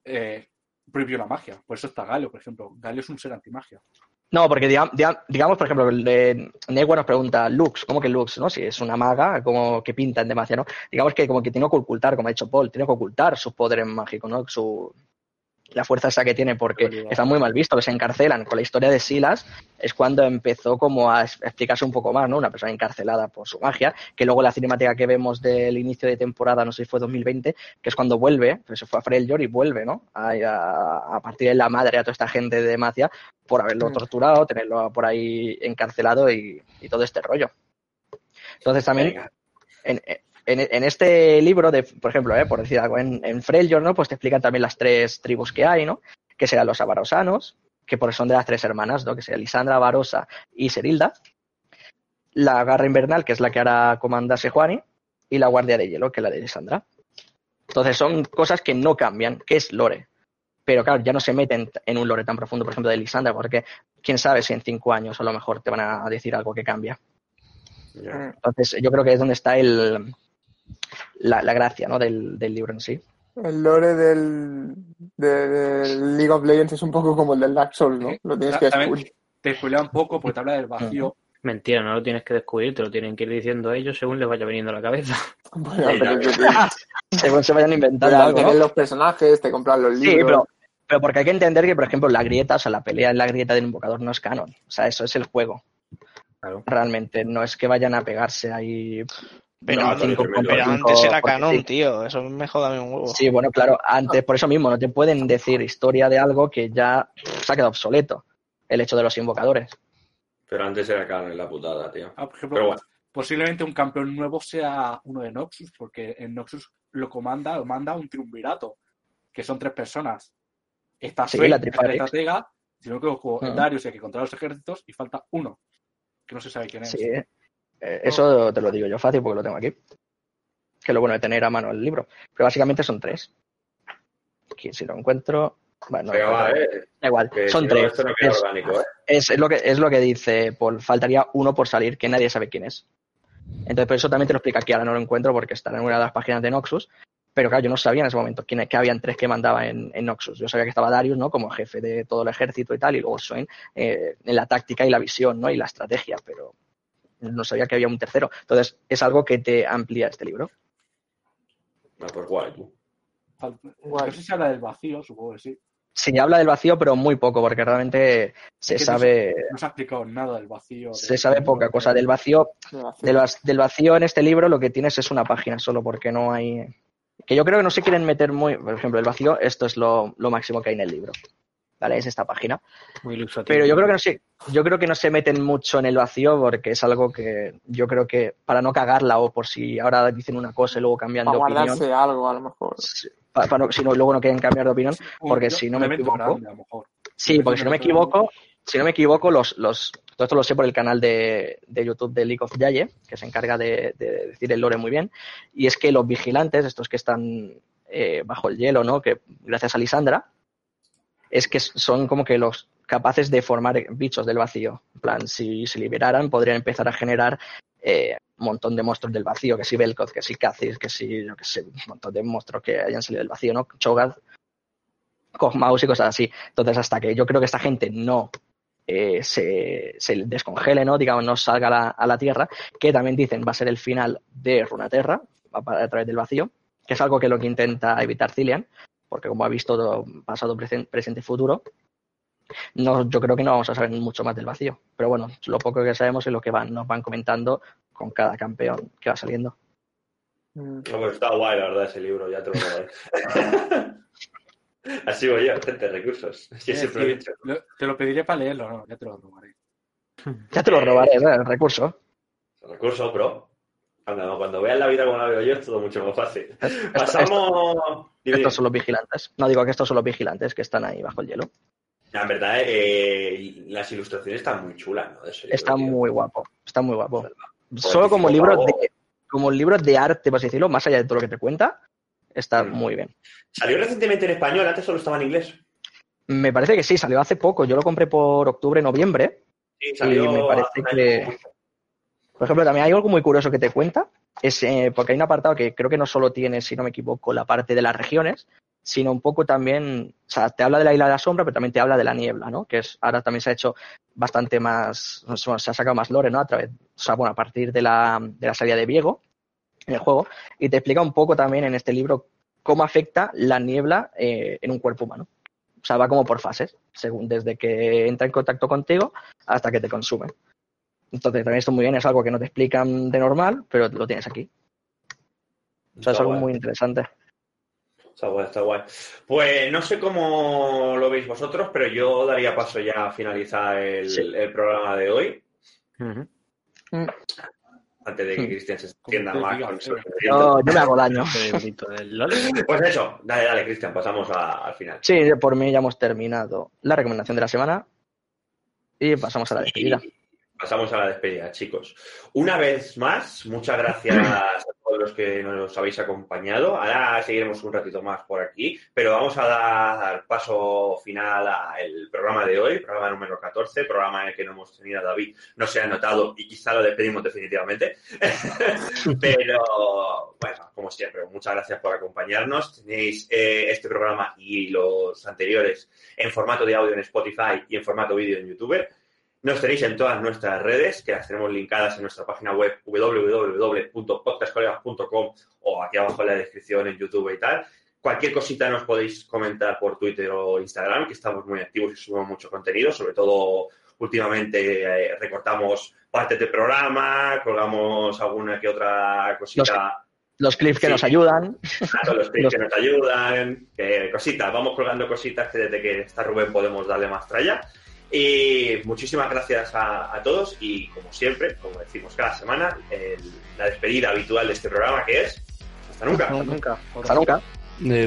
eh, prohibió la magia. Por eso está Galio, por ejemplo. Galio es un ser antimagia. No, porque digamos, digamos, por ejemplo, de Negua nos pregunta, Lux, ¿cómo que Lux? ¿no? Si es una maga, como que pinta en demasiado, ¿no? Digamos que como que tiene que ocultar, como ha dicho Paul, tiene que ocultar sus poderes mágicos, ¿no? Su, la fuerza esa que tiene, porque está muy mal visto, que se encarcelan. Con la historia de Silas es cuando empezó como a explicarse un poco más, ¿no? Una persona encarcelada por su magia, que luego la cinemática que vemos del inicio de temporada, no sé si fue 2020, que es cuando vuelve, pues se fue a Freljord y vuelve, ¿no? A, a- a partir de la madre a toda esta gente de Demacia por haberlo Mm. torturado, tenerlo por ahí encarcelado y, y todo este rollo. Entonces también en, en- en este libro, de, por ejemplo, eh, por decir algo, en, en Freljord, ¿no? Pues te explican también las tres tribus que hay, ¿no? Que serán los avarosanos, que por son de las tres hermanas, ¿no? Que serían Lisandra, Avarosa y Serilda. La garra invernal, que es la que ahora comanda Sejuani, y la guardia de hielo, que es la de Lisandra. Entonces son cosas que no cambian, que es lore. Pero claro, ya no se meten en un lore tan profundo, por ejemplo, de Lisandra, porque quién sabe si en cinco años a lo mejor te van a decir algo que cambia. Ya. Entonces yo creo que es donde está el, la, la gracia ¿no? del, del libro en sí. El lore del, de- del League of Legends es un poco como el del Dark Souls, ¿no? Lo tienes que descubrir. te spoilea un poco porque te habla del vacío. Mentira, no lo tienes que descubrir, te lo tienen que ir diciendo ellos según les vaya viniendo a la cabeza. Bueno, pero es que Según se vayan inventando te algo, ¿no? los personajes, te compras los Sí, libros. pero, pero porque hay que entender que, por ejemplo, la grieta, o sea, la pelea en la grieta del invocador no es canon. O sea, eso es el juego. Claro. Realmente, no es que vayan a pegarse ahí. Pero, no, antes- cinco pero contra pero cinco, antes era canon, sí. tío. Eso me joda a mí un huevo. Sí, bueno, claro, antes, por eso mismo, no te pueden decir historia de algo que ya se ha quedado obsoleto. El hecho de los invocadores. Pero antes era canon en la putada, tío. Ah, por ejemplo, Pero bueno. posiblemente un campeón nuevo sea uno de Noxus, porque en Noxus lo comanda, lo manda un triunvirato, que son tres personas. Está Sí, Swain, la estratega, si no me equivoco, Mm. Darius, el que controla los ejércitos, y falta uno, que no se sabe quién es. Sí, eh, eso te lo digo yo fácil porque lo tengo aquí. Que es lo bueno de tener a mano el libro. Pero básicamente son tres. Aquí si lo encuentro. Bueno, Venga, no, da igual, Que son si tres. No Es- orgánico, ¿eh? Es, es lo que, es lo que dice Paul. Faltaría uno por salir, que nadie sabe quién es. Entonces, por eso también te lo explica aquí. Ahora no lo encuentro porque está en una de las páginas de Noxus. Pero claro, yo no sabía en ese momento quién, que habían tres que mandaba en, en Noxus. Yo sabía que estaba Darius, ¿no? Como jefe de todo el ejército y tal, y luego Swain eh, en la táctica y la visión, ¿no? Y la estrategia, pero no sabía que había un tercero. Entonces, es algo que te amplía este libro. No, pues guay, tú. Guay. No sé si habla del vacío, supongo que sí. Se habla del vacío, pero muy poco, porque realmente se Es que no sabe, No se ha explicado nada del vacío. se sabe poca cosa. Del vacío Del, vac- del vacío en este libro lo que tienes es una página solo porque no hay... Que yo creo que no se quieren meter muy... Por ejemplo, el vacío, esto es lo, lo máximo que hay en el libro. ¿Vale? Es esta página. Muy ilustrativo. Pero yo creo que no se, yo creo que no se meten mucho en el vacío porque es algo que yo creo que para no cagarla o por si ahora dicen una cosa y luego cambian Para de opinión, guardarse algo, a lo mejor. si- pa- para no- si no- luego no quieren cambiar de opinión, porque yo- si no me equivoco, grande, a lo mejor. Sí, porque si no me equivoco, si no me equivoco, los, los, todo esto lo sé por el canal de, de YouTube de League of Yaye, que se encarga de, de decir el lore muy bien, y es que los vigilantes, estos que están eh, bajo el hielo, ¿no? Que gracias a Lisandra, es que son como que los capaces de formar bichos del vacío. En plan, si se liberaran, podrían empezar a generar eh, un montón de monstruos del vacío, que si Belkoth, que si Kha'Zix, que si, yo que sé, un montón de monstruos que hayan salido del vacío, ¿no? Cho'Gath, y cosas así. Entonces, hasta que yo creo que esta gente no eh, se, se descongele, ¿no? Digamos, no salga a la, Tierra, que también dicen va a ser el final de Runaterra, a, a través del vacío, que es algo que lo que intenta evitar Cillian, porque como ha visto todo pasado, presen- presente y futuro, no, yo creo que no vamos a saber mucho más del vacío. Pero bueno, lo poco que sabemos es lo que van, nos van comentando con cada campeón que va saliendo. Mm. No, pues está guay, la verdad, ese libro, ya te lo robaré. Así voy yo, gente, recursos. Sí, siempre lo he sí, dicho. lo- te lo pediré para leerlo, no, ya te lo robaré. Ya te lo robaré, ¿eh? el recurso. Recurso, bro. Cuando, cuando veas la vida como la veo yo, es todo mucho más fácil. Esto- Pasamos. Estos son los vigilantes. No digo que estos son los vigilantes que están ahí bajo el hielo. En verdad, eh, las ilustraciones están muy chulas, ¿no? Libro, Está tío. muy guapo. Está muy guapo. Solo como tipo, libros de, como libros de arte, por así decirlo, más allá de todo lo que te cuenta, está Mm. muy bien. Salió recientemente en español, antes solo estaba en inglés. Me parece que sí, salió hace poco. Yo lo compré por octubre, noviembre. Sí, salió me parece que-. Por ejemplo, también hay algo muy curioso que te cuenta, es eh, porque hay un apartado que creo que no solo tiene, si no me equivoco, la parte de las regiones, sino un poco también, o sea, te habla de la isla de la sombra, pero también te habla de la niebla, ¿no? Que ahora también se ha hecho bastante más, se ha sacado más lore, ¿no? A través, o sea, bueno, a partir de la, de la salida de Viego en el juego, y te explica un poco también en este libro cómo afecta la niebla eh, en un cuerpo humano. O sea, va como por fases, según desde que entra en contacto contigo hasta que te consume. Entonces, también esto muy bien, es algo que no te explican de normal, pero lo tienes aquí. O sea, es algo guay. muy interesante. Está guay, está guay. Pues no sé cómo lo veis vosotros, pero yo daría paso ya a finalizar el, Sí. el programa de hoy, Ujú. antes de que Mm. Cristian se extienda más con eh. su Yo, me hago daño. LOL. Pues eso, dale, dale, Cristian, pasamos a- al final. Sí, por mí ya hemos terminado la recomendación de la semana y pasamos a la despedida. Y pasamos a la despedida, chicos. Una vez más, muchas gracias a todos los que nos habéis acompañado. Ahora seguiremos un ratito más por aquí, pero vamos a dar paso final al programa de hoy, programa número 14, programa en el que no hemos tenido a David, no se ha notado y quizá lo despedimos definitivamente. pero bueno, como siempre, muchas gracias por acompañarnos. Tenéis eh, este programa y los anteriores en formato de audio en Spotify y en formato vídeo en YouTube. Nos tenéis en todas nuestras redes, que las tenemos linkadas en nuestra página web www.podcastcolegas.com o aquí abajo en la descripción en YouTube y tal. Cualquier cosita nos podéis comentar por Twitter o Instagram, que estamos muy activos y subimos mucho contenido, sobre todo últimamente eh, recortamos partes del programa, colgamos alguna que otra cosita. Los clips que Sí. nos ayudan. Claro, los clips que nos ayudan, cositas, vamos colgando cositas que desde que está Rubén podemos darle más tralla. Y muchísimas gracias a, a todos y como siempre, como decimos cada semana, el- la despedida habitual de este programa que es hasta nunca. Nunca. Hasta nunca.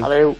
Adeu.